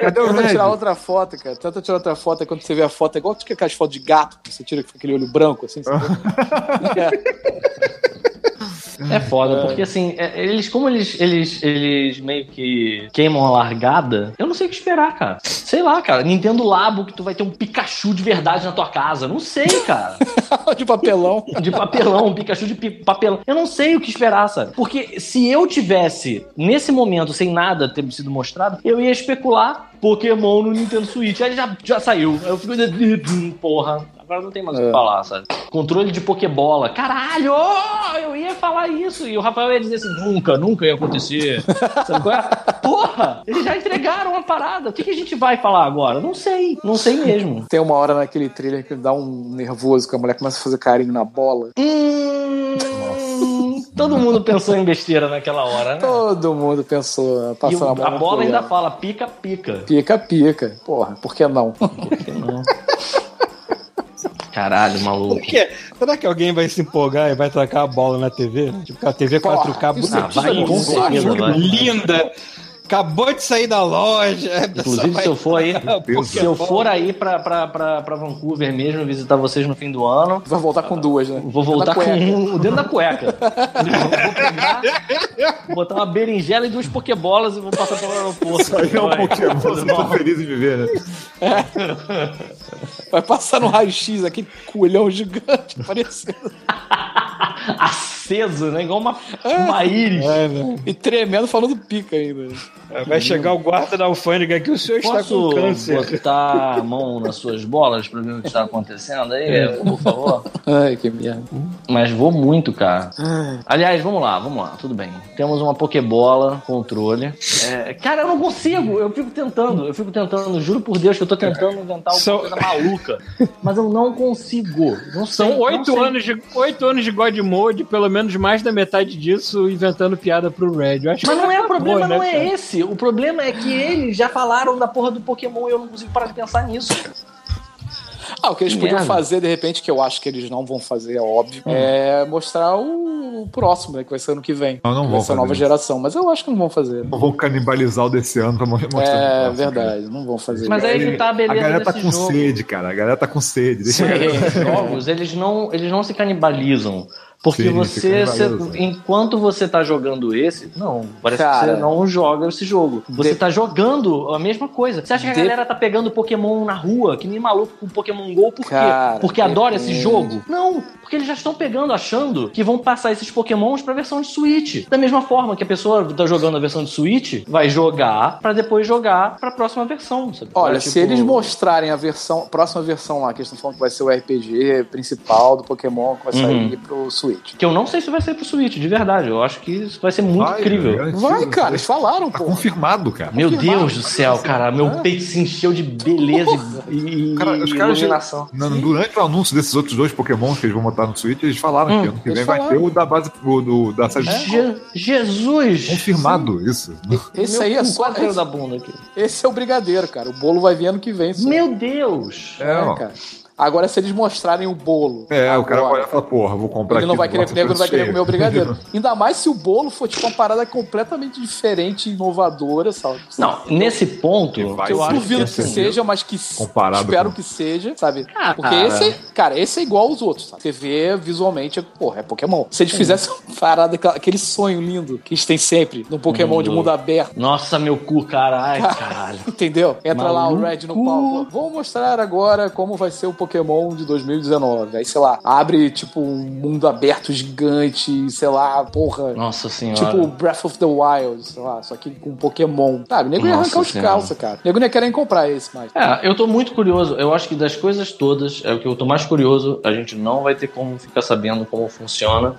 Cadê o
Tenta tirar outra foto, cara. Tenta tirar outra foto, aí quando você vê a foto, é igual que aquelas fotos de gato, que você tira com aquele olho branco, assim. sabe?
É foda, porque assim, é, eles, como eles, eles, eles meio que queimam a largada, eu não sei o que esperar, cara. Sei lá, cara. Nintendo Labo que tu vai ter um Pikachu de verdade na tua casa. Não sei, cara.
de papelão.
De papelão, um Pikachu de papelão. Eu não sei o que esperar, sabe? Porque se eu tivesse, nesse momento, sem nada ter sido mostrado, eu ia especular Pokémon no Nintendo Switch. Aí já, já saiu. Aí eu fico. Porra. Agora não tem mais o que
É.
falar, sabe? Controle de Pokébola. Caralho! Eu ia falar isso. E o Rafael ia dizer assim: nunca, nunca ia acontecer. Sabe qual é? Porra! Eles já entregaram a parada. O que, que a gente vai falar agora? Não sei. Não sei mesmo.
Tem uma hora naquele trailer que dá um nervoso que a mulher começa a fazer carinho na bola.
Hum, todo mundo pensou em besteira naquela hora, né?
Todo mundo pensou, passando
o-
a mão
a bola ainda fala pica-pica.
Pica, pica. Porra, por que não?
Caralho, maluco.
Por quê? Será que alguém vai se empolgar e vai tacar a bola na TV? Tipo, a TV 4K
isso é
bonitinha,
vai, com certeza vai.
linda. Acabou de sair da loja. pessoa
Inclusive,
vai-
se eu for aí, se eu for aí pra, pra, pra, pra Vancouver mesmo, visitar vocês no fim do ano,
Vai voltar com duas, né?
vou voltar com um dentro da cueca. vou pegar, botar uma berinjela e duas pokebolas e vou passar pelo aeroporto.
Aí é um você tá feliz em viver, né?
Vai passar no raio-x aquele coelhão gigante aparecendo.
Aceso, né? Igual uma, uma íris.
É, né?
E tremendo falando pica ainda.
Vai chegar o guarda da alfândega que o senhor está
Posso
com câncer.
botar a mão nas suas bolas pra ver o que está acontecendo aí, por favor?
Ai, que merda.
Mas vou muito, cara. Aliás, vamos lá, vamos lá, tudo bem. Temos uma Pokébola, controle. É, cara, eu não consigo, eu fico tentando, eu fico tentando, juro por Deus que eu tô tentando inventar alguma
São-
coisa maluca. Mas eu não consigo. Não sei,
São oito anos, de, oito anos de God Mode, pelo menos mais da metade disso inventando piada pro Red. Eu acho
Mas
que
não é o problema,
né,
não é
cara?
esse. O problema é que eles já falaram da porra do Pokémon e eu não consigo parar de pensar nisso.
Ah, o que eles
Que
podiam
merda.
fazer, de repente, que eu acho que eles não vão fazer, é óbvio, é mostrar o próximo, né? Que vai ser ano que vem.
Não, não
vai
vão
ser a nova
fazer.
geração. Mas eu acho que não vão fazer.
Não vão canibalizar o desse ano pra mo- mostrar.
É verdade, não vão fazer.
Mas aí que tá a
A
beleza
galera tá com
jogo.
sede, cara. A galera tá com sede. Deixa a galera-
Os jogos, eles não, eles não se canibalizam. Porque
Sim,
você, você- enquanto você tá jogando esse, não, parece
Cara.
que você não joga esse jogo. Você
De-
tá jogando a mesma coisa. Você acha que a
De-
galera tá pegando Pokémon na rua, que nem maluco com Pokémon GO, por
Cara,
quê? Porque adora esse
depende.
jogo? Não, porque eles já estão pegando, achando que vão passar esses Pokémons pra versão de Switch. Da mesma forma que a pessoa tá jogando a versão de Switch, vai jogar pra depois jogar pra próxima versão. sabe?
Olha,
É,
se
tipo-
eles mostrarem a versão, a próxima versão lá, que eles estão falando que vai ser o RPG principal do Pokémon que vai
Uhum.
sair pro Switch.
Que eu não sei se vai sair pro Switch, de verdade. Eu acho que isso vai ser muito
Vai,
incrível.
garantido.
Vai, cara, eles falaram,
Tá
pô.
confirmado, cara.
Meu
Confirmado.
Deus do céu, cara. Meu peito se encheu de beleza e, e
Cara, caras
iluminação.
Na- durante o anúncio desses outros dois Pokémon que eles vão botar no Switch, eles falaram
Hum,
que ano que vem vai ter
falaram.
o da base o do, da série
Je- Jesus!
confirmado isso.
Esse
Meu
aí é só. Esse,
da bunda aqui.
esse é o brigadeiro, cara. O bolo vai vir ano que vem. só.
Meu Deus!
É, ó.
cara. Agora, se eles mostrarem o bolo.
É, o cara vai
agora,
olhar e falar, porra, vou comprar
Ele não vai querer, nego não vai querer comer o brigadeiro. Ainda mais se o bolo for tipo uma parada completamente diferente, inovadora, sabe?
Não, nesse ponto,
eu
eu acho
duvido
que,
que, seja, mas que
Comparado
espero
com-
que seja, sabe?
Ah,
Porque
cara.
esse, cara, esse é igual aos outros, sabe? Você vê visualmente, porra, é Pokémon. Se eles fizessem uma parada, aquele sonho lindo que eles têm sempre no Pokémon de
Mundo.
mundo aberto.
Nossa, meu cu, caralho, caralho.
Entendeu? Entra lá o
Maluco.
Red no palco. Vou mostrar agora como vai ser o Pokémon de 2019. Aí, sei lá, abre tipo um mundo aberto gigante, sei lá, porra.
Nossa senhora.
Tipo Breath of the Wild, sei lá, só que com Pokémon. Sabe, nego ia arrancar os calça, cara. Nego não ia querer comprar esse mais.
É, eu tô muito curioso. Eu acho que das coisas todas, é o que eu tô mais curioso. A gente não vai ter como ficar sabendo como funciona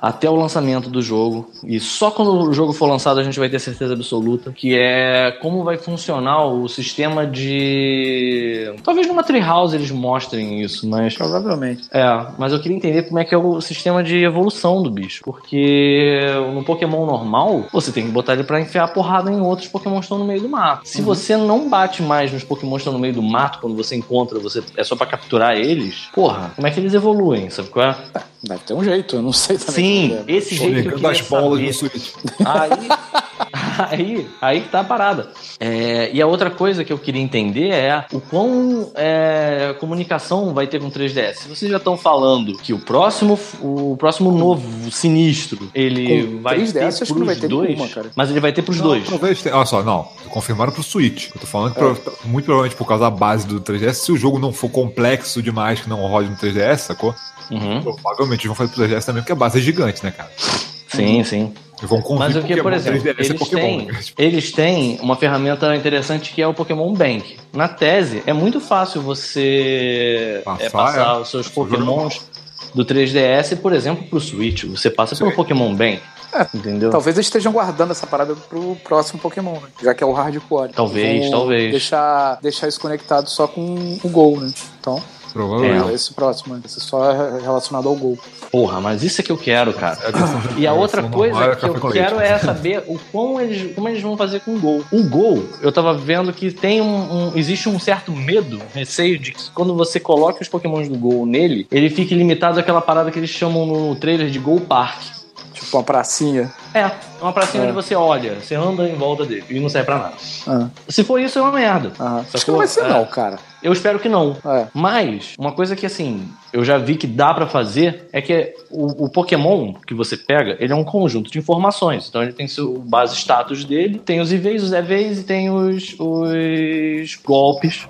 até o lançamento do jogo. E só quando o jogo for lançado a gente vai ter certeza absoluta. Que é como vai funcionar o sistema de. Talvez numa Treehouse eles mostrem isso, mas.
Provavelmente.
É, mas eu queria entender como é que é o sistema de evolução do bicho. Porque no Pokémon normal, você tem que botar ele pra enfiar a porrada em outros Pokémon que estão no meio do mato. Se você não bate mais nos Pokémon que estão no meio do mato, quando você encontra, você é só pra capturar eles, porra, como é que eles evoluem? Sabe qual é?
Deve ter um jeito, eu não sei também.
Sim,
é.
esse jeito que eu
das bolas
saber.
no Switch.
Aí. Aí, aí que tá a parada. É, e a outra coisa que eu queria entender é o quão é, comunicação vai ter com o 3DS. Se vocês já estão falando que o próximo, o próximo novo sinistro, ele
Com
vai
3DS,
ter
acho que não
pros
vai ter
dois,
nenhuma, cara.
mas ele vai ter pros
Não,
dois.
Talvez tenha. Olha só, não. Confirmaram pro Switch. Eu tô falando que prova- muito provavelmente por causa da base do 3DS, se o jogo não for complexo demais que não rode no 3DS, sacou?
Uhum.
Provavelmente vão fazer pro 3DS também, porque a base é gigante, né, cara?
Sim, sim.
Eles vão
Mas o que, por exemplo,
3DS é
eles
Pokémon,
têm, eles têm uma ferramenta interessante que é o Pokémon Bank. Na tese, é muito fácil você
Passar,
é, passar
é.
os seus
jogo
Pokémons do 3DS, por exemplo, pro Switch. Você passa pelo
Sim.
Pokémon Bank. Entendeu?
Talvez eles estejam guardando essa parada pro próximo Pokémon, né? Já que é o hardcore.
Talvez,
Vão
talvez.
Deixar, deixar isso conectado só com o Gol, né? Então,
Provavelmente.
É.
esse próximo, né? Esse só é relacionado ao Gol.
Porra, mas isso é que eu quero, cara.
É
E a outra coisa
é
que eu quero é saber o quão eles, como eles vão fazer com o Gol. O Gol, eu tava vendo que tem um, um- existe um certo medo, receio de que quando você coloca os Pokémons do Gol nele, ele fique limitado àquela parada que eles chamam no trailer de Gol Park.
Tipo uma pracinha.
É, uma pracinha
É.
onde você olha, você anda em volta dele e não serve pra nada.
Ah,
Se for isso, é uma merda.
aham. Acho que não vai ser,
É.
não, cara.
Eu espero que não.
É.
Mas, uma coisa que assim, eu já vi que dá pra fazer é que o, o Pokémon que você pega, ele é um conjunto de informações. Então ele tem seu base status dele, tem os IVs, os EVs e tem os, os golpes.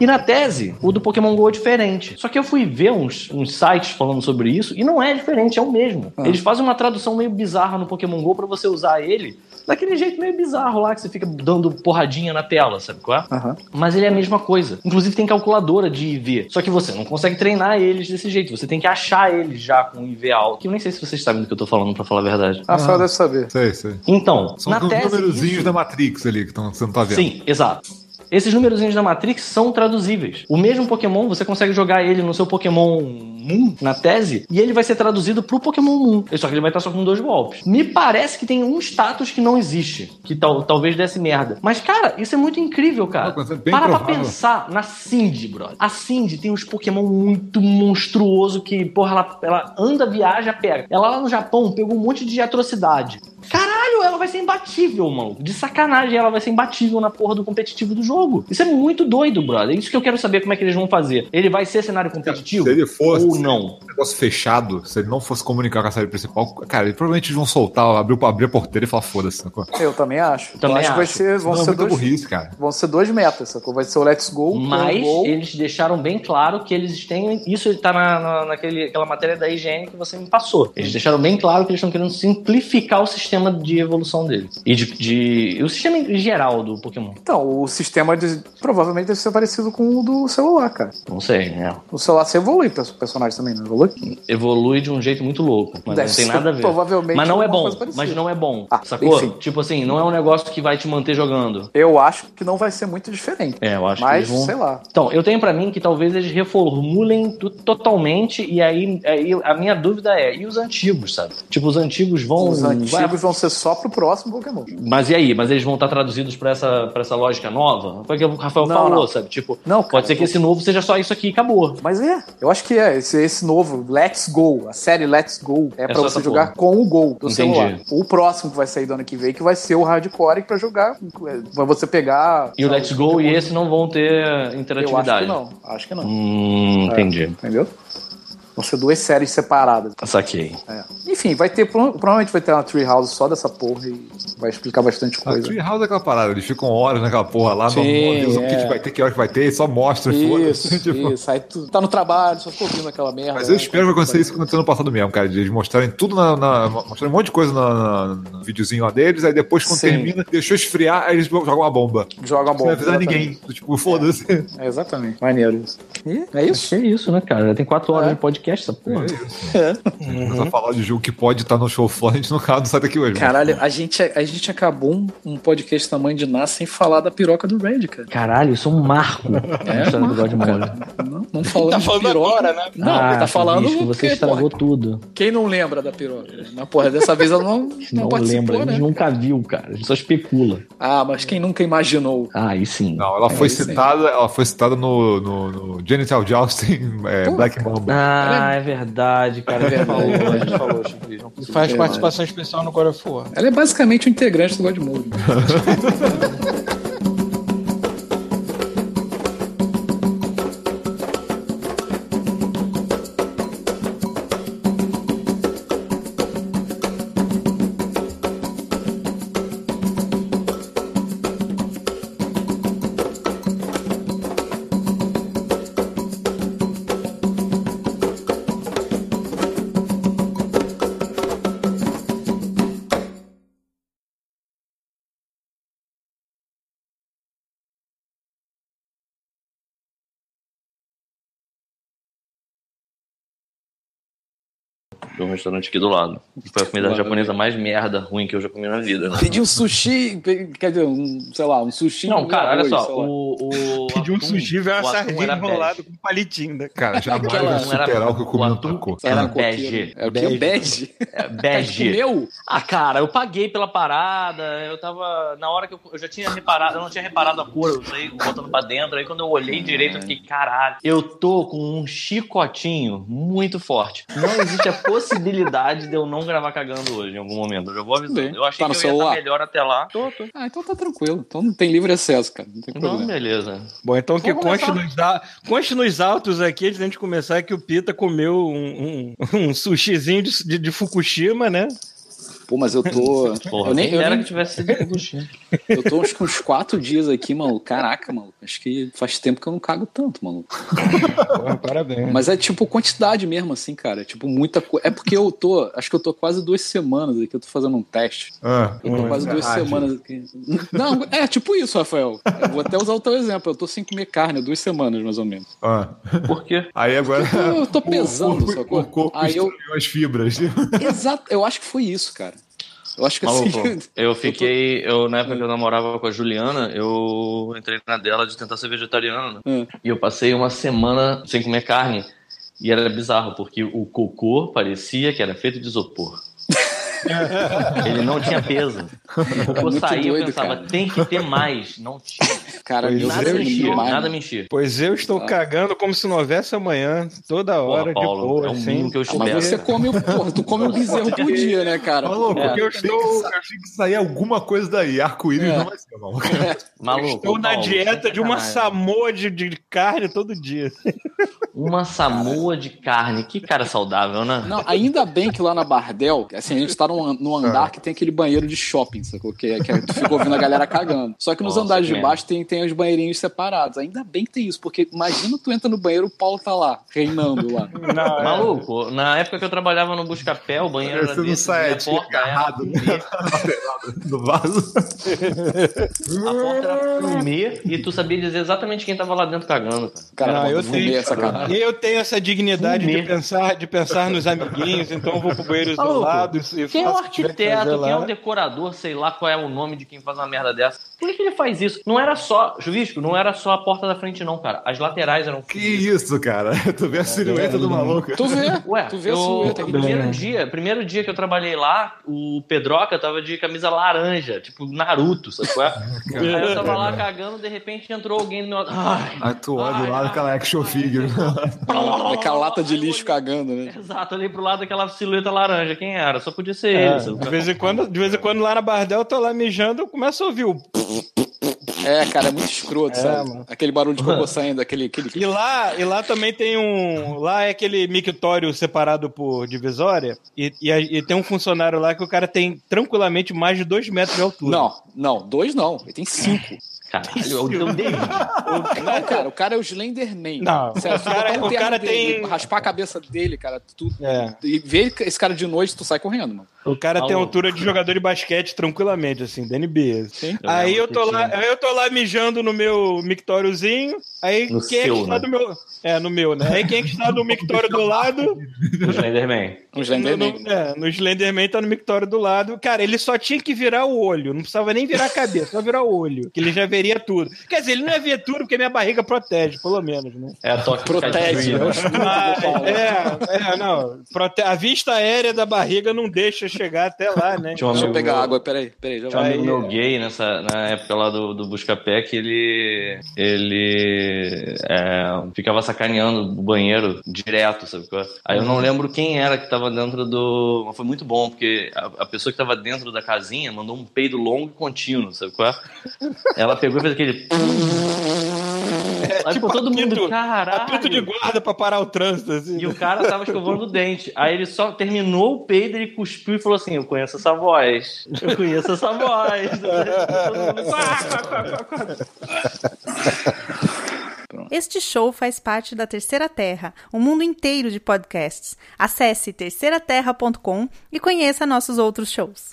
E na tese, o do Pokémon GO é diferente. Só que eu fui ver uns, uns sites falando sobre isso e não é diferente, é o mesmo.
Ah.
Eles fazem uma tradução meio bizarra no Pokémon GO pra você usar ele daquele jeito meio bizarro lá que você fica dando porradinha na tela, sabe qual é?
Aham.
Mas ele é a mesma coisa. Inclusive tem calculadora de IV. Só que você não consegue treinar eles desse jeito. Você tem que achar eles já com IV alto. Que eu nem sei se vocês sabem do que eu tô falando, pra falar a verdade.
Rafael
Ah.
deve saber.
Sei, sei.
Então,
São
na
os
tese.
númerozinhos
isso-
da Matrix ali que tão, você não tá vendo.
Sim, exato. Esses númerozinhos da Matrix são traduzíveis. O mesmo Pokémon, você consegue jogar ele no seu Pokémon Moon, na tese, e ele vai ser traduzido pro Pokémon Moon. Só que ele vai estar só com dois golpes. Me parece que tem um status que não existe, que tal, talvez desse merda. Mas, cara, isso é muito incrível, cara.
Mas é
Para pra
provável.
pensar na Cindy, brother. A Cindy tem uns Pokémon muito monstruoso que, porra, ela, ela anda, viaja, pega. Ela lá no Japão pegou um monte de atrocidade. Caralho, ela vai ser imbatível, mano. De sacanagem, ela vai ser imbatível na porra do competitivo do jogo. Isso é muito doido, brother. É isso que eu quero saber como é que eles vão fazer. Ele vai ser cenário competitivo?
Se ele fosse
Ou não?
um negócio fechado, se ele não fosse comunicar com a série principal, cara, ele provavelmente vão soltar, abrir, abrir a porteira e falar foda-se. sacou?
Eu também acho.
Também
eu acho, que vai
acho.
ser, vão,
Não, é
ser dois,
burrice, cara.
vão ser dois metas, sacou? Vai ser o Let's Go com
Mas
o Gol.
eles deixaram bem claro que eles têm. Isso tá na, na, naquele, aquela matéria da IGN que você me passou. Eles deixaram bem claro que eles estão querendo simplificar o sistema de evolução dele. E de, de- o sistema em geral do Pokémon.
Então, o sistema de, provavelmente deve ser parecido com o do celular, cara.
Não sei, né?
O celular você evolui para personagem também, não evolui?
Evolui de um jeito muito louco. Mas
Deve
não tem nada a ver.
provavelmente
Mas não é bom. Mas não é bom.
Ah,
sacou?
enfim.
Tipo assim, não é um negócio que vai te manter jogando.
Eu acho que não vai ser muito diferente.
É, eu acho que
Mas,
eles vão.
sei lá.
Então, eu tenho pra mim que talvez eles reformulem totalmente, e aí, aí a minha dúvida é, e os antigos, sabe? Tipo, os antigos vão.
Os antigos
vai-
vão ser só pro próximo Pokémon.
Mas e aí? Mas eles vão estar traduzidos pra essa, pra essa lógica nova? Foi o que o Rafael
Não,
falou,
não.
sabe? Tipo,
Não, cara,
pode ser que esse novo seja só isso aqui e acabou.
Mas é, eu acho que é. Esse, esse novo, Let's Go, a série Let's Go, é, pra
só
você jogar
porra.
com o Gol do
Entendi.
celular. O próximo que vai sair do ano que vem, que vai ser o Hardcore pra jogar. Vai você pegar.
E o Let's Go e esse não vão ter
Eu acho que
interatividade.
não. Acho que não.
Hum, entendi.
Entendeu? Vão ser duas séries separadas.
Saquei.
É. Enfim, vai ter. pro- Provavelmente vai ter uma Treehouse só dessa porra e vai explicar bastante
A
coisa.
Treehouse é aquela parada, eles ficam horas naquela porra lá,
Sim,
não avisam o
é.
que vai ter, que hora que vai ter, só mostra e foda-se.
Isso,
Tipo,
isso. Aí tu tá no trabalho, só ficou ouvindo aquela merda.
Mas eu
né?
espero que vai acontecer isso que aconteceu no passado mesmo, cara. De eles mostrarem tudo na. na mostrarem um monte de coisa na, na- no videozinho lá deles, aí depois, quando
Sim.
termina, deixou esfriar, aí eles jogam uma bomba.
Joga a
Sem
bola.
avisar ninguém. Tipo, foda-se.
É, exatamente. Maneiro isso. E é isso.
Que isso, né, cara? Já tem quatro horas
É.
de podcast, essa porra.
Começar a falar de jogo que pode estar no show floor, a gente no caso não sai daqui hoje.
Caralho, a gente, a gente acabou um, um podcast tamanho de NAS sem falar da piroca do Red, cara.
Caralho, isso é um marco na história do Godmode.
Não, não falando
Tá
de
falando
piroca.
agora, né?
Não,
ah,
tá falando
que você
porque,
estragou
porra,
tudo.
quem não lembra da piroca? Mas, porra, dessa vez ela não, não,
Não, lembra, a
né?
gente nunca viu, cara. A gente só especula.
Ah, mas quem nunca imaginou?
Ah, aí sim.
Não, ela foi citada, ela foi citada no, no, no Genital Jousting é, Black Mamba.
Ah, Ah, é verdade, cara. A gente falou, a gente falou,
E faz
É,
participação especial no God of War.
Ela é basicamente um integrante do God
um restaurante aqui do lado. Foi a comida
Maravilha.
japonesa mais merda, ruim que eu já comi na vida. Né?
Pedi um sushi, quer dizer, um, sei lá, um sushi.
Não, cara, olha só. O, o
Pediu um
atum-
sushi, veio uma sardinha
era
enrolada
bege.
com palitinho. né?
Cara,
Aquela-
vai
não era-
superar o que eu comi no taco.
Era bege.
É o que? Bege?
É, bege.
Comeu?
Ah, cara, eu paguei pela parada, eu tava. Na hora que eu, eu já tinha reparado, eu não tinha reparado a cor, eu saí botando pra dentro, aí quando eu olhei direito, eu fiquei, caralho, eu tô com um chicotinho muito forte. Não existe a possibilidade de eu não gravar cagando hoje em algum momento. Eu já vou avisando.
Bem,
Eu achei
tá
que eu ia estar
celular?
melhor até lá. Tô, tô.
Ah, então tá tranquilo. Então não tem livre acesso, cara. Não tem
Não,
problema.
beleza.
Bom, então que conste nos, a- conste nos autos aqui, antes da gente começar, que o Pita comeu um, um, um sushizinho de, de, de Fukushima, né?
Pô, mas eu tô.
Porra,
eu nem, eu, nem-
que tivesse sido
eu tô uns, com uns quatro dias aqui, mano. Caraca, mano. Acho que faz tempo que eu não cago tanto, mano.
Porra, parabéns.
Mas é tipo quantidade mesmo, assim, cara. É tipo muita coisa. É porque eu tô. Acho que eu tô quase duas semanas aqui. Eu tô fazendo um teste.
Ah,
Eu tô quase duas
rádio.
semanas aqui. Não, é tipo isso, Rafael. Eu vou até usar o teu exemplo. Eu tô sem comer carne duas semanas, mais ou menos.
ah.
Por quê?
Aí agora.
Eu tô pesando,
o corpo,
sacou?
o corpo
Aí eu-
as fibras.
Exato, eu acho que foi isso, cara. Eu acho que
Maluco,
assim.
eu fiquei. Eu, na época que eu namorava com a Juliana, eu entrei na dela de tentar ser vegetariano?
Hum.
E eu passei uma semana sem comer carne. E era bizarro, porque o cocô parecia que era feito de isopor. Ele não tinha peso. O cocô
É muito
saía, eu
doido,
pensava,
cara.
tem que ter mais. Não tinha.
Cara,
Pois
Nada
eu
Deus,
me enchia,
demais,
nada
mano.
me enchia.
Pois eu estou
Ah.
cagando como se não houvesse amanhã, toda hora,
Porra, Paulo,
de boa,
é o
assim.
que eu
Ah,
espero.
Mas você come, o- porra, tu come um bezerro por dia, né, cara?
Maluco,
É.
eu estou. Eu tenho que sair alguma coisa daí. Arco-íris
É.
não vai ser, maluco.
Maluco,
Estou na
Paulo,
dieta
sem
de uma samoa de, de carne todo dia.
Uma samoa de carne. Que cara saudável, né?
Não, ainda bem que lá na Bardel, assim, a gente tá num, num andar que tem aquele banheiro de shopping, sacou? Que, que tu fica ouvindo a galera cagando. Só que nos
Nossa,
andares
que
de baixo tem, tem os banheirinhos separados. Ainda bem que tem isso, porque imagina tu entra no banheiro, o Paulo tá lá, reinando lá.
Não, é.
Maluco, na época que eu trabalhava no Buscapé, o banheiro era
Você não
desse,
sai
a
aqui
porta era
agarrado né? no vaso.
A porta era fumê e tu sabia dizer exatamente quem tava lá dentro cagando, cara.
Cara,
Não,
não,
eu tenho-
essa cara.
Eu tenho essa dignidade de pensar, de pensar nos amiguinhos, então eu vou pro banheiro
Maluco,
isolado e
Quem é
que
arquiteto, quem é o decorador, sei lá qual é o nome de quem faz uma merda dessa. Por que, que ele faz isso? Não era só, Juvisco, não era só a porta da frente, não, cara. As laterais eram
Que isso, cara? Tu vê a silhueta do maluco.
Tu vê,
Ué,
tu vê a
eu,
silhueta aqui.
primeiro dia, primeiro dia que eu trabalhei lá, o Pedroca tava de camisa laranja, tipo Naruto, sabe qual é? Aí eu tava lá cagando, de repente entrou alguém do meu lado.
Aí tu olha do lado aquela action figure.
Aquela lata de lixo cagando, né?
exato, olhei pro lado daquela silhueta laranja, quem era? Só podia ser
É, de, vez em quando, de vez em quando lá na Bardel eu tô lá mijando, eu começo a ouvir o.
É, cara, é muito escroto,
É,
sabe?
mano.
Aquele barulho de cocô saindo, aquele. aquele...
E lá, e lá também tem um. Lá é aquele mictório separado por divisória. E, e, e tem um funcionário lá que o cara tem tranquilamente mais de dois metros de altura.
Não, não, dois não. Ele tem cinco.
Caralho, é o David.
Não, cara, o cara é o Slenderman.
Não,
Sério,
o cara-
um
o cara
dele,
tem-
Raspar a cabeça dele, cara, tu.
É.
E ver esse cara de noite, tu sai correndo, mano.
O cara tem
Alô.
altura de jogador de basquete tranquilamente, assim, da NBA.
Sim.
Aí eu tô lá, aí eu tô lá mijando no meu mictóriozinho. Aí
No
quem é
seu,
que está
né?
do meu. É, no meu, né? Aí quem é que está no mictório do lado.
O Slenderman.
No,
Slenderman.
no, é, no Slenderman tá no mictório do lado. Cara, ele só tinha que virar o olho. Não precisava nem virar a cabeça, só virar o olho. Que ele já veria veria tudo. Quer dizer, ele não ia ver tudo porque minha barriga protege, pelo menos, né?
É a toque
Protege. É do Paulo.
É, é, não. prote- A vista aérea da barriga não deixa chegar até lá, né?
Tinha
Deixa eu pegar
meu-
água, peraí, peraí. Já
Tinha um amigo meu gay nessa, na época lá do, do Buscapé que ele, ele é, ficava sacaneando o banheiro direto, sabe? qual é? Aí eu não lembro quem era que tava dentro do. Foi muito bom, porque a, a pessoa que tava dentro da casinha mandou um peido longo e contínuo, sabe qual é? Ela pegou e fez aquele. Aí ficou todo mundo,
apito-
caralho.
apito de guarda pra parar o trânsito, assim.
E o cara tava escovando o dente. Aí ele só terminou o peido, ele cuspiu e falou assim: Eu conheço essa voz. Eu conheço essa voz. Mundo.
Este show faz parte da Terceira Terra, um mundo inteiro de podcasts. Acesse terceiraterra.com e conheça nossos outros shows.